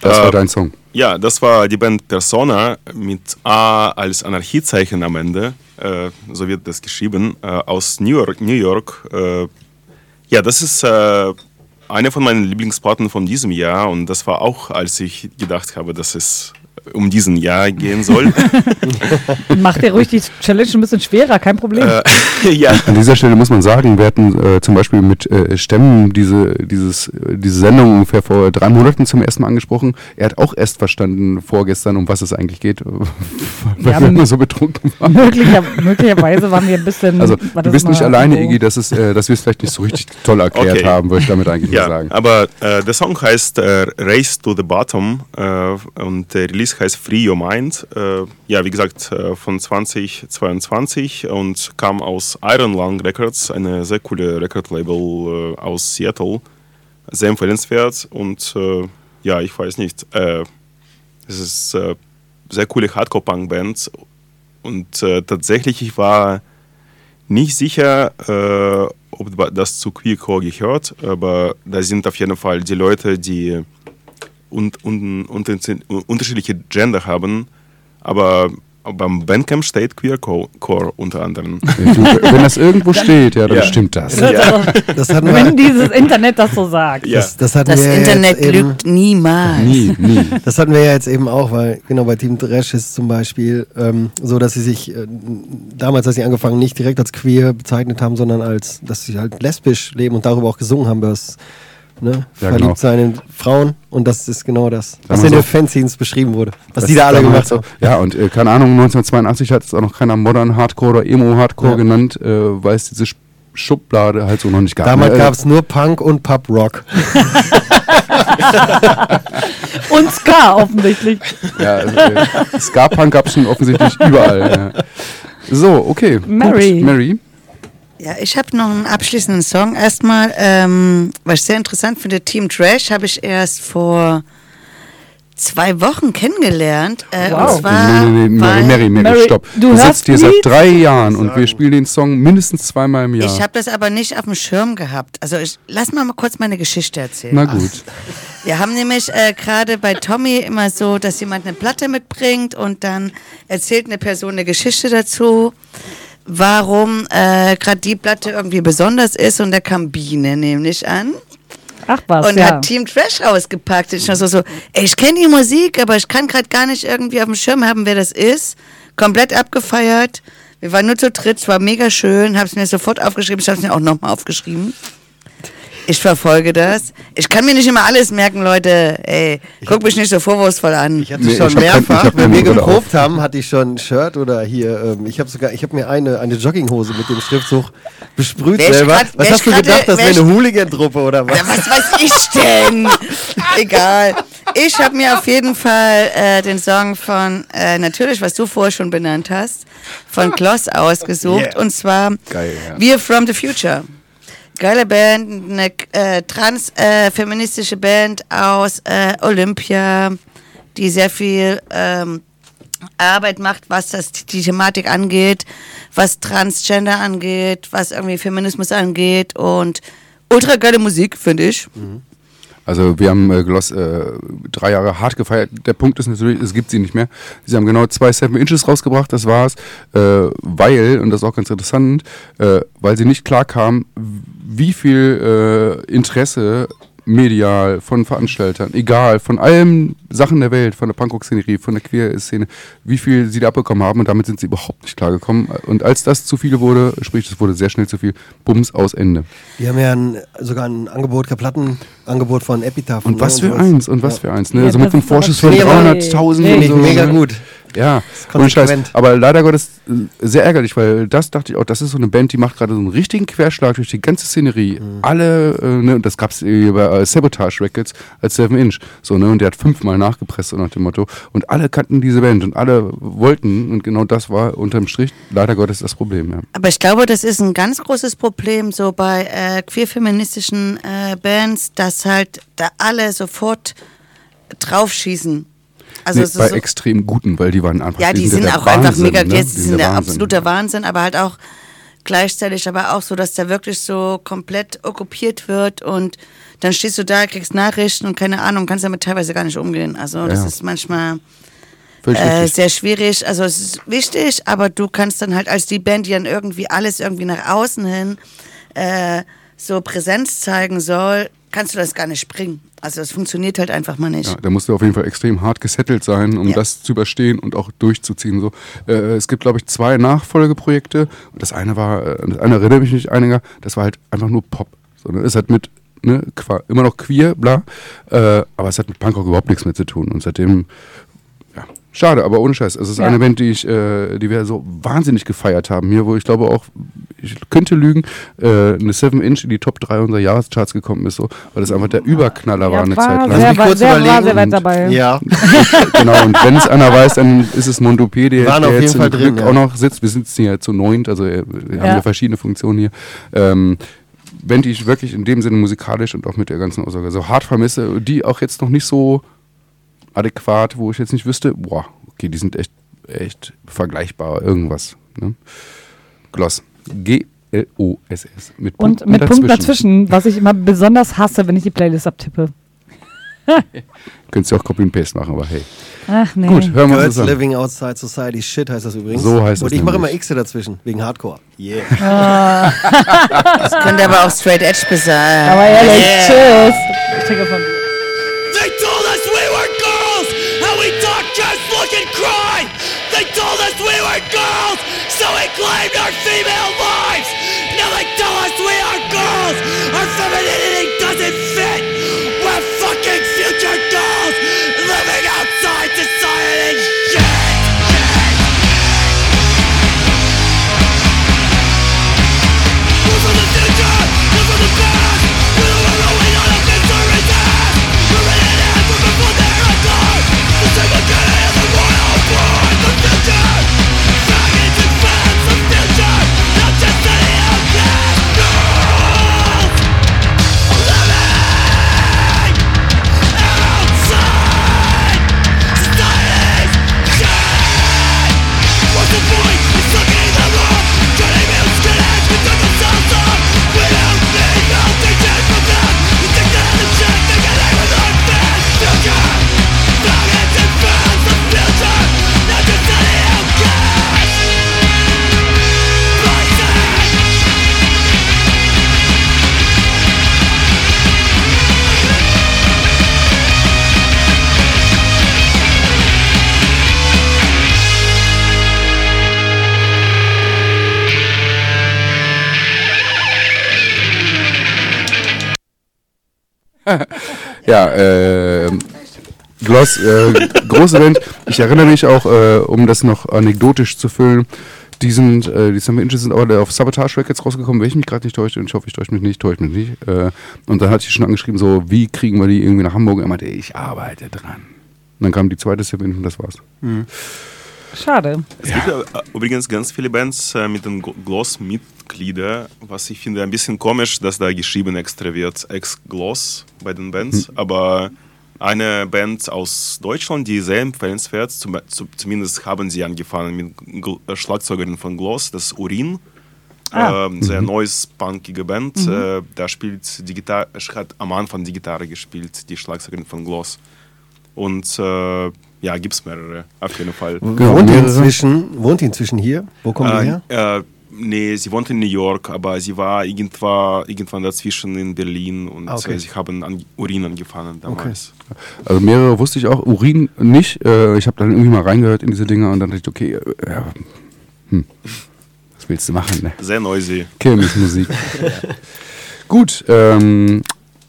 das war Äh, dein Song. Ja, das war die Band Persona mit A als Anarchiezeichen am Ende. Äh, so wird das geschrieben. Äh, aus New York. New York. Äh, ja, das ist äh, eine von meinen Lieblingsplatten von diesem Jahr. Und das war auch, als ich gedacht habe, dass es um diesen Jahr gehen soll. Macht dir ruhig die Challenge ein bisschen schwerer, kein Problem. äh, ja. An dieser Stelle muss man sagen, wir hatten äh, zum Beispiel mit äh, Stemmen diese, dieses, diese Sendung ungefähr vor drei Monaten zum ersten Mal angesprochen. Er hat auch erst verstanden vorgestern, um was es eigentlich geht, weil Ja, wir immer so betrunken waren. Möglicher, möglicherweise waren wir ein bisschen. Also war du bist nicht alleine, so- Iggy, dass, es, äh, dass wir es vielleicht nicht so richtig toll erklärt Okay. haben, würde ich damit eigentlich Ja, nur sagen. aber äh, der Song heißt äh, Race to the Bottom äh, und der Release heißt Free Your Mind. Äh, ja, wie gesagt, äh, von 2022 und kam aus Iron Lung Records, eine sehr coole Record-Label äh, aus Seattle. Sehr empfehlenswert und ja, ich weiß nicht, es ist äh, sehr coole Hardcore-Punk-Band und tatsächlich, ich war nicht sicher, ob das zu Queercore gehört, aber da sind auf jeden Fall die Leute, die und, und, und, unterschiedliche Gender haben, aber beim Bandcamp steht Queercore unter anderem. Wenn das irgendwo steht, ja, dann Ja. stimmt das. Ja. Das Wenn dieses Internet das so sagt. Ja. das, das Das wir ja Internet jetzt eben, lügt niemals. Nie, nie. Das hatten wir ja jetzt eben auch, weil genau bei Team Dresch ist zum Beispiel ähm, so, dass sie sich äh, damals, als sie angefangen, nicht direkt als queer bezeichnet haben, sondern als, dass sie halt lesbisch leben und darüber auch gesungen haben, dass ne, Ja, verliebt genau. sein in Frauen und das ist genau das, was in den so- Fanzines beschrieben wurde, was Das die da alle gemacht haben. Ja, und äh, keine Ahnung, 1982 hat es auch noch keiner Modern Hardcore oder Emo Hardcore Ja. genannt, äh, weil es diese Sch- Schublade halt so noch nicht gab. Damals Ne? gab es nur Punk und Pub Rock. Und Ska offensichtlich. Ja, also, äh, Ska-Punk gab es schon offensichtlich überall. Ja. So, okay. Mary. Gut. Mary. Ja, ich habe noch einen abschließenden Song. Erstmal, ähm, was ich sehr interessant finde, Team Trash habe ich erst vor zwei Wochen kennengelernt. Äh, Wow. Und zwar, nee, nee, nee, Mary, Mary, Mary, Mary, stopp. du Du, sitzt hier seit drei Jahren und wir spielen den Song mindestens zweimal im Jahr. ich habe das aber nicht auf dem Schirm gehabt. Also ich, lass mal, mal kurz meine Geschichte erzählen. Na gut. Wir haben nämlich äh, gerade bei Tommy immer so, dass jemand eine Platte mitbringt und dann erzählt eine Person eine Geschichte dazu, warum äh, gerade die Platte irgendwie besonders ist und da kam Biene nämlich an Ach was, und ja. hat Team Trash rausgepackt. Ich war so, so ey, ich kenne die Musik, aber ich kann gerade gar nicht irgendwie auf dem Schirm haben, wer das ist. Komplett abgefeiert. Wir waren nur zu dritt, es war mega schön, habe es mir sofort aufgeschrieben, ich habe es mir auch nochmal aufgeschrieben. Ich verfolge das. Ich kann mir nicht immer alles merken, Leute. Ey, guck mich nicht so vorwurfsvoll an. Ich hatte Nee, schon ich hab kein- ich mehrfach, hab wenn wir geprobt haben, hatte ich schon ein Shirt oder hier, ähm, ich habe sogar, ich habe mir eine, eine Jogginghose mit dem Schriftzug besprüht Wär selber. grad- was hast du grad- gedacht, das wär wäre eine Hooligan-Truppe oder was? Ja, was weiß ich denn? Egal. Ich habe mir auf jeden Fall äh, den Song von, äh, natürlich, was du vorher schon benannt hast, von Kloss ausgesucht. Yeah. Und zwar Geil, ja. Wir from the Future. Geile Band, eine äh, trans-feministische Band aus äh, Olympia, die sehr viel ähm, Arbeit macht, was das, die Thematik angeht, was Transgender angeht, was irgendwie Feminismus angeht und ultra geile Musik, finde ich. Also wir haben äh, Gloss äh, drei Jahre hart gefeiert. Der Punkt ist natürlich, es gibt sie nicht mehr. Sie haben genau zwei Seven Inches rausgebracht, das war's. Äh, weil, und das ist auch ganz interessant, äh, weil sie nicht klar kam, wie viel äh, Interesse medial von Veranstaltern, egal, von allen Sachen der Welt, von der Punkrock-Szenerie, von der Queer-Szene, wie viel sie da abbekommen haben und damit sind sie überhaupt nicht klargekommen. Und als das zu viele wurde, sprich, es wurde sehr schnell zu viel, Bums aus Ende. Die haben ja ein, sogar ein Angebot, kein Plattenangebot von Epitaph. Und ne, was für sowas. eins und was für eins, ne? Ja, also mit einem Vorschuss von schwierig. 300.000 Nee, so. mega ne? gut. Ja, ohne Scheiß. Aber leider Gottes äh, sehr ärgerlich, weil das dachte ich auch, das ist so eine Band, die macht gerade so einen richtigen Querschlag durch die ganze Szenerie. Mhm. Alle, äh, ne, und das gab's äh, bei äh, Sabotage Records als Seven Inch. So, ne, und der hat fünfmal nachgepresst, so nach dem Motto. Und alle kannten diese Band und alle wollten, und genau das war unterm Strich leider Gottes das Problem, ja. Aber ich glaube, das ist ein ganz großes Problem so bei äh, queer-feministischen äh, Bands, dass halt da alle sofort draufschießen. Also nee, bei so, extrem guten, weil die waren einfach ja, die sind sind auch einfach Wahnsinn, mega, ne? die sind der Wahnsinn. absolute Wahnsinn, aber halt auch gleichzeitig aber auch so, dass der wirklich so komplett okkupiert wird und dann stehst du da, kriegst Nachrichten und keine Ahnung, kannst damit teilweise gar nicht umgehen. Also das Ja. ist manchmal äh, sehr schwierig. Also es ist wichtig, aber du kannst dann halt als die Band, die dann irgendwie alles irgendwie nach außen hin äh, so Präsenz zeigen soll, kannst du das gar nicht bringen. Also das funktioniert halt einfach mal nicht. Ja, da musst du auf jeden Fall extrem hart gesettelt sein, um Ja. das zu überstehen und auch durchzuziehen. So, äh, es gibt, glaube ich, zwei Nachfolgeprojekte. Und das eine war, äh, das eine erinnere mich nicht einiger, das war halt einfach nur Pop. So, ne? Es hat mit, ne, immer noch queer, bla, äh, aber es hat mit Punkrock überhaupt nichts mehr zu tun. Und seitdem, schade, aber ohne Scheiß. Es ist Ja. eine Band, die ich, äh, die wir so wahnsinnig gefeiert haben hier, wo ich glaube auch, ich könnte lügen, äh, eine 7 Inch in die Top 3 unserer Jahrescharts gekommen ist, so, weil das einfach der Überknaller war Ja, eine war Zeit lang. Sehr, mich war, kurz sehr, war überlegen sehr weit dabei. Ja, genau, und wenn es einer weiß, dann ist es Mondopé, der, Waren der auf jetzt Fall Glück ja. auch noch sitzt. Wir sitzen hier zu neunt, also äh, wir haben Ja. ja verschiedene Funktionen hier. Ähm, wenn die ich wirklich in dem Sinne musikalisch und auch mit der ganzen Aussage so hart vermisse, die auch jetzt noch nicht so adäquat, wo ich jetzt nicht wüsste, boah, okay, die sind echt, echt vergleichbar, irgendwas. Ne? Gloss. G-L-O-S-S. Mit Und Punkten mit Punkten dazwischen, was ich immer besonders hasse, wenn ich die Playlist abtippe. Könntest du auch Copy and Paste machen, aber hey. Ach nee. Gut, hören wir uns an. Living Outside Society Shit heißt das übrigens. So heißt Und das ich mache immer. X dazwischen, wegen Hardcore. Yeah. Das könnte aber auch Straight Edge sein. Aber ehrlich, Yeah. tschüss. They told us we were girls, so we claimed our female lives. Now they tell us we are girls, our femininity doesn't fit. ja, äh, Gloss, äh, große Band. Ich erinnere mich auch, äh, um das noch anekdotisch zu füllen, die sind, äh, die Summer Inches sind auch auf Sabotage Records rausgekommen, wenn ich mich gerade nicht täusche, und ich hoffe, ich täusche mich nicht, täusche mich nicht. Äh, und dann hatte ich schon angeschrieben, so, wie kriegen wir die irgendwie nach Hamburg? Er meinte, ich arbeite dran. Und dann kam die zweite Summer und das war's. Schade. Es gibt äh, übrigens ganz viele Bands äh, mit den Gloss-Mitgliedern, was ich finde ein bisschen komisch, dass da geschrieben extra wird, ex-Gloss bei den Bands, aber eine Band aus Deutschland, die sehr empfehlenswert, zum, zu, zumindest haben sie angefangen mit Gl äh, Schlagzeugerin von Gloss, das Urin. Ah. Ähm, sehr neues, punkige Band. Äh, da spielt die Gitarre, hat am Anfang die Gitarre gespielt, die Schlagzeugerin von Gloss. Und äh, ja, gibt es mehrere, auf jeden Fall. Genau, wohnt, die inzwischen, wohnt die inzwischen hier? Wo kommt die her? Äh, äh, nee, sie wohnt in New York, aber sie war irgendwann, irgendwann dazwischen in Berlin und Ah, okay. äh, sie haben an Urin angefangen damals. Also mehrere wusste ich auch, Urin nicht. Äh, ich habe dann irgendwie mal reingehört in diese Dinger und dann dachte ich, okay, äh, hm, was willst du machen, ne? Sehr noisy. Kirmesmusik. Gut, ähm,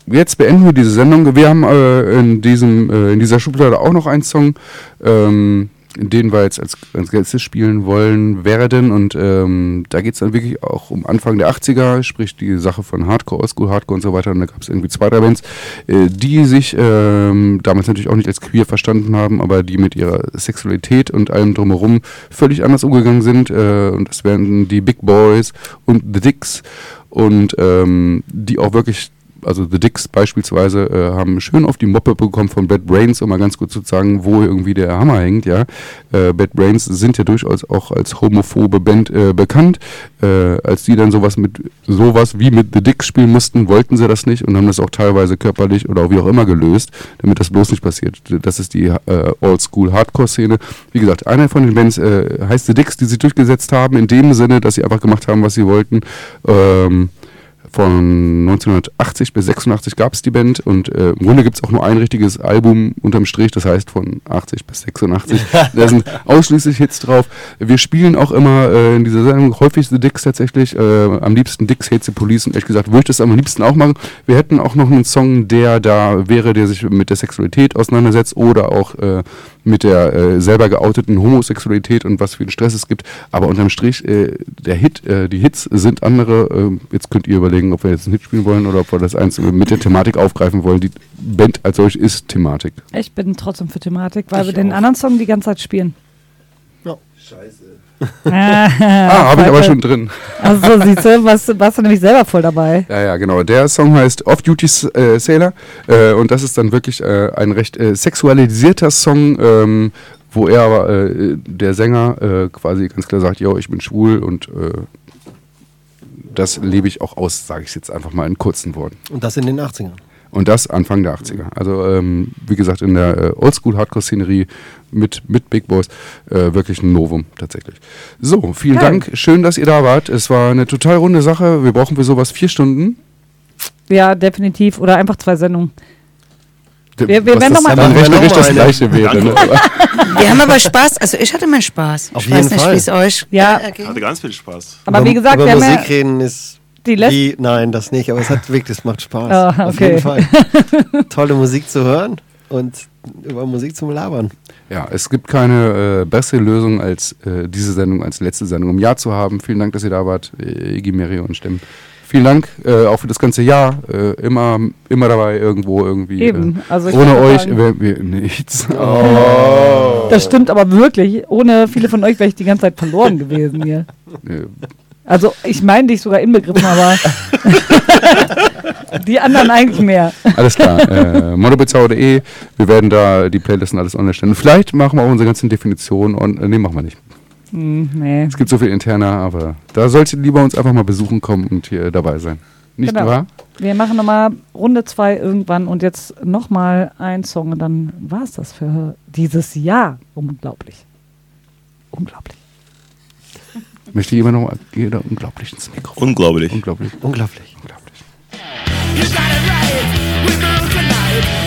jetzt beenden wir diese Sendung. Wir haben äh, in, diesem, äh, in dieser Schublade auch noch einen Song, ähm, den wir jetzt als, als letztes spielen wollen werden. Und ähm, da geht es dann wirklich auch um Anfang der 80er, sprich die Sache von Hardcore, Oldschool Hardcore und so weiter. Und da gab es irgendwie zwei, drei Bands, äh, die sich ähm, damals natürlich auch nicht als queer verstanden haben, aber die mit ihrer Sexualität und allem drumherum völlig anders umgegangen sind. Äh, und das wären die Big Boys und The Dicks und ähm, die auch wirklich, also The Dicks beispielsweise, äh, haben schön auf die Moppe bekommen von Bad Brains, um mal ganz kurz zu sagen, wo irgendwie der Hammer hängt, ja. Äh, Bad Brains sind ja durchaus auch als homophobe Band äh, bekannt. Äh, als die dann sowas mit sowas wie mit The Dicks spielen mussten, wollten sie das nicht und haben das auch teilweise körperlich oder auch wie auch immer gelöst, damit das bloß nicht passiert. Das ist die äh, Oldschool Hardcore-Szene. Wie gesagt, einer von den Bands äh, heißt The Dicks, die sich durchgesetzt haben, in dem Sinne, dass sie einfach gemacht haben, was sie wollten. Ähm, von 1980 bis 86 gab es die Band und äh, im Grunde gibt es auch nur ein richtiges Album unterm Strich, das heißt von 80 bis 86. da sind ausschließlich Hits drauf. Wir spielen auch immer äh, in dieser Sendung häufig The Dicks tatsächlich, äh, am liebsten Dicks Hate the Police und ehrlich gesagt würde ich das am liebsten auch machen. Wir hätten auch noch einen Song, der da wäre, der sich mit der Sexualität auseinandersetzt oder auch äh, mit der äh, selber geouteten Homosexualität und was für einen Stress es gibt. Aber unterm Strich, äh, der Hit, äh, die Hits sind andere. ähm, jetzt könnt ihr überlegen, ob wir jetzt einen Hit spielen wollen oder ob wir das eins mit der Thematik aufgreifen wollen. Die Band als solch ist Thematik. Ich bin trotzdem für Thematik, weil Ich wir den auch. anderen Song die ganze Zeit spielen. Ah, habe ich aber schon drin. Also siehst du, warst, warst du nämlich selber voll dabei. Ja, ja, genau. Der Song heißt Off-Duty äh, Sailor äh, und das ist dann wirklich äh, ein recht äh, sexualisierter Song, ähm, wo er aber, äh, der Sänger, äh, quasi ganz klar sagt, yo, ich bin schwul und äh, das lebe ich auch aus, sage ich jetzt einfach mal in kurzen Worten. Und das in den 80ern. Und das Anfang der 80er. Also, ähm, wie gesagt, in der äh, Oldschool-Hardcore-Szenerie mit, mit Big Boys äh, wirklich ein Novum tatsächlich. So, vielen Geil. Dank. Schön, dass ihr da wart. Es war eine total runde Sache. Wir brauchen für sowas vier Stunden. Ja, definitiv. Oder einfach zwei Sendungen. Wir- wir Was werden das noch mal- dann rechnerisch das gleiche wäre. Ne? Aber- Wir haben aber Spaß, also ich hatte meinen Spaß. Auf ich weiß jeden nicht, Fall. wie es euch Ja. ergeht. Hatte ganz viel Spaß. Aber wie gesagt, über wir haben Musik ja reden ist die letzte. wie, nein, das nicht, aber es hat wirklich, es macht Spaß. Ah, Auf okay. jeden Fall. Tolle Musik zu hören und über Musik zum Labern. Ja, es gibt keine äh, bessere Lösung, als äh, diese Sendung als letzte Sendung im Jahr zu haben. Vielen Dank, dass ihr da wart, äh, Iggy, Mary und Stimmen. Vielen Dank äh, auch für das ganze Jahr. Äh, immer, immer dabei, irgendwo irgendwie. Eben. Also Äh, ich ohne euch wären wir nichts. Das stimmt aber wirklich. Ohne viele von euch wäre ich die ganze Zeit verloren gewesen hier. Also ich meine dich sogar inbegriffen, aber die anderen eigentlich mehr. Alles klar. äh, monobezauer.de. Wir werden da die Playlisten alles online stellen. Vielleicht machen wir auch unsere ganzen Definitionen und äh, nee, machen wir nicht. Hm, nee. Es gibt so viel interner, aber da solltet ihr lieber uns einfach mal besuchen kommen und hier dabei sein. Nicht Genau. wahr? Wir machen nochmal Runde 2 irgendwann und jetzt nochmal ein Song und dann war es das für dieses Jahr. Unglaublich. Unglaublich. Möchte jemand noch mal jeder unglaublich ins Mikrofon? Unglaublich. Unglaublich. Unglaublich. Unglaublich. You got it right. We move tonight.